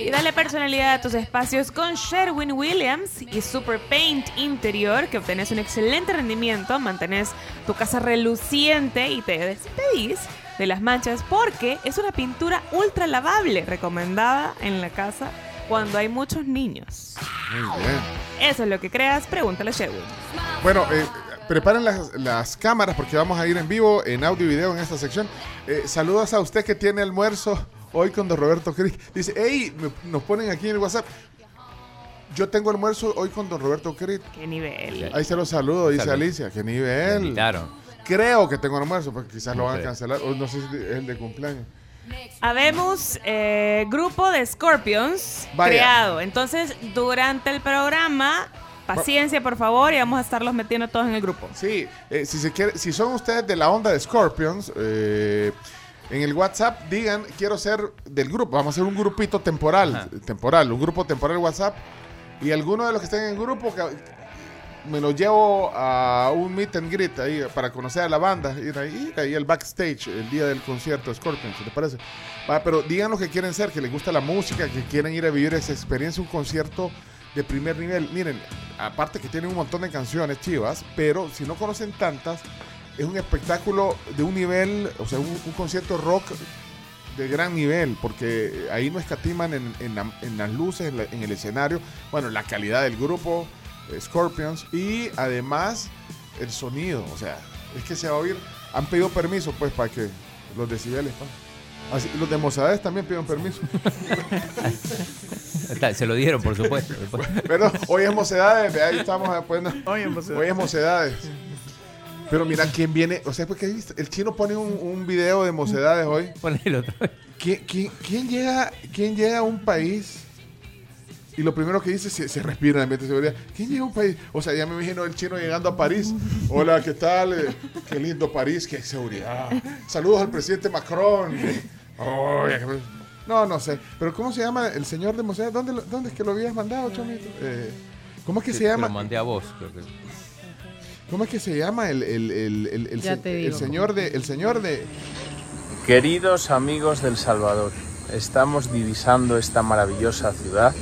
Y dale personalidad a tus espacios con Sherwin Williams y Super Paint Interior, que obtenés un excelente rendimiento, mantenés tu casa reluciente y te despedís de las manchas porque es una pintura ultra lavable, recomendada en la casa cuando hay muchos niños. Muy bien. Eso es lo que creas, pregúntale a Sherwin. Bueno, eh, Preparen las, las cámaras porque vamos a ir en vivo en audio y video en esta sección. Eh, saludos a usted que tiene almuerzo hoy con don Roberto Cris. Dice, hey, me- nos ponen aquí en el WhatsApp. Yo tengo almuerzo hoy con don Roberto Cris. Qué nivel. Ahí se los saludo, dice Salud. Alicia. Qué nivel. Me invitaron. Creo que tengo almuerzo, porque quizás lo van a cancelar. O no sé si es el de cumpleaños. Habemos eh, grupo de Scorpions Vaya. creado. Entonces, durante el programa, paciencia, por favor, y vamos a estarlos metiendo todos en el grupo. Sí, eh, si, se quiere, si son ustedes de la onda de Scorpions, eh, en el WhatsApp digan, quiero ser del grupo. Vamos a hacer un grupito temporal, temporal, un grupo temporal WhatsApp. Y alguno de los que estén en el grupo, que me lo llevo a un meet and greet ahí para conocer a la banda, ir ahí, ir ahí al backstage el día del concierto de Scorpions, ¿te parece? Va, pero digan lo que quieren ser, que les gusta la música, que quieren ir a vivir esa experiencia, un concierto de primer nivel. Miren, aparte que tienen un montón de canciones chivas, pero si no conocen tantas, es un espectáculo de un nivel, o sea, un, un concierto rock de gran nivel, porque ahí no escatiman en, en la- en las luces, en, la- en el escenario, bueno, la calidad del grupo, eh, Scorpions, y además el sonido, o sea, es que se va a oír, han pedido permiso pues para que los decibeles, pa. Así, los de Mozadez también pidieron permiso. (laughs) Se lo dieron, por supuesto. Pero hoy es Mocedades, de ahí estamos después. ¿no? Hoy es Mocedades. Pero mira quién viene, o sea, porque el chino pone un, un video de Mocedades hoy. (laughs) Pone el otro. ¿Quién, quién, quién llega, ¿Quién llega a un país y lo primero que dice se, se respira en el ambiente de seguridad? ¿Quién llega a un país? O sea, ya me imagino el chino llegando a París. Hola, ¿qué tal? Eh, Qué lindo París, qué seguridad. Saludos al presidente Macron. Oh, no, no sé. Pero ¿cómo se llama el señor de Mocedades? ¿Dónde, lo- ¿Dónde es que lo habías mandado, Chomito? Eh, ¿Cómo es que Sí, se Lo llama? mandé a vos, creo que. ¿Cómo es que se llama el, el, el, el, el se- señor de el señor de Queridos amigos del Salvador, estamos divisando esta maravillosa ciudad.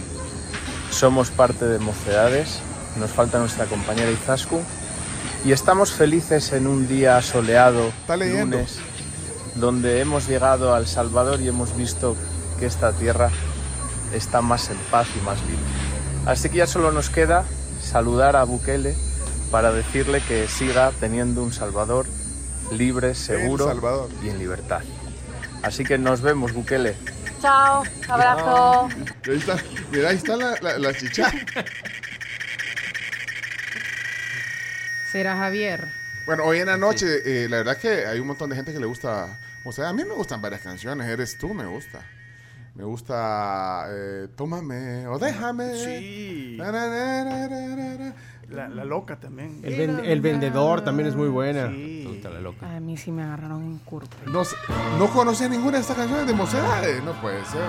Somos parte de Mocedades, nos falta nuestra compañera Izascu y estamos felices en un día soleado, lunes, donde hemos llegado al Salvador y hemos visto que esta tierra está más en paz y más libre. Así que ya solo nos queda saludar a Bukele para decirle que siga teniendo un Salvador libre, seguro Salvador. y en libertad. Así que nos vemos, Bukele. Chao, abrazo. Y Ahí está, mira, ahí está la, la, la chicha. Será Javier. Bueno, hoy en la noche, eh, la verdad que hay un montón de gente que le gusta. O sea, a mí me gustan varias canciones. Eres tú, me gusta. Me gusta eh, Tómame o Déjame. Sí. Na, na, na. La, la loca también. El, ven- el vendedor también es muy buena. La loca. A mí sí me agarraron en curva. No, no conoces ninguna de estas canciones de Mocedades. No puede ser.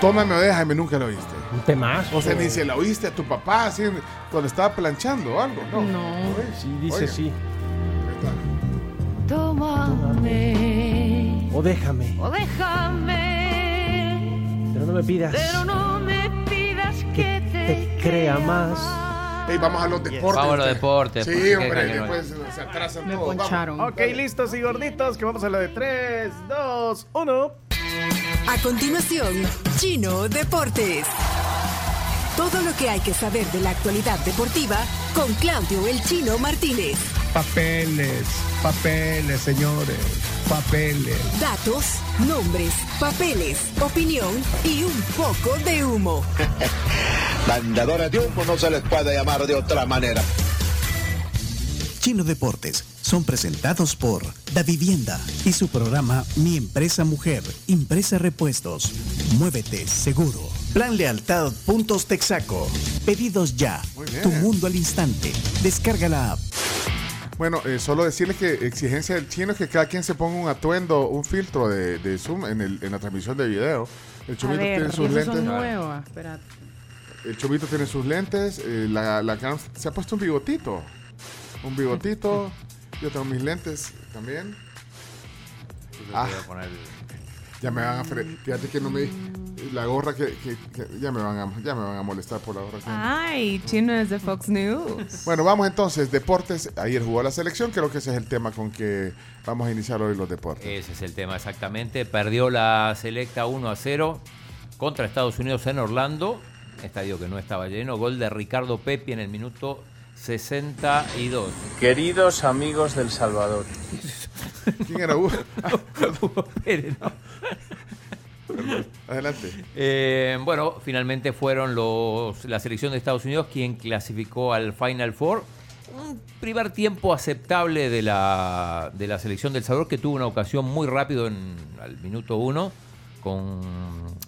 Tómame o Déjame, nunca lo oíste. Un temazo. O sea, ni se la oíste a tu papá así cuando estaba planchando o algo. No. No. Sí, dice Oiga. sí. Tómame O déjame. o déjame, Pero no me pidas pero no me pidas que te, te crea más. Ey, vamos a los deportes. Vamos a los deportes, Sí, qué hombre, después se atrasan Me todos. Vamos. poncharon. Ok, listos y gorditos, que vamos a la de 3, 2, 1. A continuación, Chino Deportes. Todo lo que hay que saber de la actualidad deportiva con Claudio El Chino Martínez. Papeles, papeles, señores, papeles. Datos, nombres, papeles, opinión y un poco de humo. (laughs) Mandadores de humo no se les puede llamar de otra manera. Chino Deportes son presentados por Da Vivienda y su programa Mi Empresa Mujer, Impresa Repuestos. Muévete seguro. Plan Lealtad Puntos Texaco. Pedidos ya. bien. Tu mundo al instante. Descarga la app. Bueno, eh, solo decirles que exigencia del chino es que cada quien se ponga un atuendo, un filtro de, de Zoom en, el- en la transmisión de video. El ver, tiene sus lentes. nuevas. El chomito tiene sus lentes. eh, la, se ha puesto un bigotito. Un bigotito. Yo tengo mis lentes también. Ah, Voy a poner- ya me van a Fíjate que no me. La gorra que. que- que- ya, me van a, ya me van a molestar por la gorra. que- Ay, Chino es de Fox News. Bueno, vamos entonces. Deportes. Ayer jugó la selección. Creo que ese es el tema con que vamos a iniciar hoy los deportes. Ese es el tema exactamente. Perdió la selecta 1 a 0 contra Estados Unidos en Orlando. Estadio que no estaba lleno. Gol de Ricardo Pepi en el minuto 62. Queridos amigos del Salvador. (laughs) ¿Quién era Hugo? (laughs) Hugo Pérez, ¿no? Adelante. Eh, bueno, finalmente fueron los, la selección de Estados Unidos quien clasificó al Final Four. Un primer tiempo aceptable de la, de la selección del Salvador que tuvo una ocasión muy rápido en, al minuto uno con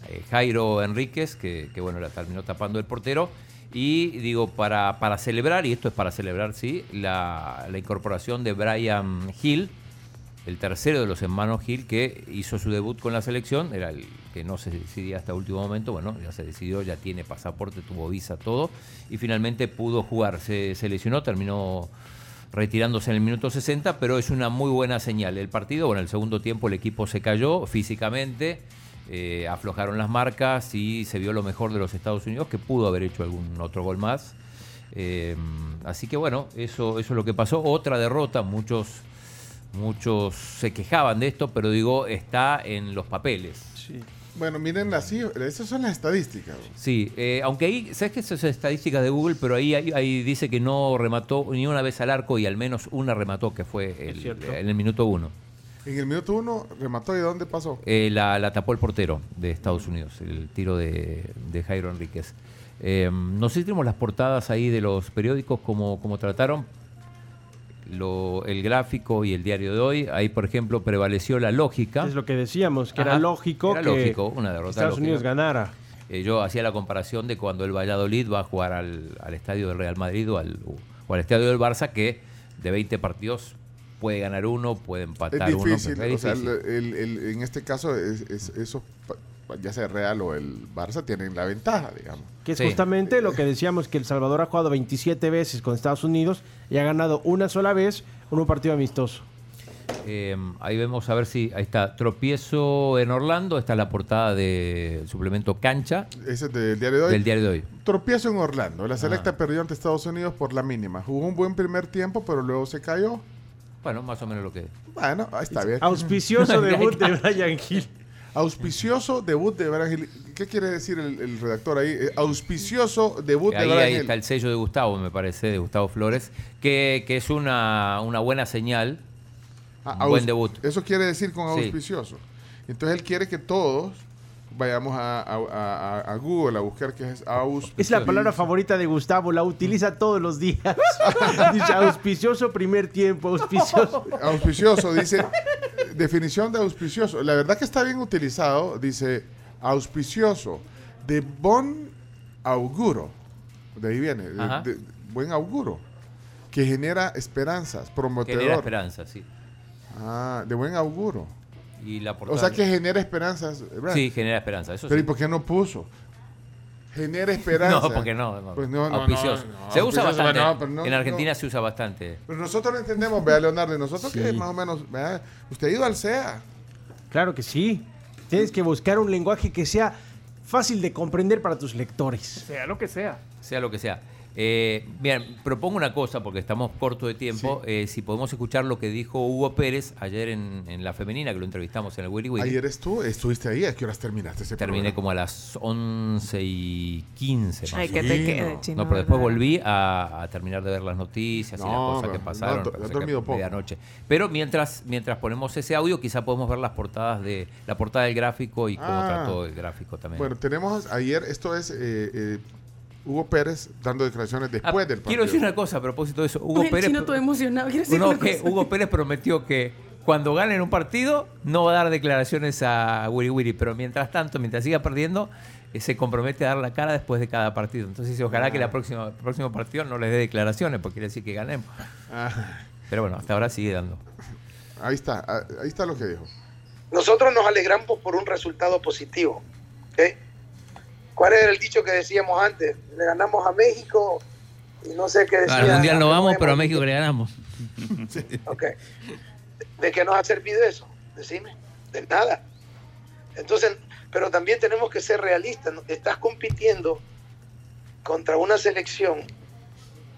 eh, Jairo Enríquez, que, que, bueno, la terminó tapando el portero. Y digo, para, para celebrar, y esto es para celebrar, sí, la, incorporación de Brian Hill, el tercero de los hermanos Gil que hizo su debut con la selección, era el que no se decidía hasta último momento, bueno, ya se decidió, ya tiene pasaporte, tuvo visa, todo, y finalmente pudo jugar, se, se lesionó, terminó retirándose en el minuto 60, pero es una muy buena señal. El partido, bueno, el segundo tiempo el equipo se cayó físicamente, eh, aflojaron las marcas y se vio lo mejor de los Estados Unidos, que pudo haber hecho algún otro gol más. Eh, así que bueno, eso, eso es lo que pasó. Otra derrota, muchos Muchos se quejaban de esto, pero digo, está en los papeles. Bueno, miren las esas son las estadísticas. Sí, eh, aunque ahí, ¿sabes que esas son estadísticas de Google? Pero ahí, ahí, ahí, dice que no remató ni una vez al arco y al menos una remató, que fue el, en el minuto uno. En el minuto uno remató y ¿dónde pasó? Eh, la, la, tapó el portero de Estados Unidos, el tiro de, de Jairo Enríquez. Eh, no sé si tenemos las portadas ahí de los periódicos como, como trataron, lo, el gráfico y el diario de hoy, ahí por ejemplo prevaleció la lógica. Es lo que decíamos, que Ajá, era lógico era que lógico, una derrota Estados lógica. Unidos ganara. Eh, yo hacía la comparación de cuando el Valladolid va a jugar al, al estadio del Real Madrid o al, o al estadio del Barça, que de 20 partidos puede ganar uno, puede empatar es difícil, uno. Es difícil. O sea, el, el, en este caso, es, es, esos, ya sea Real o el Barça, tienen la ventaja, digamos. Que es sí. justamente lo que decíamos, que El Salvador ha jugado 27 veces con Estados Unidos y ha ganado una sola vez en un partido amistoso. Eh, ahí vemos a ver si ahí está tropiezo en Orlando, está la portada del suplemento Cancha. Ese es del diario de hoy. Del diario de hoy. Tropiezo en Orlando. La selecta ah. perdió ante Estados Unidos por la mínima. Jugó un buen primer tiempo, pero luego se cayó. Bueno, más o menos lo que. Bueno, ahí está bien. Auspicioso (laughs) debut de Brian Hill. Auspicioso debut de Brian Hill. ¿Qué quiere decir el, el redactor ahí? Eh, auspicioso debut ahí, de Brian ahí Hill. está el sello de Gustavo, me parece, de Gustavo Flores, que, que es una, una buena señal. Ah, un buen debut. Eso quiere decir con Sí. auspicioso. Entonces él quiere que todos vayamos a, a- a- a Google a buscar qué es auspicioso. Es la palabra favorita de Gustavo, la utiliza todos los días. (laughs) Dice auspicioso primer tiempo, auspicioso. (laughs) Auspicioso, dice, definición de auspicioso. La verdad que está bien utilizado, dice auspicioso, de bon auguro, de ahí viene, de- Ajá. de buen auguro, que genera esperanzas, prometedor. Genera esperanza, sí. Ah, de buen auguro. Y la O sea que genera esperanzas. ¿verdad? Sí, genera esperanza, eso Pero sí. ¿y por qué no puso? Genera (laughs) esperanza. No, porque no. no. Pues no, no, Auspicioso. no, no, se usa auspicioso, bastante. no, pero no, en Argentina no. se usa bastante. Pero nosotros lo entendemos, vea Leonardo, y nosotros que más o menos, usted ha ido al CEA. Claro que sí. Tienes que buscar un lenguaje que sea fácil de comprender para tus lectores. Sea lo que sea. Sea lo que sea. Eh, bien, propongo una cosa porque estamos cortos de tiempo. Eh, si podemos escuchar lo que dijo Hugo Pérez ayer en, en La Femenina, que lo entrevistamos en el Willy Willy. Ayer estuvo, estuviste ahí, ¿a qué horas terminaste ese Terminé programa? como a las 11 y 15. Más Ay, que te quede, chino, No, pero después volví a, a terminar de ver las noticias y No, las cosas que no, pasaron. dormido poco. medianoche. Pero mientras, mientras ponemos ese audio, quizá podemos ver las portadas de la portada del gráfico y cómo Ah. trató el gráfico también. Bueno, tenemos ayer, esto es eh, eh, Hugo Pérez dando declaraciones después Ah, del partido. Quiero decir una cosa a propósito de eso. Hugo Ay, Pérez. chino todo emocionado. decir No, una que cosa. Hugo Pérez prometió que cuando ganen un partido no va a dar declaraciones a Wiri Wiri, pero mientras tanto, mientras siga perdiendo, eh, se compromete a dar la cara después de cada partido. Entonces, ojalá que la próxima, el próximo partido no les dé declaraciones, porque quiere decir que ganemos. Ah, Pero bueno, hasta ahora sigue dando. ahí está, ah, ahí está lo que dijo. Nosotros nos alegramos por un resultado positivo. ¿ok? ¿Cuál era el dicho que decíamos antes? Le ganamos a México y no sé qué decía. Al mundial no vamos, pero a México le ganamos. (laughs) Ok. ¿De qué nos ha servido eso? Decime. De nada. Entonces, pero también tenemos que ser realistas. ¿no? Estás compitiendo contra una selección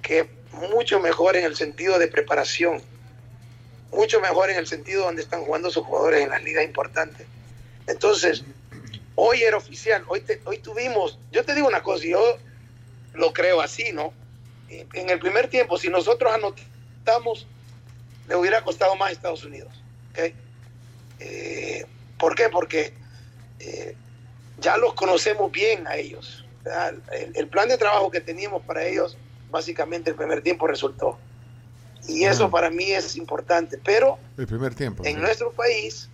que es mucho mejor en el sentido de preparación, mucho mejor en el sentido donde están jugando sus jugadores en las ligas importantes. Entonces, hoy era oficial, hoy, te- hoy tuvimos, yo te digo una cosa, yo lo creo así, ¿no? en el primer tiempo, si nosotros anotamos, le hubiera costado más a Estados Unidos. ¿ok? Eh, ¿Por qué? Porque eh, ya los conocemos bien a ellos. El, el plan de trabajo que teníamos para ellos, básicamente el primer tiempo resultó. Y eso para mí es importante. Pero El primer tiempo. en nuestro país,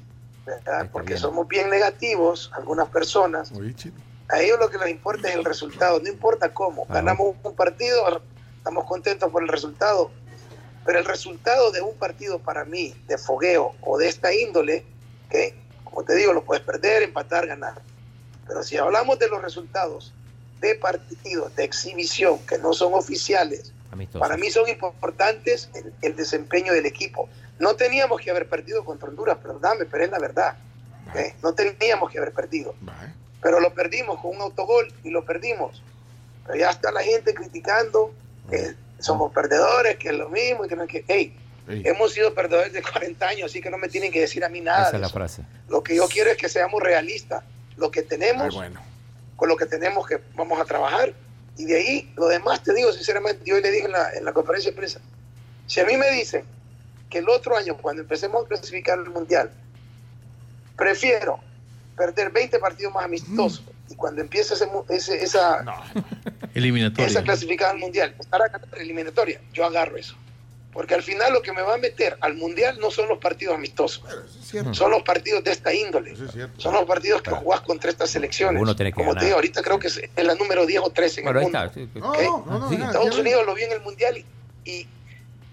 ¿verdad? porque somos bien negativos, algunas personas, a ellos lo que les importa es el resultado, no importa cómo. Ganamos un partido, estamos contentos por el resultado, pero el resultado de un partido para mí, de fogueo o de esta índole, que como te digo, lo puedes perder, empatar, ganar. Pero si hablamos de los resultados de partidos, de exhibición, que no son oficiales, Amistosos. para mí son importantes el, el desempeño del equipo. No teníamos que haber perdido contra Honduras, perdóname, pero es la verdad. ¿ok? No teníamos que haber perdido. Pero lo perdimos con un autogol y lo perdimos. Pero ya está la gente criticando que somos perdedores, que es lo mismo, y que no es que, hey, hemos sido perdedores de 40 años, así que no me tienen que decir a mí nada. Esa de es la frase. Lo que yo quiero es que seamos realistas. Lo que tenemos, con lo que tenemos que vamos a trabajar. Y de ahí, lo demás, te digo sinceramente, yo hoy le dije en la, en la conferencia de prensa, si a mí me dicen que el otro año, cuando empecemos a clasificar el Mundial, prefiero perder 20 partidos más amistosos y cuando empiece ese, mu- ese- esa, (laughs) Eliminatoria. esa clasificada al Mundial, estar a ganar la eliminatoria, yo agarro eso. Porque al final lo que me va a meter al Mundial no son los partidos amistosos, son los partidos de esta índole. Son los partidos que jugás contra estas selecciones. Uno tiene que Como te digo, ahorita creo que es la número 10 o 13 en Bueno, el ahí mundo. está. sí, no, no, no, Estados ya- Unidos lo vio en el Mundial y, y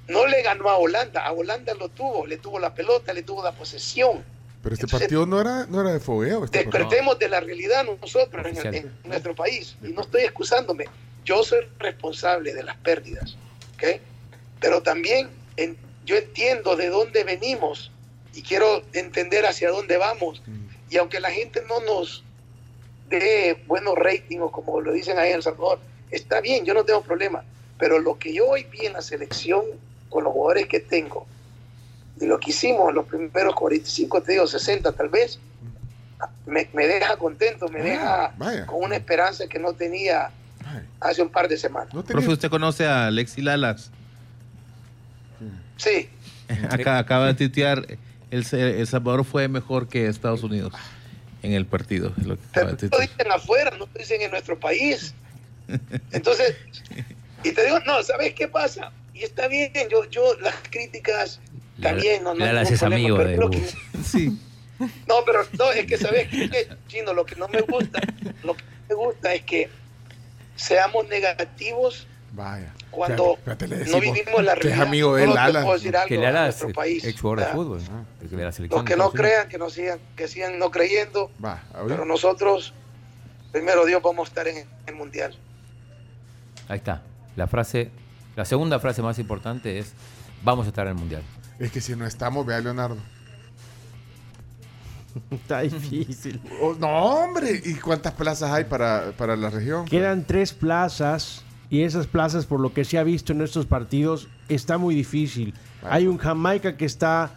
no le ganó a Holanda. A Holanda lo tuvo, le tuvo la pelota, le tuvo la posesión. Pero este partido no era, no era de fogueo. Este. Despertemos de la realidad nosotros en, el- en nuestro país. Y no estoy excusándome. Yo soy responsable de las pérdidas. ¿ok? Pero también en- yo entiendo de dónde venimos y quiero entender hacia dónde vamos. Y aunque la gente no nos dé buenos ratings o como lo dicen ahí en El Salvador, está bien, yo no tengo problema. Pero lo que yo hoy vi en la selección con los jugadores que tengo y lo que hicimos los primeros 45, te digo 60 tal vez, me, me deja contento, me deja vaya. con una esperanza que no tenía hace un par de semanas. Profe, ¿usted conoce a Alexi Lalas? Sí, (laughs) Acá, acaba de tuitear, el, el Salvador fue mejor que Estados Unidos en el partido. es lo que acaba de lo dicen afuera, no lo dicen en nuestro país. Entonces, y te digo, no, ¿sabes qué pasa? Y está bien, yo, yo las críticas también, no, no, hay Lalas ningún es problema, amigo pero de que- (laughs) Sí. No, pero no, es que sabes qué, chino, lo que no me gusta, lo que me gusta es que seamos negativos Vaya. cuando Fíjate, no vivimos la que es realidad. amigo de Lala. Que a Lala es nuestro país, ex jugador de fútbol. ¿no? De la Los que no crean, que no sigan, que sigan no creyendo, Va, pero nosotros, primero Dios, vamos a estar en el mundial. Ahí está. La frase, la segunda frase más importante es vamos a estar en el mundial. Es que si no estamos, vea Leonardo. (laughs) Está difícil. Oh, no, hombre. ¿Y cuántas plazas hay para, para la región? Quedan tres plazas y esas plazas, por lo que se ha visto en estos partidos, está muy difícil. Hay un Jamaica que está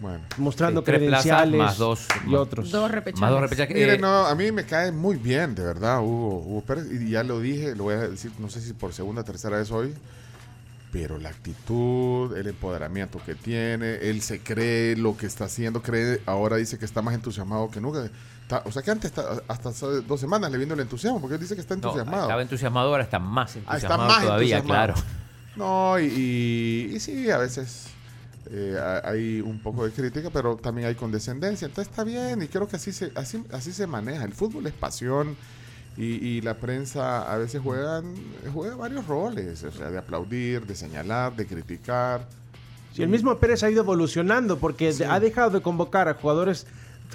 Bueno. mostrando Sí, tres plazas credenciales más dos- y otros. Dos repechajes. Más dos repechajes. Mire, Eh, no, a mí me cae muy bien, de verdad, Hugo, Hugo Pérez. Y ya lo dije, lo voy a decir, no sé si por segunda o tercera vez hoy. Pero la actitud, el empoderamiento que tiene, él se cree lo que está haciendo, cree, ahora dice que está más entusiasmado que nunca. Está- o sea que antes, está- hasta hace dos semanas le vino el entusiasmo, porque él dice que está no, entusiasmado. estaba entusiasmado, ahora está más Ah, entusiasmado está más todavía, entusiasmado. claro. No, y, y- y sí, a veces eh, ha- hay un poco de crítica, pero también hay condescendencia. Entonces está bien y creo que así se, así, así se maneja. El fútbol es pasión y, y la prensa a veces juegan, juega varios roles, o sea, de aplaudir, de señalar, de criticar. Sí, el mismo Pérez ha ido evolucionando porque de- ha dejado de convocar a jugadores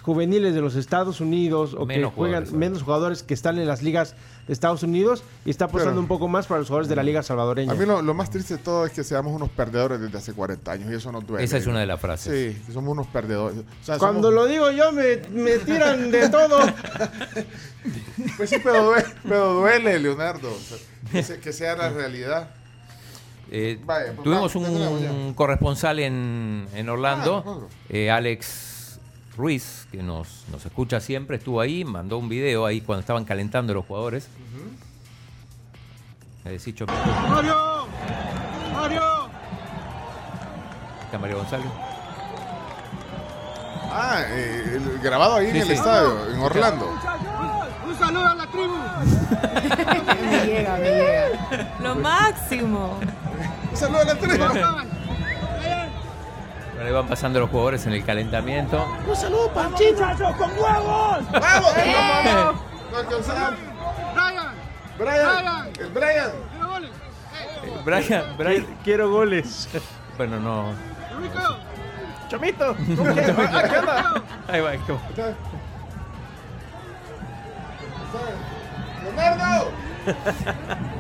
juveniles de los Estados Unidos o Menos que juegan jugadores, menos jugadores que están en las ligas de Estados Unidos y está apostando Pero- un poco más para los jugadores de la liga salvadoreña. A mí lo, lo más triste de todo es que seamos unos perdedores desde hace 40 años y eso nos duele. Esa es una de las frases. Sí, que somos unos perdedores. O sea, Cuando somos- lo digo yo me, me tiran de todo. (laughs) Pues sí, pero duele, pero duele Leonardo. O sea, que, se- que sea la realidad. Eh, Vaya, pues tuvimos un corresponsal en, en Orlando, Ah, eh, Alex Ruiz, que nos, nos escucha siempre, estuvo ahí, mandó un video ahí cuando estaban calentando los jugadores. Decís Chomito. ¡Mario! ¡Mario! Está Mario González. Ah, eh, el- grabado ahí Sí, en el estadio, en Orlando. ¡Un saludo a la tribu! (laughs) me llega, me llega. Lo máximo. Un saludo a la tribu. Ahí van pasando los jugadores en el calentamiento. ¡Un saludo para el con huevos! (laughs) ¡Vamos! ¡Eh! No alcanzamos. ¡Brian! Brian, el Brian. Brian, Brian. Quiero goles. Bueno, no. Chomito, (laughs) ¿cómo que? Ah, ¿qué onda? Ahí va. ¿cómo? ¡Leonardo! (laughs)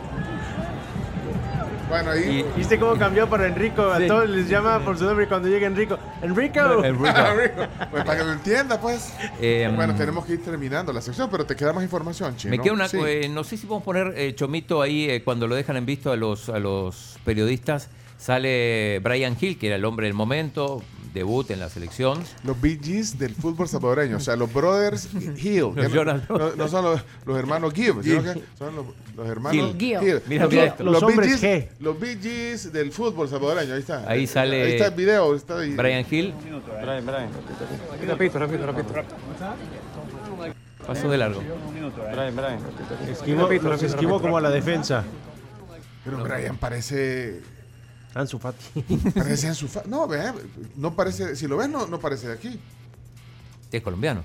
Bueno, ahí. ¿Viste cómo cambió para Enrico? A Sí. todos les llama por su nombre cuando llega Enrico. (laughs) (laughs) ¡Enrico! Pues para que lo entienda, pues. Eh, bueno, tenemos que ir terminando la sección, pero te queda más información, Chino. Me queda una. Sí. eh, no sé si podemos poner eh, Chomito ahí eh, cuando lo dejan en visto a los, a los periodistas. Sale Brian Hill, que era el hombre del momento, debut en la selección. Los Bee Gees del fútbol salvadoreño, o sea, los Brothers Hill. Los no, Jonas no- no son los, los hermanos Gibb, sino que son los, los hermanos. Gill. Mira, esto. los, Los Bee hombres Gees- G. Los Bee Gees del fútbol salvadoreño, ahí está. Ahí sale Ahí está el video. Está ahí. Brian Hill. Brian, Brian. Repito, repito, repito. Pasó de largo. Brian, Brian. Esquivó, esquivó como a la defensa. Pero Brian parece. Ansu Fati. (laughs) Parece Ansu Fati. No, ve, no parece. Si lo ves, no, no parece de aquí. Es colombiano.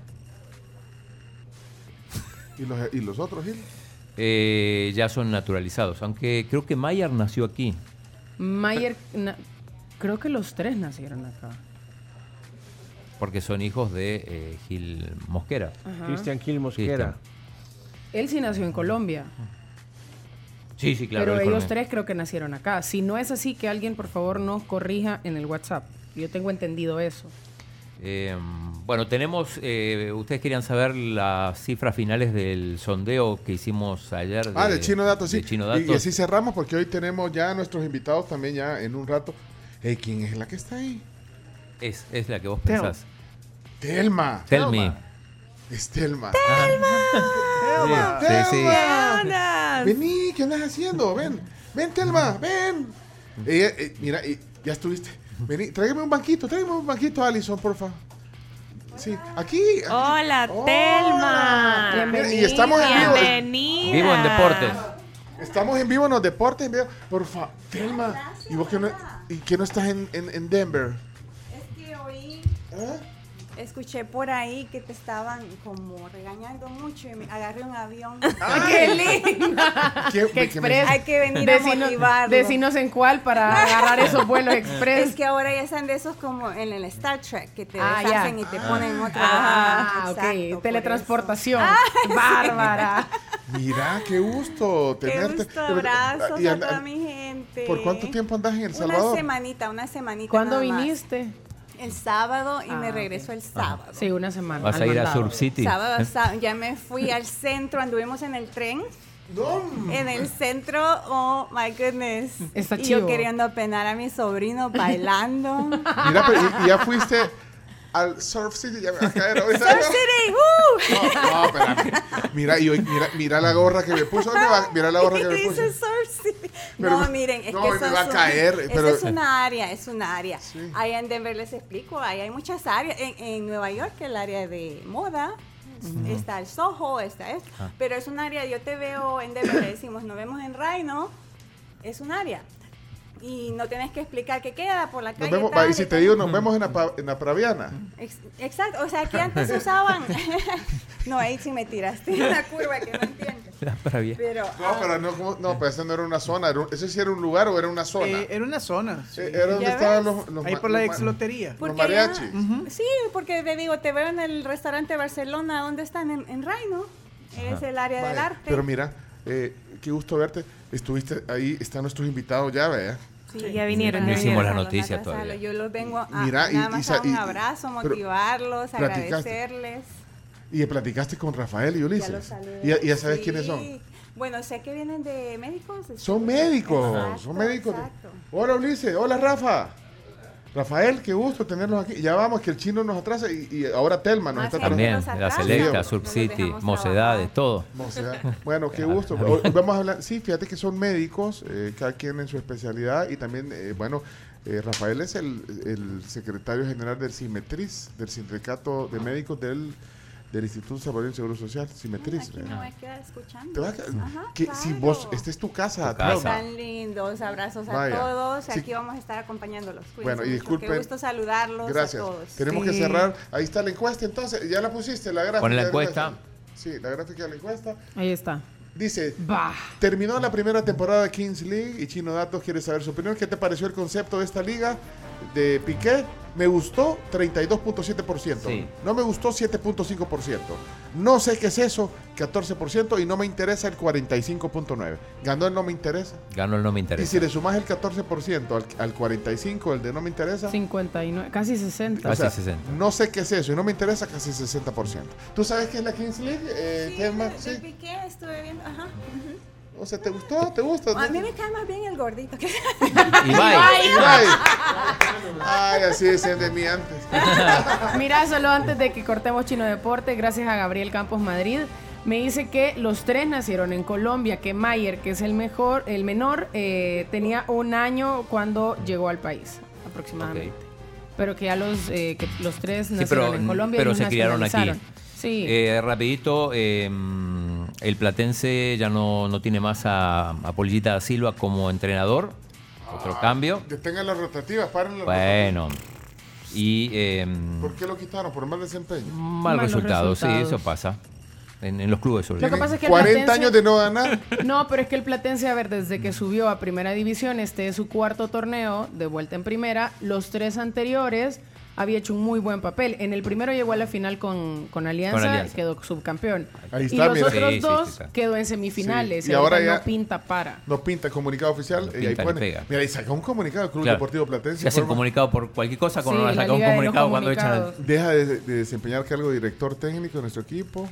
¿Y los, y los otros, Gil? Eh, ya son naturalizados. Aunque creo que Mayer nació aquí. Mayer, na- creo que los tres nacieron acá. Porque son hijos de eh, Gil Mosquera. Cristian Gil Mosquera. Él sí nació en Colombia. Sí, sí, claro. pero ellos tres creo que nacieron acá. Si no es así, que alguien por favor nos corrija en el WhatsApp. Yo tengo entendido eso. Eh, bueno, tenemos. eh, ustedes querían saber las cifras finales del sondeo que hicimos ayer. Ah, de Chino Datos, sí. de Chino Y- Datos. Y, así cerramos porque hoy tenemos ya a nuestros invitados también ya en un rato. Hey, ¿Quién es la que está ahí? Es, es la que vos Tel- pensás. Telma. Tell me. Es Telma. Telma. Sí, sí. Telma. Vení, ¿qué andas haciendo? Ven, ven, Telma, ven. Ella, eh, mira, ya estuviste. Vení, tráigame un banquito, tráigame un banquito, Alison, por favor. Sí, aquí. aquí. Hola, Telma. Mira, y estamos en vivo. Bienvenida. Vivo en deportes. Estamos en vivo en los deportes. en vivo. Por favor, Telma. ¿Y vos que no, y que no estás en, en, en Denver? Es que oí, ¿Eh? Escuché por ahí que te estaban como regañando mucho y me agarré un avión. (laughs) ¡Ah, qué linda! ¿Qué- ¡Qué express! Hay que venir Decinos- a motivarlo. Decinos en cuál para agarrar esos vuelos (laughs) express. Es que ahora ya están de esos como en el Star Trek, que te Ah, deshacen ya. y te Ah. ponen otro. Ah, ok. exacto, por Teletransportación. Ah. Bárbara. Mira, qué gusto Qué tenerte. gusto, abrazos Y a toda mi gente. ¿Por cuánto tiempo andas en El Una Salvador? semanita, una semanita. ¿Cuándo nada más. viniste? El sábado y Ah, me ok. regreso el sábado. Sí, una semana. Vas a ir a. Surf City. Sábado, ¿eh? sá- ya me fui al centro, anduvimos en el tren. En el centro, oh my goodness. Está y yo queriendo apenar a mi sobrino bailando. Mira, pero ya fuiste al Surf City, ya me va a caer. Surf City. No, no, espérame. Mira, y hoy, mira, mira la gorra que me puso. Mira la gorra (laughs) que me Dice puse. Surf City. Pero no, miren, es no, que me esas va a caer, pero- es una área, es una área. Allá en Denver les explico, ahí hay muchas áreas. En, en Nueva York, el área de moda, está el Soho, está esto. Ah. Pero es un área, yo te veo en Denver, le decimos, nos vemos en Rhino, es un área. Y no tienes que explicar qué queda por la Nos calle. vemos, tal, y si te digo, nos vemos en la, en la Praviana. Ex- Exacto, o sea, que antes se usaban. (laughs) no, ahí sí me tiraste una curva que no entiendo. La pravia. Pero, No, pero no, no, pero ese no era una zona. era un- ¿Ese sí era un lugar o era una zona? Eh, era una zona. sí. Eh, era donde ¿Ya estaban los, los Ahí por la los ma- exlotería. Los mariachis. Sí, porque te digo, te veo en el restaurante Barcelona, ¿dónde están? En, en Rhino. Es el área del arte. Pero mira, eh, qué gusto verte. Estuviste ahí, están nuestros invitados ya, vea. Sí, ya vinieron, No ya hicimos vinieron. la Atrasarlo, noticia atrasarlo. todavía. Yo los vengo a Mira, y- nada y más a dar un y- abrazo, motivarlos, agradecerles. Y platicaste con Rafael y Ulises. Ya y, ya- y ya sabes Sí. quiénes son. Bueno, sé que vienen de médicos. Son médicos, Exacto, son médicos. exacto. Hola Ulises, hola Rafa. Rafael, qué gusto tenerlos aquí. Ya vamos, que el chino nos atrasa y, y ahora Telma nos está También, atrasando. la Selecta, Sub City, Mocedades, todo. Mocedad. Bueno, qué gusto. Hoy Vamos a hablar, sí, fíjate que son médicos, eh, cada quien en su especialidad y también, eh, bueno, eh, Rafael es el, el secretario general del CIMETRIS, del Sindicato de Médicos del, del Instituto Salvadoreño de Seguro Social, CIMETRIS. Aquí me voy a quedar escuchando. Te vas a quedar- Ajá, que Si vos, esta es tu casa, Telma. Tan lindos, abrazos a Vaya. todos. Sí. Aquí vamos a estar acompañándolos. Cuídense Bueno, y disculpen. Qué gusto saludarlos Gracias. a todos. Tenemos que cerrar. Ahí está la encuesta, entonces. ¿Ya la pusiste, la gráfica? Pon la encuesta. Sí, la gráfica de la encuesta. Ahí está. Dice, terminó la primera temporada de Kings League y Chino Datos quiere saber su opinión. ¿Qué te pareció el concepto de esta liga de Piqué? Me gustó 32.7%. Sí. No me gustó 7.5%. No sé qué es eso, 14%. Y no me interesa el 45.9%. Ganó el no me interesa. Ganó el no me Y interesa. si le sumas el 14% al, al 45%, el de no me interesa. 59, casi 60. o sea, No sé qué es eso y no me interesa casi 60%. ¿Tú sabes qué es la Kings League? Eh, Telma? De Sí. Piqué estuve viendo. Ajá. ujú. O sea, ¿te gustó? ¿Te gusta? A mí me cae más bien el gordito. que- (laughs) Ibai. Ay, Ay, así decían de mí antes. (laughs) Mira, solo antes de que cortemos Chino Deporte, gracias a Gabriel Campos Madrid, me dice que los tres nacieron en Colombia, que Mayer, que es el mejor, el menor, eh, tenía un año cuando llegó al país, aproximadamente. Pero que ya los, eh, que los tres Sí, nacieron pero, en Colombia pero y se criaron aquí. Sí. Eh, rapidito, eh, el Platense ya no, no tiene más a, a Polillita da Silva como entrenador. Otro cambio. Detengan las rotativas, paren las Bueno. Y eh. ¿Por qué lo quitaron? ¿Por mal desempeño? mal resultado, sí, eso pasa. En, en los clubes sobre Lo que todo. pasa es que el 40 Platense- años de no ganar. (laughs) No, pero es que el Platense, a ver, desde que subió a primera división, este es su cuarto torneo de vuelta en primera. Los tres anteriores había hecho un muy buen papel. En el primero llegó a la final con, con Alianza, Con Alianza. quedó subcampeón. Ahí y está, los mira. otros Sí, dos sí, quedó en semifinales. Sí, Y, y ahora ya- no pinta para. No pinta el comunicado oficial y ahí pinta pone. pega. Mira, y saca un comunicado del Club Claro. Deportivo Platense. Se hace un comunicado por cualquier cosa, cuando Sí, van a la sacar un Liga de los comunicado cuando echan. Deja de, de desempeñar cargo de director técnico de nuestro equipo.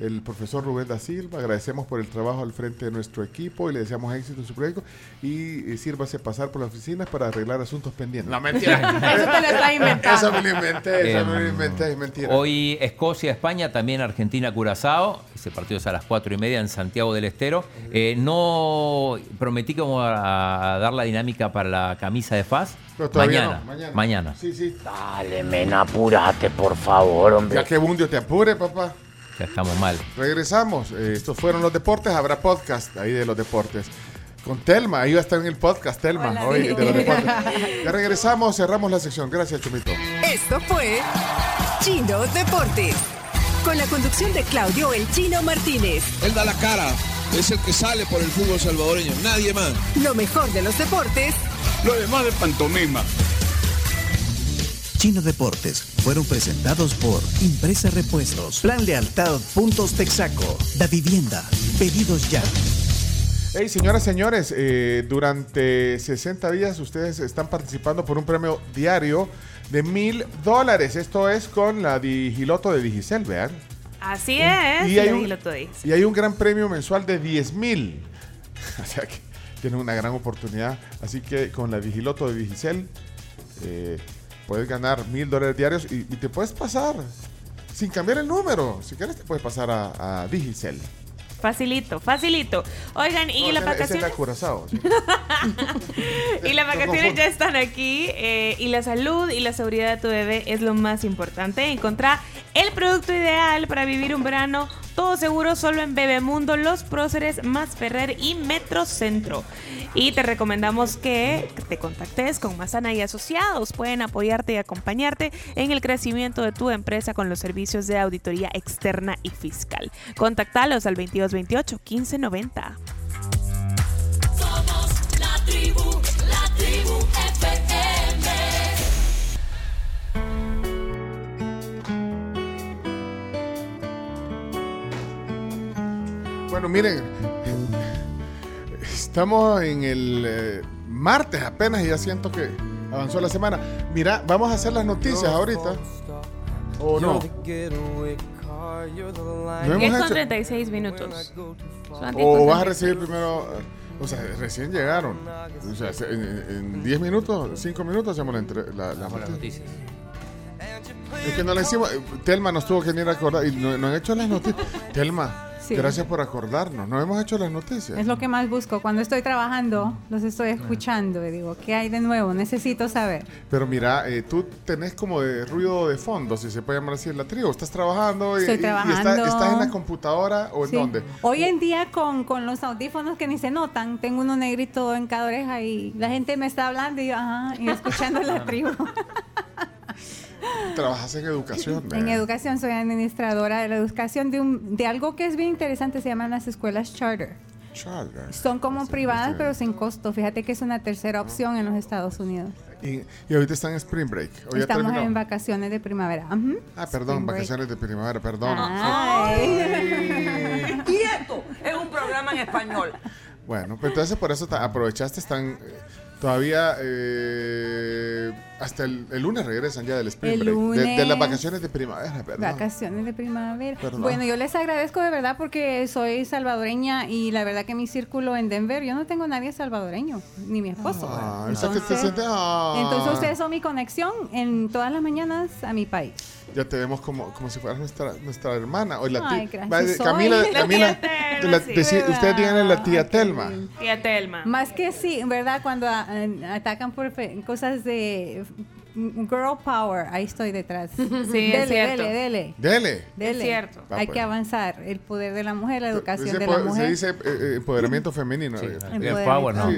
El profesor Rubén da Silva, agradecemos por el trabajo al frente de nuestro equipo y le deseamos éxito en su proyecto. Y, eh, sírvase pasar por las oficinas para arreglar asuntos pendientes. No, mentira. (laughs) Eso te lo estás inventando. Eso me lo inventé, eso me lo inventé, es mentira. Hoy Escocia, España, también Argentina, Curazao. Ese partido es a las cuatro y media en Santiago del Estero. Eh, no prometí como a, a dar la dinámica para la camisa de Faz. Pero todavía Mañana, no, mañana. mañana. Sí, sí. Dale, men, apúrate, por favor, hombre. Ya que Bundio te apure, papá. Ya estamos mal. Regresamos. Eh, estos fueron los deportes. Habrá podcast ahí de los deportes. Con Telma. Ahí va a estar en el podcast, Telma, Hola, hoy de los deportes. (laughs) Ya regresamos, cerramos la sección. Gracias, Chumito. Esto fue Chino Deportes. Con la conducción de Claudio El Chino Martínez. Él da la cara, es el que sale por el fútbol salvadoreño, nadie más. Lo mejor de los deportes Lo demás de pantomima. Chino Deportes fueron presentados por Impresa Repuestos, Plan Lealtad Puntos Texaco, Da Vivienda, Pedidos Ya. Hey, señoras, señores, eh, durante 60 días ustedes están participando por un premio diario de mil dólares. Esto es con la Digiloto de Digicel, vean. Así es. Y hay, un, y hay un gran premio mensual de 10 mil. (laughs) O sea que tienen una gran oportunidad. Así que con la Digiloto de Digicel eh, puedes ganar mil dólares diarios y, y te puedes pasar sin cambiar el número. Si quieres, te puedes pasar a, a Digicel. Facilito, facilito. Oigan, y No, las vacaciones. Curazao, sí. (laughs) y las vacaciones ya están aquí. eh, y la salud y la seguridad de tu bebé es lo más importante. Encontrar el producto ideal para vivir un verano todo seguro solo en Bebemundo, Los Próceres, Más Ferrer y Metrocentro. Y te recomendamos que te contactes con Mazana y Asociados. Pueden apoyarte y acompañarte en el crecimiento de tu empresa con los servicios de auditoría externa y fiscal. Contactalos al 2228 1590. Somos la tribu, la tribu FM. Bueno, miren, estamos en el eh, martes apenas y ya siento que avanzó la semana. Mira, vamos a hacer las noticias ahorita. ¿O no? No hemos 10 con hecho- 36 minutos. Son 10 ¿O vas a 36. recibir primero? O sea, recién llegaron. O sea, se- en en 10 minutos, 5 minutos hacemos la, entre- la, la las noticia. noticias. Es que no la hicimos. Telma nos tuvo que venir a acordar. Y no, no han hecho las noticias. Telma, Sí. gracias por acordarnos. No hemos hecho las noticias. Es lo que más busco. Cuando estoy trabajando, los estoy escuchando y digo, ¿qué hay de nuevo? Necesito saber. Pero mira, eh, tú tenés como de ruido de fondo, si se puede llamar así en la tribu. Estás trabajando y, Estoy y- y está- trabajando. estás en la computadora o en Sí. dónde. Hoy en día con, con los audífonos que ni se notan, tengo uno negrito en cada oreja y la gente me está hablando y yo, ajá, y escuchando la tribu. (laughs) Trabajas en educación. En ¿verdad? educación soy administradora de la educación de, un, de algo que es bien interesante, se llaman las escuelas charter. Charter. Son como privadas pero sin costo. Fíjate que es una tercera opción en los Estados Unidos. Y, y ahorita están en Spring Break. ¿O ya Estamos en vacaciones de primavera. Ah, perdón, Spring break. vacaciones de primavera, perdón. Ay. (laughs) Y esto es un programa en español. Bueno, pues entonces por eso aprovechaste, están eh, todavía eh, hasta el, el lunes regresan ya del Spring El Break. De- De, las vacaciones de primavera, perdón. Vacaciones de primavera. Perdón. Bueno, yo les agradezco de verdad porque soy salvadoreña y la verdad que mi círculo en Denver, yo no tengo nadie salvadoreño, ni mi esposo. Ah, ah. entonces ustedes son mi conexión en todas las mañanas a mi país. Ya te vemos como, como si fueras nuestra, nuestra hermana. O la Ay, tía- gracias, de- soy. Camila, La Camila, tía Telma, la- sí. ustedes díganle la tía Telma. Tía Telma. Más que sí, ¿verdad? Cuando ah, atacan por fe- cosas de girl power, ahí estoy detrás. (laughs) Sí, es dele, cierto. dele, dele. Dele. Dele. Es cierto. Hay pues. que avanzar. El poder de la mujer, la educación Dice de la se mujer. dice eh, eh, empoderamiento (laughs) femenino. Sí, bien power, ¿no? Sí,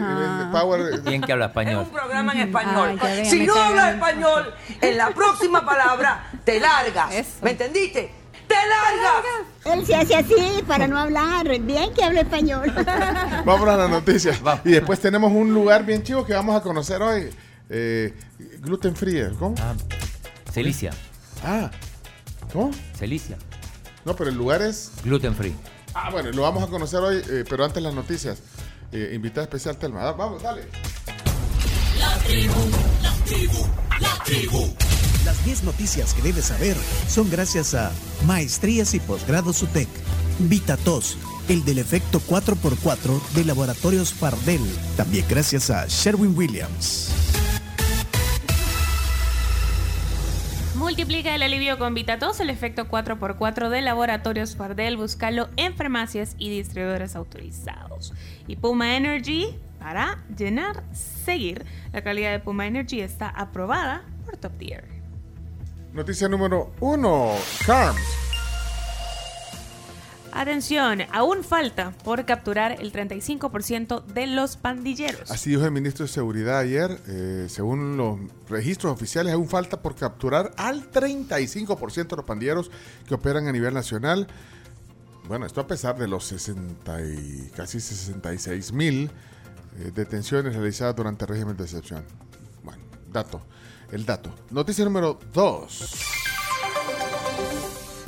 power. Bien que habla Es español. un programa en español. Ah, si no hablas español, en la próxima palabra te largas. ¿Me entendiste? ¡Te largas! Él se hace así para no hablar. Bien que habla español. (laughs) Vamos a las noticias. Y después tenemos un lugar bien chivo que vamos a conocer hoy. Eh, gluten free, ¿cómo? Celicia. Ah, ¿cómo? Celicia. No, pero el lugar es. Gluten free. Ah, bueno, lo vamos a conocer hoy, eh, pero antes las noticias. Eh, invitada especial Telma. Ah, Vamos, dale. La tribu, la tribu, la tribu. Las 10 noticias que debes saber son gracias a Maestrías y Posgrados UTEC, VitaTos, el del efecto 4x4 de Laboratorios Fardel, también gracias a Sherwin Williams. Multiplica el alivio con VitaTos, el efecto 4x4 de Laboratorios Fardel. Búscalo en farmacias y distribuidores autorizados. Y Puma Energy para llenar, seguir. La calidad de Puma Energy está aprobada por Top Tier. Noticia número uno. CARMS. Atención, aún falta por capturar el 35% de los pandilleros. Así dijo el ministro de Seguridad ayer. eh, según los registros oficiales, aún falta por capturar al 35% de los pandilleros que operan a nivel nacional. Bueno, esto a pesar de los 60 y casi 66 mil eh, detenciones realizadas durante el régimen de excepción. Bueno, dato. El dato. Noticia número 2.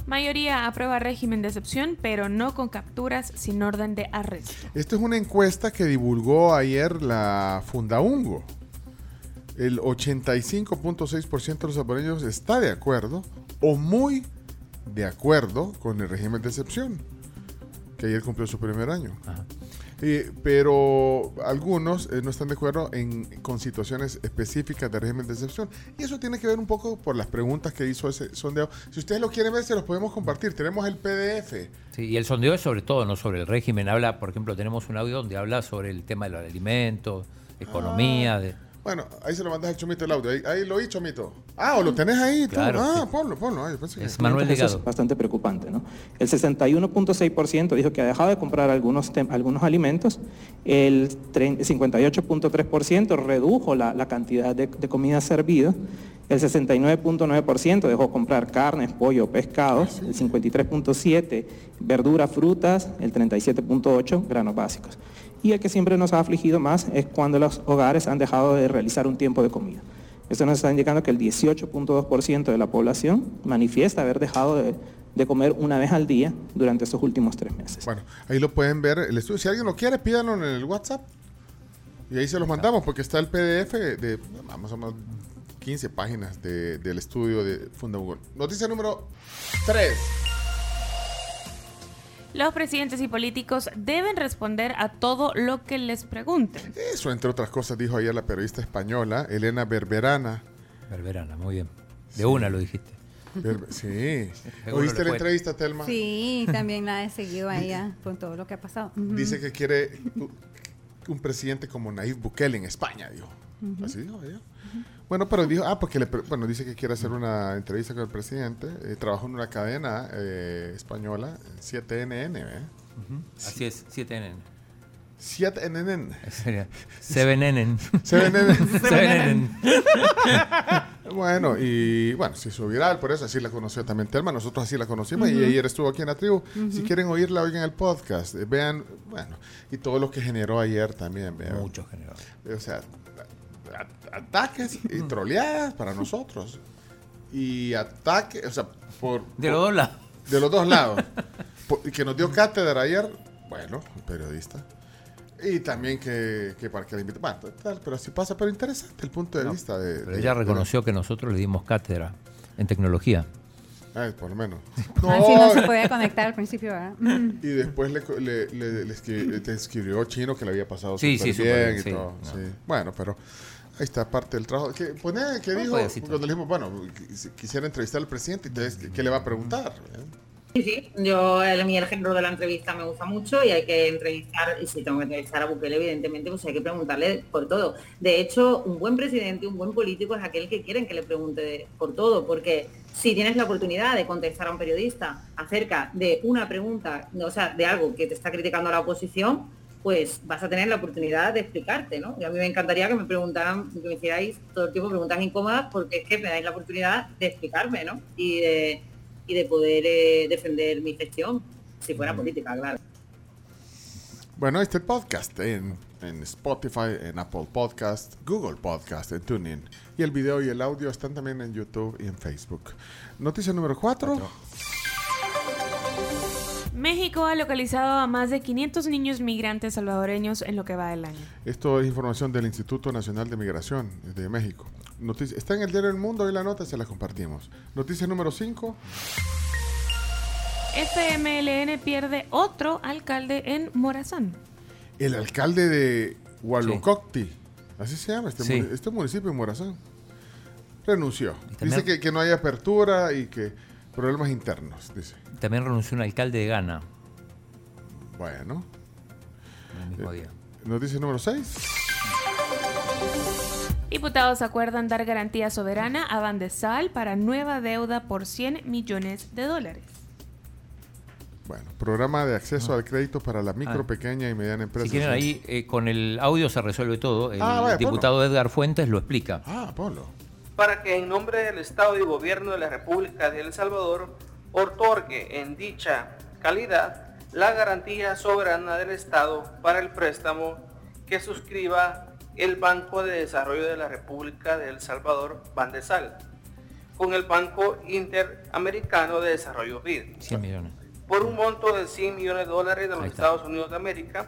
Mayoría aprueba régimen de excepción, pero no con capturas sin orden de arresto. Esta es una encuesta que divulgó ayer la Fundaungo. El 85.6% de los salvadoreños está de acuerdo o muy de acuerdo con el régimen de excepción, que ayer cumplió su primer año. Eh, pero algunos eh, no están de acuerdo en, con situaciones específicas de régimen de excepción. Y eso tiene que ver un poco por las preguntas que hizo ese sondeo. Si ustedes lo quieren ver, se los podemos compartir. Tenemos el PDF. Sí, y el sondeo es sobre todo, no sobre el régimen. Habla, por ejemplo, tenemos un audio donde habla sobre el tema de los alimentos, economía. De... Bueno, ahí se lo mandas al Chomito el audio. Ahí, ahí lo oí, Chomito. Ah, o lo tenés ahí tú. Claro, ah, sí. ponlo, ponlo. Ay, pensé que- Eso es bastante preocupante, ¿no? El 61.6% dijo que ha dejado de comprar algunos, tem- algunos alimentos, el tre- 58.3% redujo la, la cantidad de, de comida servida, el 69.9% dejó comprar carnes, pollo, pescados, el 53.7% verduras, frutas, el 37.8% granos básicos. Y el que siempre nos ha afligido más es cuando los hogares han dejado de realizar un tiempo de comida. Esto nos está indicando que el 18.2% de la población manifiesta haber dejado de, comer una vez al día durante estos últimos tres meses. Bueno, ahí lo pueden ver el estudio. Si alguien lo quiere, pídanlo en el WhatsApp. Y ahí se los mandamos porque está el PDF de más o menos 15 páginas de- del estudio de Funda Google. Noticia número 3. Los presidentes y políticos deben responder a todo lo que les pregunten. Eso, entre otras cosas, dijo ayer la periodista española Elena Berberana. Berberana, muy bien. De una lo dijiste. Berbe- (laughs) sí. ¿Oíste la entrevista, Telma? Sí, también la he seguido a ella con todo lo que ha pasado. Dice que quiere un presidente como Nayib Bukele en España, dijo. Así dijo ella. Bueno, pero dijo, ah, porque le, bueno, dice que quiere hacer una entrevista con el presidente. Eh, trabajó en una cadena eh, española, 7NN, ¿eh? Así es, 7NN. 7NN. Sería 7NN. 7NN. 7NN. bueno, y bueno, se hizo viral, por eso así la conoció también Telma. Nosotros así la conocimos y ayer estuvo aquí en la tribu. Si quieren oírla, oigan el podcast. eh, vean, bueno, y todo lo que generó ayer también. vean. Mucho generó. O sea, ataques y troleadas para nosotros. Y ataques, o sea, por... De por- los dos lados. De los dos lados. (laughs) Por- y que nos dio cátedra ayer, bueno, un periodista. Y también que, que para que la invite. Bueno, tal, pero así pasa, pero interesante el punto de vista de. Pero de- ella de- reconoció que nosotros le dimos cátedra en tecnología. Ay, por lo menos. Así (laughs) no se podía conectar al principio, ¿verdad? (laughs) Y después le, le, le- le escri- te escribió Chino que le había pasado Sí, sí, bien, bien, y sí, todo. no. sí. Bueno, pero ahí está parte del trabajo. ¿Qué, pone, ¿qué Un dijo? Cuando le dijimos, bueno, qu- quisiera entrevistar al presidente, entonces, ¿qué, qué le va a preguntar? Sí, sí, yo, el, a mí el género de la entrevista me gusta mucho y hay que entrevistar, y si tengo que entrevistar a Bukele, evidentemente, pues hay que preguntarle por todo. De hecho, un buen presidente, un buen político es aquel que quieren que le pregunte por todo, porque si tienes la oportunidad de contestar a un periodista acerca de una pregunta, o sea, de algo que te está criticando la oposición, pues vas a tener la oportunidad de explicarte, ¿no? Y a mí me encantaría que me preguntaran, que me hicierais todo el tiempo preguntas incómodas, porque es que me dais la oportunidad de explicarme, ¿no? Y de, y de poder eh, defender mi gestión, si fuera política, claro. Bueno, este podcast en, en Spotify, en Apple Podcast, Google Podcast, en TuneIn. Y el video y el audio están también en YouTube y en Facebook. Noticia número 4. México ha localizado a más de 500 niños migrantes salvadoreños en lo que va del año. Esto es información del Instituto Nacional de Migración de México. Noticia, está en el diario El Mundo y la nota se la compartimos. Noticia número 5. FMLN pierde otro alcalde en Morazán. El alcalde de Hualococti, así se llama este, Sí. este municipio en Morazán, renunció. Dice que, que no hay apertura y que problemas internos, dice. También renunció un alcalde de Ghana. Bueno. El mismo día. Noticia número 6. Diputados acuerdan dar garantía soberana a Bandesal para nueva deuda por 100 millones de dólares. Bueno, programa de acceso al crédito para la micro, Ah. pequeña y mediana empresa. Si quieren ahí, eh, con el audio se resuelve todo. El Ah, vaya, diputado Edgar Fuentes lo explica. Ah, Pablo. Para que en nombre del Estado y Gobierno de la República de El Salvador otorgue en dicha calidad la garantía soberana del Estado para el préstamo que suscriba el Banco de Desarrollo de la República de El Salvador, Bandesal, con el Banco Interamericano de Desarrollo BID 100 millones. por un monto de 100 millones de dólares de los. Estados Unidos de América,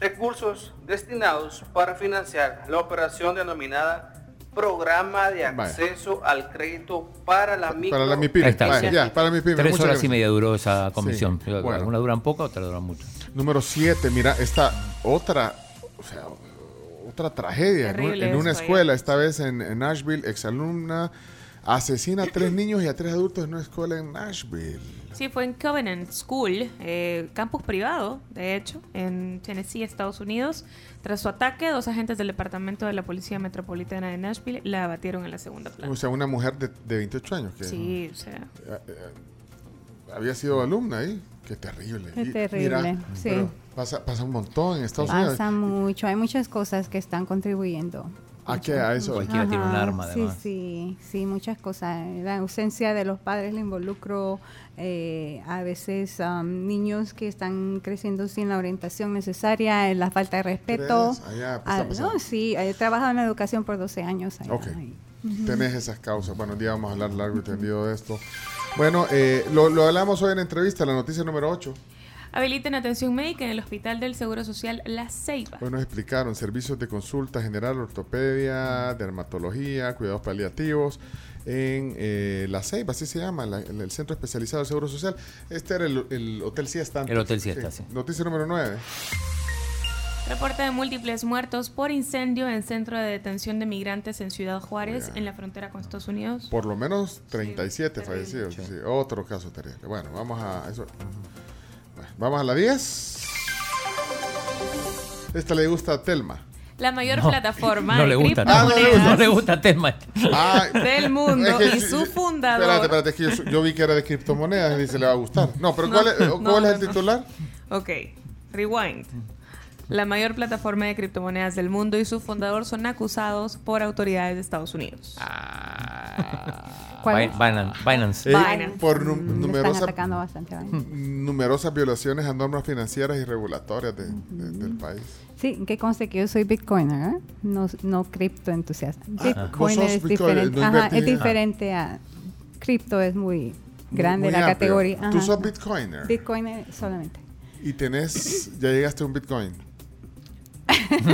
recursos destinados para financiar la operación denominada Programa de. Acceso al Crédito para la Micro. Para la MIPYME. Ahí está. Vaya, Sí. ya, para mi pyme. Tres Muchas horas y gracias. media duró esa comisión. Sí, bueno. Algunas duran poco, otras duran mucho. Número 7, mira, esta otra, o sea, otra tragedia Terrible en, una escuela, esta vez en, en Nashville, exalumna asesina a tres niños y a tres adultos en una escuela en Nashville. Sí, fue en Covenant School, eh, campus privado, de hecho, en Tennessee, Estados Unidos. Tras su ataque, dos agentes del Departamento de la Policía Metropolitana de Nashville la abatieron en la segunda planta. O sea, una mujer de, de 28 años que Sí, o sea, eh, eh, había sido alumna ahí. Qué terrible. Qué Y, terrible, sí. pasa, pasa un montón en Estados Unidos. Pasa mucho, hay muchas cosas que están contribuyendo. ¿A qué? A eso. Cualquiera tiene un Ajá, arma, sí, además. Sí, sí, muchas cosas. La ausencia de los padres, el involucro, eh, a veces am, niños que están creciendo sin la orientación necesaria, la falta de respeto. Allá, pues, Ah, está pasando. no, sí, he trabajado en la educación por 12 años. allá. Tenés esas causas. Bueno, un día vamos a hablar largo y tendido de esto. Bueno, eh, lo, lo hablamos hoy en la entrevista, la noticia número 8. Habiliten atención médica en el Hospital del Seguro Social La Ceiba. Bueno, nos explicaron servicios de consulta general, ortopedia, dermatología, cuidados paliativos en eh, La Ceiba, así se llama, la- el, el Centro Especializado del Seguro Social. Este era el, el Hotel Siesta. antes. El Hotel Siesta, sí. Noticia número 9. Reporte de múltiples muertos por incendio en centro de detención de migrantes en Ciudad Juárez, en la frontera con Estados Unidos. Por lo menos 37 fallecidos. sí, Otro caso terrible. Bueno, vamos a eso. Vamos a la 10. Esta le gusta a Telma. La mayor No, plataforma no de le gusta, criptomonedas no le gusta Telma. Ay, del mundo es que y su fundador. Espérate, espérate, es que yo, yo vi que era de criptomonedas y se le va a gustar. No, pero No, ¿cuál es, no, ¿cuál es no, el no. titular? Ok, rewind. La mayor plataforma de criptomonedas del mundo y su fundador son acusados por autoridades de Estados Unidos. (laughs) ¿Cuál Bi- es? Binance. Binance. Eh, Binance. por nu- numerosas, atacando bastante. (laughs) numerosas violaciones a normas financieras y regulatorias de- de- del país. Sí, que conste que yo soy bitcoiner, ¿eh? no, no cripto entusiasta. Ah, sos es diferente. no Ajá, es diferente a cripto, es muy grande Muy la amplio. categoría. Tú Ajá. sos bitcoiner Bitcoiner solamente. y tenés, ya llegaste a un bitcoin. (laughs)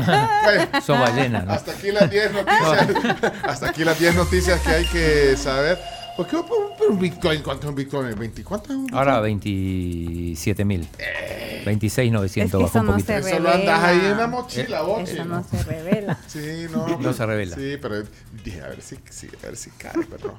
Bueno, Sos ballena, ¿no? Hasta aquí las 10 noticias. (laughs) hasta aquí las 10 noticias que hay que saber. ¿Por qué por, por un bitcoin? ¿Cuánto es un bitcoin? ¿20? ¿Cuánto es un bitcoin? Ahora 27 mil. 26 900 Es que un no poquito. se Eso lo andas ahí en la mochila, vos. Eso no se revela. (laughs) Sí, no. No pero- se revela. Sí, pero dije, a ver si, sí, a ver si cae, pero no.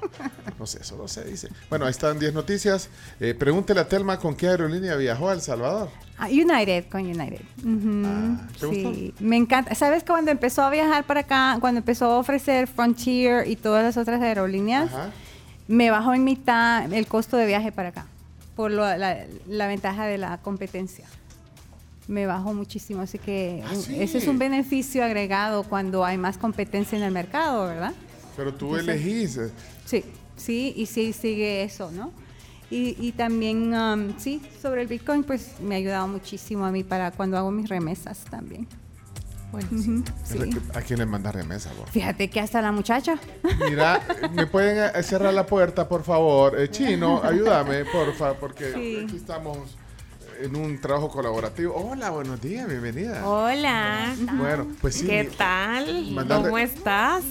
No sé, eso no se dice. Bueno, ahí están 10 noticias. Eh, pregúntele a Telma con qué aerolínea viajó a El Salvador. Ah, United, con United. Ujú, Ah, ¿te sí, me encanta. ¿Sabes que cuando empezó a viajar para acá, cuando empezó a ofrecer Frontier y todas las otras aerolíneas, Ajá. Me bajó en mitad el costo de viaje para acá, por lo- la, la ventaja de la competencia. Me bajó muchísimo, así que Ah, sí. ese es un beneficio agregado cuando hay más competencia en el mercado, ¿verdad? Pero tú Entonces- elegís. Sí, sí, y sí sigue eso, ¿no? Y, y también, um, sí, sobre el Bitcoin, pues me ha ayudado muchísimo a mí para cuando hago mis remesas también. Ujú, sí. ¿A quién le manda remesa, vos? Fíjate que hasta la muchacha. Mira, ¿me pueden eh, cerrar la puerta, por favor? Eh, Chino, ayúdame, porfa, porque Sí. aquí estamos en un trabajo colaborativo. Hola, buenos días, bienvenida. Hola. Bueno, pues sí. ¿Qué tal? Mandarle- ¿Cómo estás?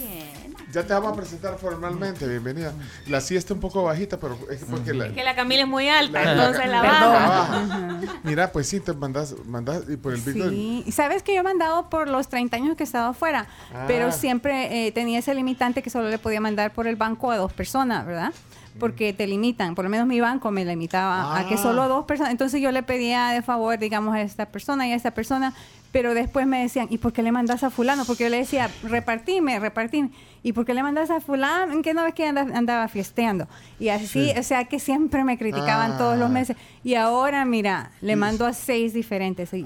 Ya te vamos a presentar formalmente, bienvenida. La sí está un poco bajita, pero es porque la, Que la Camila es muy alta, la- entonces la la- baja. baja. Mira, pues sí, te mandas, mandas y por el Bitcoin. Sí, sabes que yo he mandado por los 30 años que he estado afuera, Ah. pero siempre eh, tenía ese limitante que solo le podía mandar por el banco a dos personas, ¿verdad? Porque te limitan, por lo menos mi banco me limitaba a que Ah. solo dos personas. Entonces yo le pedía de favor, digamos, a esta persona y a esta persona, pero después me decían, ¿y por qué le mandas a fulano? Porque yo le decía, repartime, repartime. ¿Y por qué le mandas a fulano? ¿En qué no ves que anda- andaba fiesteando? Y así, Sí. o sea, que siempre me criticaban Ah. todos los meses. Y ahora, mira, le mando a seis diferentes. Y, y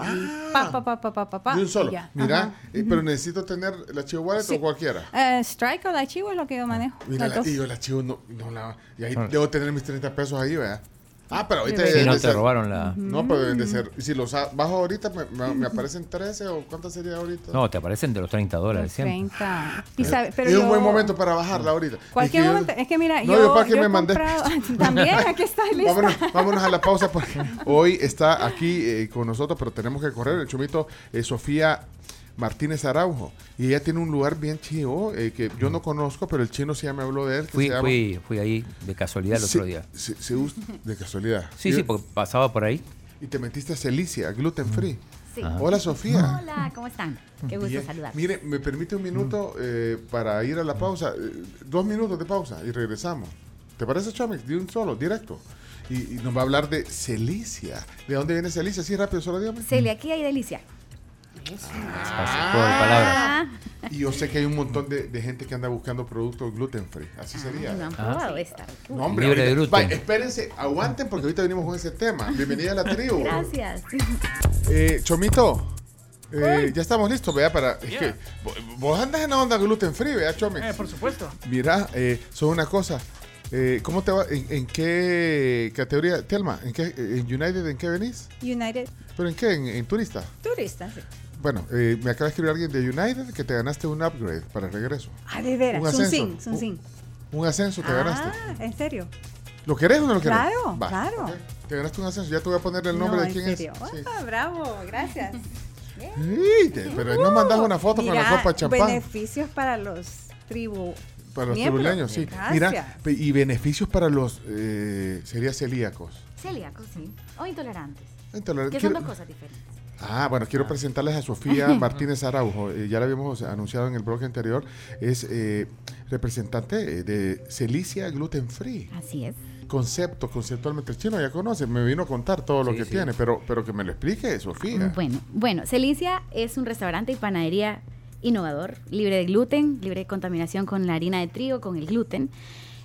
pa, pa, pa, pa, pa, pa, pa, De un solo. ya. Mira, eh, pero necesito tener la Chivo Wallet Sí. o cualquiera. Eh, Strike o la Chivo es lo que yo manejo. Mira, la, y yo la Chivo no, no la. Y ahí debo tener mis 30 pesos ahí, ¿verdad? Ah, pero ahorita. Si no te ser- robaron la- No, pero deben de ser. Y si los bajo ahorita, me, me- me aparecen 13 o cuánto sería ahorita? No, te aparecen de los 30 dólares siempre. 30. Y sabe- pero es un yo- buen momento para bajarla ahorita. Cualquier Es que yo- momento. Es que mira, No, yo, yo para que yo me mandé. (laughs) También, aquí está lista. Vámonos, vámonos a la pausa porque hoy está aquí eh, con nosotros, pero tenemos que correr. El chumito eh, Sofía Martínez Araujo. Y ella tiene un lugar bien chido eh, que yo no conozco, pero el chino sí ya me habló de él. que Fui, se llama- fui, fui ahí de casualidad el otro día. Se, de casualidad. Sí, Y- sí, porque pasaba por ahí. Y te metiste a Celicia, gluten free. Sí. Hola Sofía. Hola, ¿cómo están? Qué gusto Bien. saludar. Mire, me permite un minuto eh, para ir a la pausa. Eh, dos minutos de pausa y regresamos. ¿Te parece, Chamex? De un solo, directo. Y, y nos va a hablar de Celicia. ¿De dónde viene Celicia? Sí, rápido, solo dígame. Celia, aquí hay delicia. Palabras. Y yo sé que hay un montón de, de gente que anda buscando productos gluten free. Así sería. No han Ah. probado esta. No, hombre, Libre de gluten. va, espérense, aguanten porque ahorita venimos con ese tema. Bienvenida a la tribu. Gracias. Eh, Chomito, eh, ya estamos listos, vea, para... Es que vo- vos andas en la onda gluten free, vea, Chomex. Eh, por supuesto. Mira, eh, son una cosa. Eh, ¿Cómo te va? ¿En, en qué categoría? Telma, ¿en, qué, ¿en United en qué venís? United ¿Pero en qué? ¿En, en turista? Turista, sí. Bueno, eh, me acaba de escribir alguien de United que te ganaste un upgrade para el regreso. Ah, de veras. Un Sun ascenso. Sin, Sun Un- Sin. Un ascenso te ganaste. Ah, ¿en serio? ¿Lo querés o no lo querés? Claro, Va, claro. Te ganaste un ascenso. Ya te voy a poner el nombre No, de en quién serio. es. Sí. Ah, bravo, gracias. Sí, te- pero no mandas una foto con la Mira, copa de champán. beneficios para los tribu. Para los miembros. tribuleños, sí. Gracias. Mira, y beneficios para los, eh, sería celíacos. Celíacos, sí. O intolerantes. Intolerantes. Que son Quiero- dos cosas diferentes. Ah, bueno, quiero presentarles a Sofía (laughs) Martínez Araujo. Eh, ya la habíamos anunciado en el blog anterior. Es eh, representante de Celicia Gluten Free. Así es. Concepto, conceptualmente. El chino ya conoce, me vino a contar todo lo Sí, que sí. tiene, pero, pero que me lo explique, Sofía. Bueno, bueno, Celicia es un restaurante y panadería innovador, libre de gluten, libre de contaminación con la harina de trigo, con el gluten.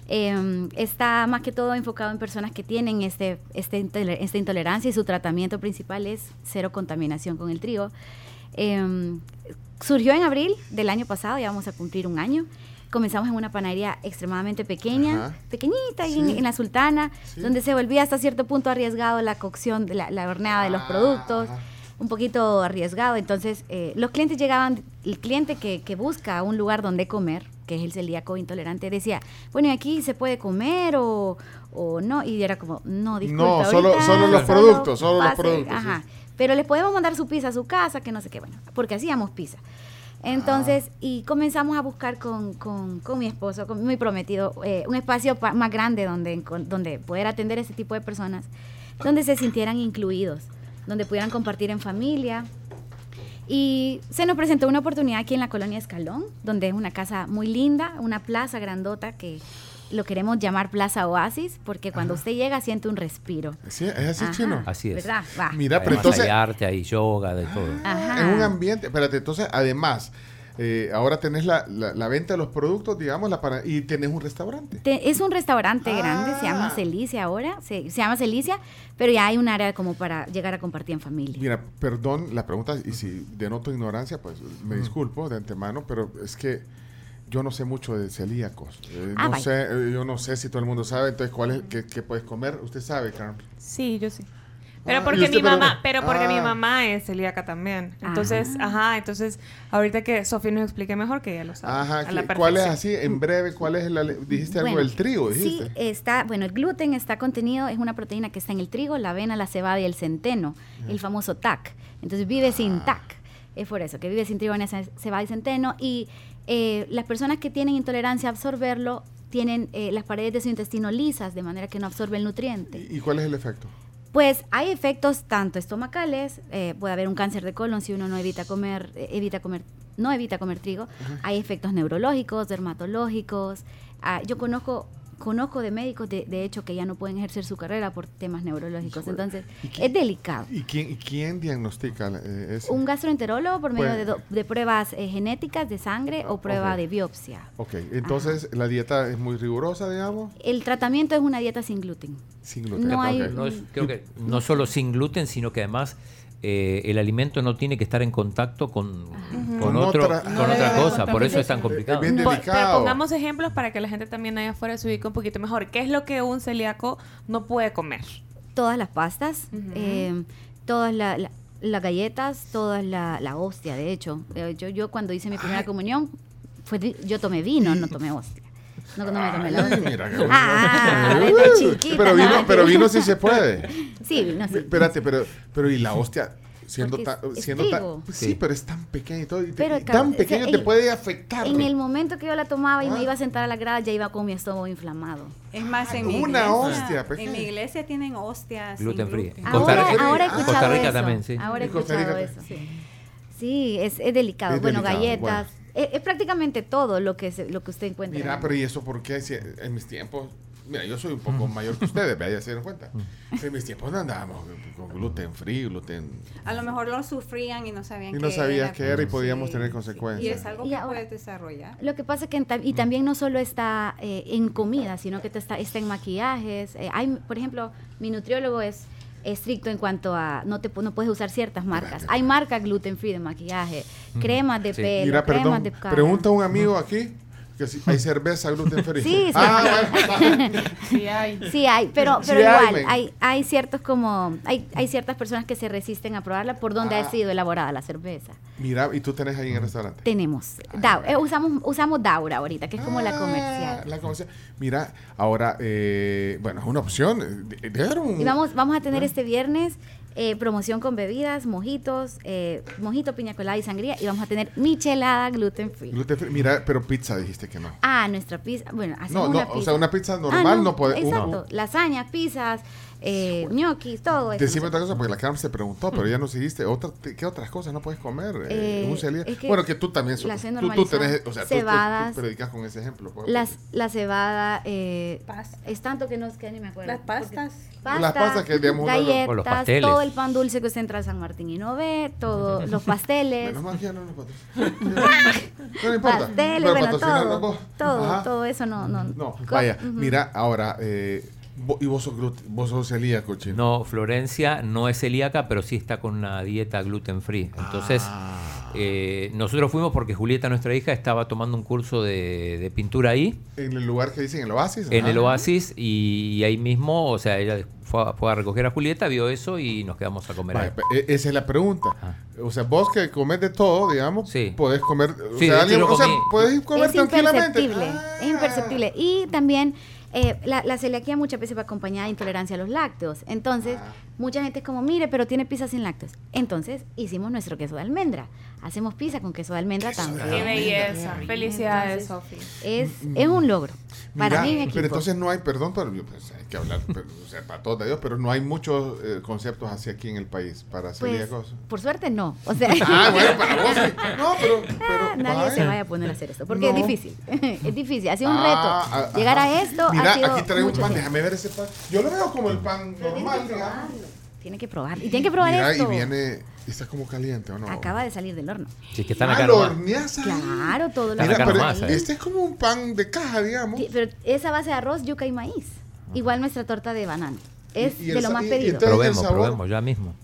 Eh, está más que todo enfocado en personas que tienen este, este esta intolerancia y su tratamiento principal es cero contaminación con el trigo. Eh, surgió en abril del año pasado, ya vamos a cumplir un año. Comenzamos en una panadería extremadamente pequeña, Ajá. pequeñita, ahí en, Sí. en la Sultana, Sí. donde se volvía hasta cierto punto arriesgado la cocción, la, la horneada de los productos, un poquito arriesgado. Entonces, eh, los clientes llegaban, el cliente que, que busca un lugar donde comer, que es el celíaco intolerante, decía, bueno, ¿y aquí se puede comer o, o no? Y era como, no, disculpa. No, solo- ahorita solo los productos, solo los pase". productos, Ajá. sí. Pero les podemos mandar su pizza a su casa, que no sé qué, bueno, porque hacíamos pizza. Entonces, y comenzamos a buscar con, con, con mi esposo, con mi prometido, eh, un espacio pa- más grande donde, donde poder atender a ese tipo de personas, donde se sintieran incluidos, donde pudieran compartir en familia. Y se nos presentó una oportunidad aquí en la colonia Escalón, donde es una casa muy linda, una plaza grandota que lo queremos llamar Plaza Oasis, porque cuando usted llega siente un respiro. Sí, ¿Es así, Ajá, chino? Así es. ¿Verdad? Va. Mira, pero Además, entonces, hay arte, hay yoga, de todo. Ajá. en un ambiente, espérate, entonces, además, eh, ahora tenés la, la- la venta de los productos, digamos, la para, y tenés un restaurante. Te- es un restaurante grande, se llama Celicia ahora, se, se llama Celicia, pero ya hay un área como para llegar a compartir en familia. Mira, perdón la pregunta, y si denoto ignorancia, pues me disculpo de antemano, pero es que yo no sé mucho de celíacos. Eh, Ah, no vaya. sé, eh, yo no sé si todo el mundo sabe, entonces, ¿cuál es, qué, qué puedes comer? Usted sabe, Carmen. Sí, yo sí. Pero Ah, ¿y porque mi mamá, pero porque mi Ah. mamá es celíaca también. Entonces, ajá, entonces ahorita que Sofía nos explique mejor que ella lo sabe. Ajá, a la ¿qué- ¿cuál es así? En breve, ¿cuál es la, dijiste algo Bueno, del trigo, dijiste? Sí, está, bueno, el gluten está contenido, es una proteína que está en el trigo, la avena, la cebada y el centeno, el famoso TAC. Entonces vive sin Ah. TAC. Es por eso, que vive sin trigo, avena, ce- cebada y centeno. Y eh, las personas que tienen intolerancia a absorberlo tienen eh, las paredes de su intestino lisas, de manera que no absorbe el nutriente. ¿Y cuál es el efecto? Pues hay efectos tanto estomacales, eh, puede haber un cáncer de colon si uno no evita comer, eh, evita comer, no evita comer trigo. Hay efectos neurológicos, dermatológicos. Ah, yo conozco conozco de médicos de, de hecho que ya no pueden ejercer su carrera por temas neurológicos. Entonces es delicado. ¿Y quién, y quién diagnostica eh, eso? Un gastroenterólogo por medio Pues- de, do- de pruebas eh, genéticas de sangre o prueba de biopsia. Ok, entonces la dieta es muy rigurosa, digamos, El tratamiento es una dieta sin gluten. sin gluten. No hay- Ok. No es- creo que no solo sin gluten, sino que además eh, el alimento no tiene que estar en contacto con, con, Con otro, otra- con No otra cosa. Por eso es tan complicado. bien. Pero pongamos ejemplos para que la gente también allá afuera se ubique un poquito mejor. ¿Qué es lo que un celíaco no puede comer? todas las pastas, eh, todas la- la- las galletas, todas la, la hostia, de hecho. Eh, Yo, yo cuando hice mi primera comunión, fue, yo tomé vino, no tomé hostia. No, no me tomé la Ay, hostia. mira, qué Ah, desde chiquita, pero no, vino, pero vino sí se puede. (laughs) Sí, vino sí. Espérate, pero, pero y la hostia, siendo tan, siendo tan, pues sí. Sí. pero es tan pequeña y todo, y te- tan o sea, pequeño te en- puede afectar. En el momento que yo la tomaba y Ah. me iba a sentar a la grada, ya iba con mi estómago inflamado. Es más, en mi Una iglesia, hostia en pequeña. mi iglesia tienen hostias Gluten free. gluten. Costa Ahora, Rica- ahora he Costa escuchado Rica eso. también, sí. Ahora he En Costa escuchado Rica- eso. Sí. Sí, es, es delicado. Es bueno, delicado, galletas. Es, es prácticamente todo lo que, se- lo que usted encuentra. Mira, pero ¿y eso por qué? Si en mis tiempos, mira, yo soy un poco mayor que ustedes, vea, ya se dieron cuenta. En mis tiempos no andábamos con gluten free, gluten... A lo mejor lo sufrían y no sabían Y no qué sabías era, qué era y sí, podíamos tener sí. consecuencias. Y es algo Y que ahora- puedes desarrollar. Lo que pasa que en ta- y también no solo está eh, en comida, sino que te está, está en maquillajes. Eh, hay, por ejemplo, mi nutriólogo es estricto en cuanto a no te no puedes usar ciertas marcas. Hay marcas gluten free de maquillaje, cremas de Sí. pelo, Mira, cremas perdón, de cara. pregunta un amigo aquí, Que sí, hay cerveza gluten (laughs) free. Sí, sí. Ah, bueno. (laughs) Sí hay. Sí hay, pero, pero igual, hay, hay ciertos como, hay, hay ciertas personas que se resisten a probarla por donde Ah. ha sido elaborada la cerveza. Mira, y tú tenés ahí en el restaurante. Tenemos, Dau- eh, usamos, usamos Daura ahorita, que es como la Ah, comercial. la comercial. Mira, ahora, eh, bueno, es una opción. eh, de- de dar un- Y vamos, vamos a tener Ah. este viernes eh, promoción con bebidas, mojitos, eh, mojito, piña colada y sangría. Y vamos a tener michelada gluten free. gluten free. Mira, pero pizza dijiste que no. Ah, nuestra pizza. Bueno, hacemos No, no, una pizza. o sea, una pizza Ah, normal no, puede. Exacto. Lasañas, pizzas, eh, ñoquis, todo eso. Decime otra cosa, porque la Carmen se preguntó, pero ya nos dijiste, otra, ¿qué otras cosas no puedes comer? Eh, Eh, un celíaco? es que bueno, que tú también he tú, tú tenés, o sea, tú- tú, tú, Cebadas. predicas con ese ejemplo. pues. Las, la cebada eh, es tanto que no es que ni me acuerdo. Las pastas. Las pastas que, digamos, galletas, O los pasteles. todo el pan dulce que usted entra al San Martín y no ve, todos (laughs) los pasteles, Menos mal ya no nos patrocinan. (laughs) no importa. pasteles, pero bueno, todo, todo, eso no, no. No, vaya, mira, ahora, eh, y vos sos, vos sos celíaco, chino. No, Florencia no es celíaca, pero sí está con una dieta gluten free. Entonces, Ah. eh, nosotros fuimos porque Julieta, nuestra hija, estaba tomando un curso de, de pintura ahí, En el lugar que dicen, el oasis. en el Oasis, y, ahí mismo, o sea, ella fue a, fue a recoger a Julieta, vio eso y nos quedamos a comer. ahí. Pe- e- esa es la pregunta. O sea, vos que comes de todo, digamos, podés comer. O Sí, de sea, alguien- o sea, podés comer es tranquilamente. imperceptible, es imperceptible. Y también eh, la, la celiaquía muchas veces va acompañada de intolerancia a los lácteos. Entonces, Ah. mucha gente es como, mire, pero tiene pizza sin lácteos. Entonces, hicimos nuestro queso de almendra. Hacemos pizza con queso de almendra también. Qué belleza. Felicidades, Sofi. Es, es un logro. Para mí, mi equipo. pero entonces no hay, perdón, pero yo, pues, hay que hablar, pero, o sea, para todos de Dios, pero no hay muchos eh, conceptos así aquí en el país para hacer Pues, cosas. por suerte no. O sea, Ah, bueno, para vos sí. (laughs) No, pero, Ah, nadie se vaya. a poner a hacer esto, porque No. es difícil. (laughs) es difícil, ha sido un Ah, reto. ah, Llegar ajá. a esto Mira, ha sido aquí traigo un pan, tiempo. déjame ver ese pan. Yo lo veo como el pan normal, digamos. Tiene que probar. Y tiene que probar Mira, esto. y viene, está como caliente, ¿o no? Acaba de salir del horno. Sí, que están Ah, acá lo nomás. horneas ahí. Claro, todo lo Mira, acá pero nomás, ¿eh? este es como un pan de caja, digamos. Sí, Pero esa base de arroz, yuca y maíz. Igual nuestra torta de banano. Es Y- y de lo más y- y pedido. entonces- Probemos, probemos, ya mismo.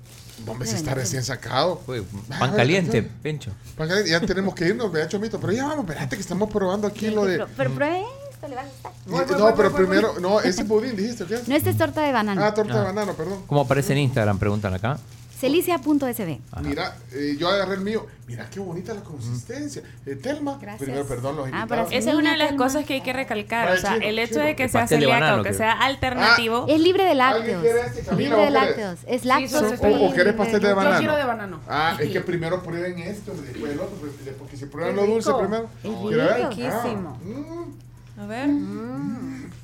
Hombre, si está recién sacado. Uy, pan caliente, Pencho. Pan caliente, Ya tenemos que irnos, vea, Chomito. Pero ya vamos, espérate que estamos probando aquí lo de. Pero, pero pruebe esto, le va a gustar. Y- no, pero primero, no, ese budín dijiste, ¿qué? No, esta es torta de banano. Ah, torta de Ah. banano, perdón. ¿Cómo aparece en Instagram? Preguntan acá. Celicia.sb. Mira, eh, yo agarré el mío. Mira qué bonita la consistencia. Eh, Telma, primero, perdón, los Ah, invitados. Esa es una de las cosas que hay que recalcar. Vaya, O sea, chino, el hecho chino. de que sea pastel de celíaco banano o que sea alternativo. Es libre de ¿Alguien lácteos. quiere este, Camila, libre o de lácteos. Es lácteos. O, o querés pastel de Yo quiero de banano. Ah, es que primero prueben esto, después el otro, pues, porque si prueban Qué lo dulce rico. primero. Es ¿quiere ver? riquísimo. Ah, A ver.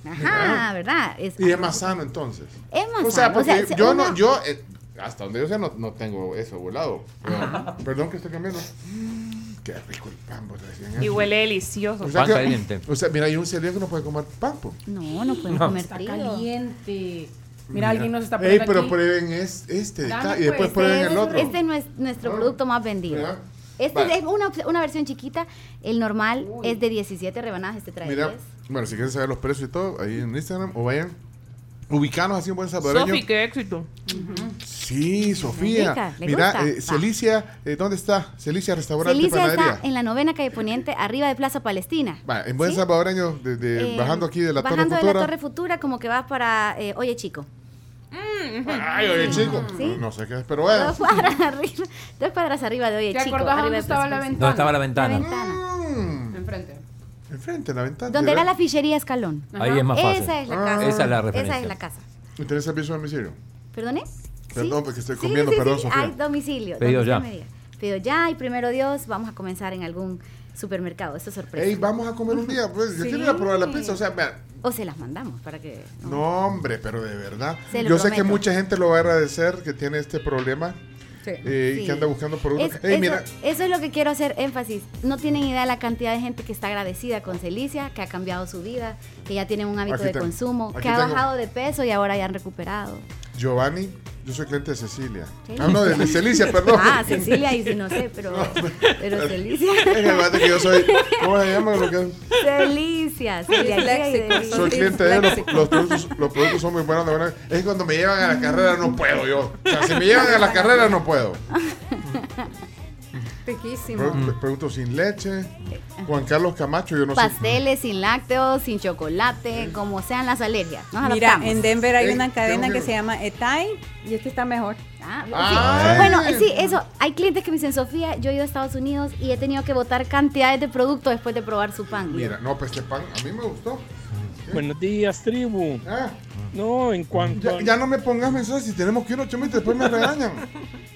Ajá, ¿verdad? Es, mm. y es más sano entonces. es más O sea, sano. porque se- yo no, yo, eh, hasta donde yo sé, no, no tengo eso volado. Pero- Perdón que estoy cambiando. Mm, Qué rico el pan, recién Y hecho. huele delicioso. O sea Pan que- caliente. O sea, mira, hay un celíaco que no puede comer pan, pues. No, no pueden No. comer Está frío. caliente. Mira, alguien nos está Ey, poniendo pero aquí. prueben es, este de Dame, acá y después pues, prueben Este el otro. Este es nues- nuestro Ah. producto más vendido. Este Vale. es una, op- una versión chiquita. El normal es de 17 rebanadas. Este trae Mira, 10. bueno, si quieren saber los precios y todo, ahí en Instagram o vayan. Ubicanos así un buen salvadoreño. Sofi, qué éxito. Sí, Sofía. rica, ¿le Mira, eh. Celicia, eh, ¿dónde está? Celicia Restaurante Celicia Panadería. está en la novena calle Poniente, arriba de Plaza Palestina. Va, en buen ¿Sí? salvadoreño, de, de- Eh, bajando aquí de la Torre bajando de Futura. la Torre Futura, como que vas para eh, Oye Chico. Ay, oye, chico. ¿Sí? No sé qué es, pero bueno. Dos cuadras arriba, dos cuadras arriba de Oye ¿Te Chico. acordás arriba dónde de estaba la Palestina. ¿Dónde estaba la La ventana? ventana. Mm, Enfrente. Enfrente, en la ventana. Donde era la fichería Escalón. Ahí es más fácil. Esa es la Ah. casa. Esa es la referencia. Esa es la casa. ¿Y tenés servicio a domicilio? ¿Perdone? Perdón, Sí. porque estoy comiendo, sí, perdón, sí, Sofía. Hay domicilio. Pedido ya. Pedido ya y primero Dios, vamos a comenzar en algún supermercado. Esto es sorpresa. Ey, vamos a comer un día. Pues, yo quiero ir a probar la pizza. O sea, vean, O se las mandamos para que. No, hombre, pero de verdad. Se lo Yo sé que mucha gente lo va a agradecer que tiene este problema eh, y Sí. que anda buscando. Es- Ey, eso, mira, eso es lo que quiero hacer énfasis. No tienen idea de la cantidad de gente que está agradecida con Celicia, que ha cambiado su vida, que ya tienen un hábito Aquí de tengo- consumo, que ha tengo. bajado de peso y ahora ya han recuperado. Giovanni, yo soy cliente de Cecilia. Ah, no, de, de Celicia, perdón. Ah, Cecilia, y si no sé, pero, pero Celicia. Es que acuérdate que yo soy, ¿cómo se llama? Lo que, Celicia, y de- soy cliente de ellos. Los, los productos, los productos son muy buenos. De verdad. Es que cuando me llevan a la carrera no puedo yo. O sea, si me llevan a la carrera no puedo. (laughs) Riquísimo. Pro- Productos sin leche. Juan Carlos Camacho, yo no sé. Pasteles sin lácteos, sin chocolate, como sean las alergias. Nos Mira, adaptamos. en Denver hay Ey, una cadena que que- se llama Etai y este está mejor. Ah, sí. Ah. Bueno, sí, eso. Hay clientes que me dicen, Sofía, yo he ido a Estados Unidos y he tenido que botar cantidades de productos después de probar su pan. Mira, no, pues este pan a mí me gustó. Buenos días, tribu. Ah, No, en cuanto ya, a- ya no me pongas mensajes si tenemos que ir a Chomito, después me regañan. (laughs)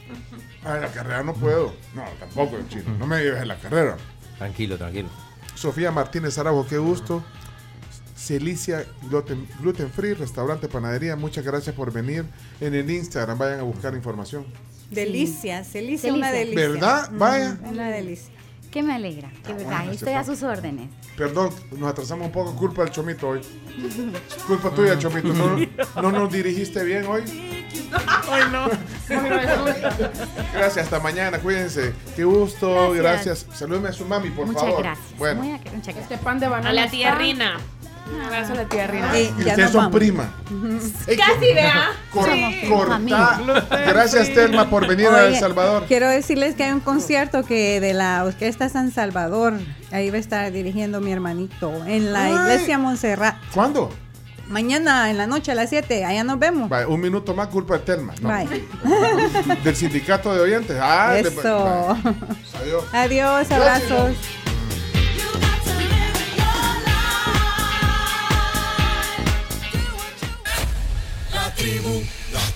A la carrera no puedo. No, tampoco, chino. No me lleves en la carrera. Tranquilo, tranquilo. Sofía Martínez Araujo, qué gusto. Celicia Gluten, Gluten Free, restaurante, panadería. Muchas gracias por venir. En el Instagram vayan a buscar información. Delicia, Delicia. una delicia. ¿Verdad? Mm, Vaya. Una delicia. Que me alegra, que verdad. bueno, Estoy a sus órdenes. Perdón, nos atrasamos un poco. Culpa del Chomito hoy. (laughs) Culpa tuya, Chomito. No, no nos dirigiste bien hoy. (laughs) Ay, no. (laughs) Gracias, hasta mañana. Cuídense. Qué gusto. Gracias. Gracias. Salúdeme a su mami, por Muchas favor. gracias. Bueno, muchas gracias. Este pan de banana. A la está- tía Rina. Un abrazo a la tía Rina. Y ya ustedes son vamos. prima. Casi, vea. cor- Sí. corta. Gracias, Telma, por venir a El Oye, Salvador. Quiero decirles que hay un concierto que de la Orquesta San Salvador, ahí va a estar dirigiendo mi hermanito, en la Ay. iglesia Montserrat. ¿Cuándo? Mañana en la noche a las 7, allá nos vemos. Vale, un minuto más, culpa de Telma. No. Bye. Del sindicato de oyentes. Ah, Eso. bye. Adiós. Adiós, abrazos.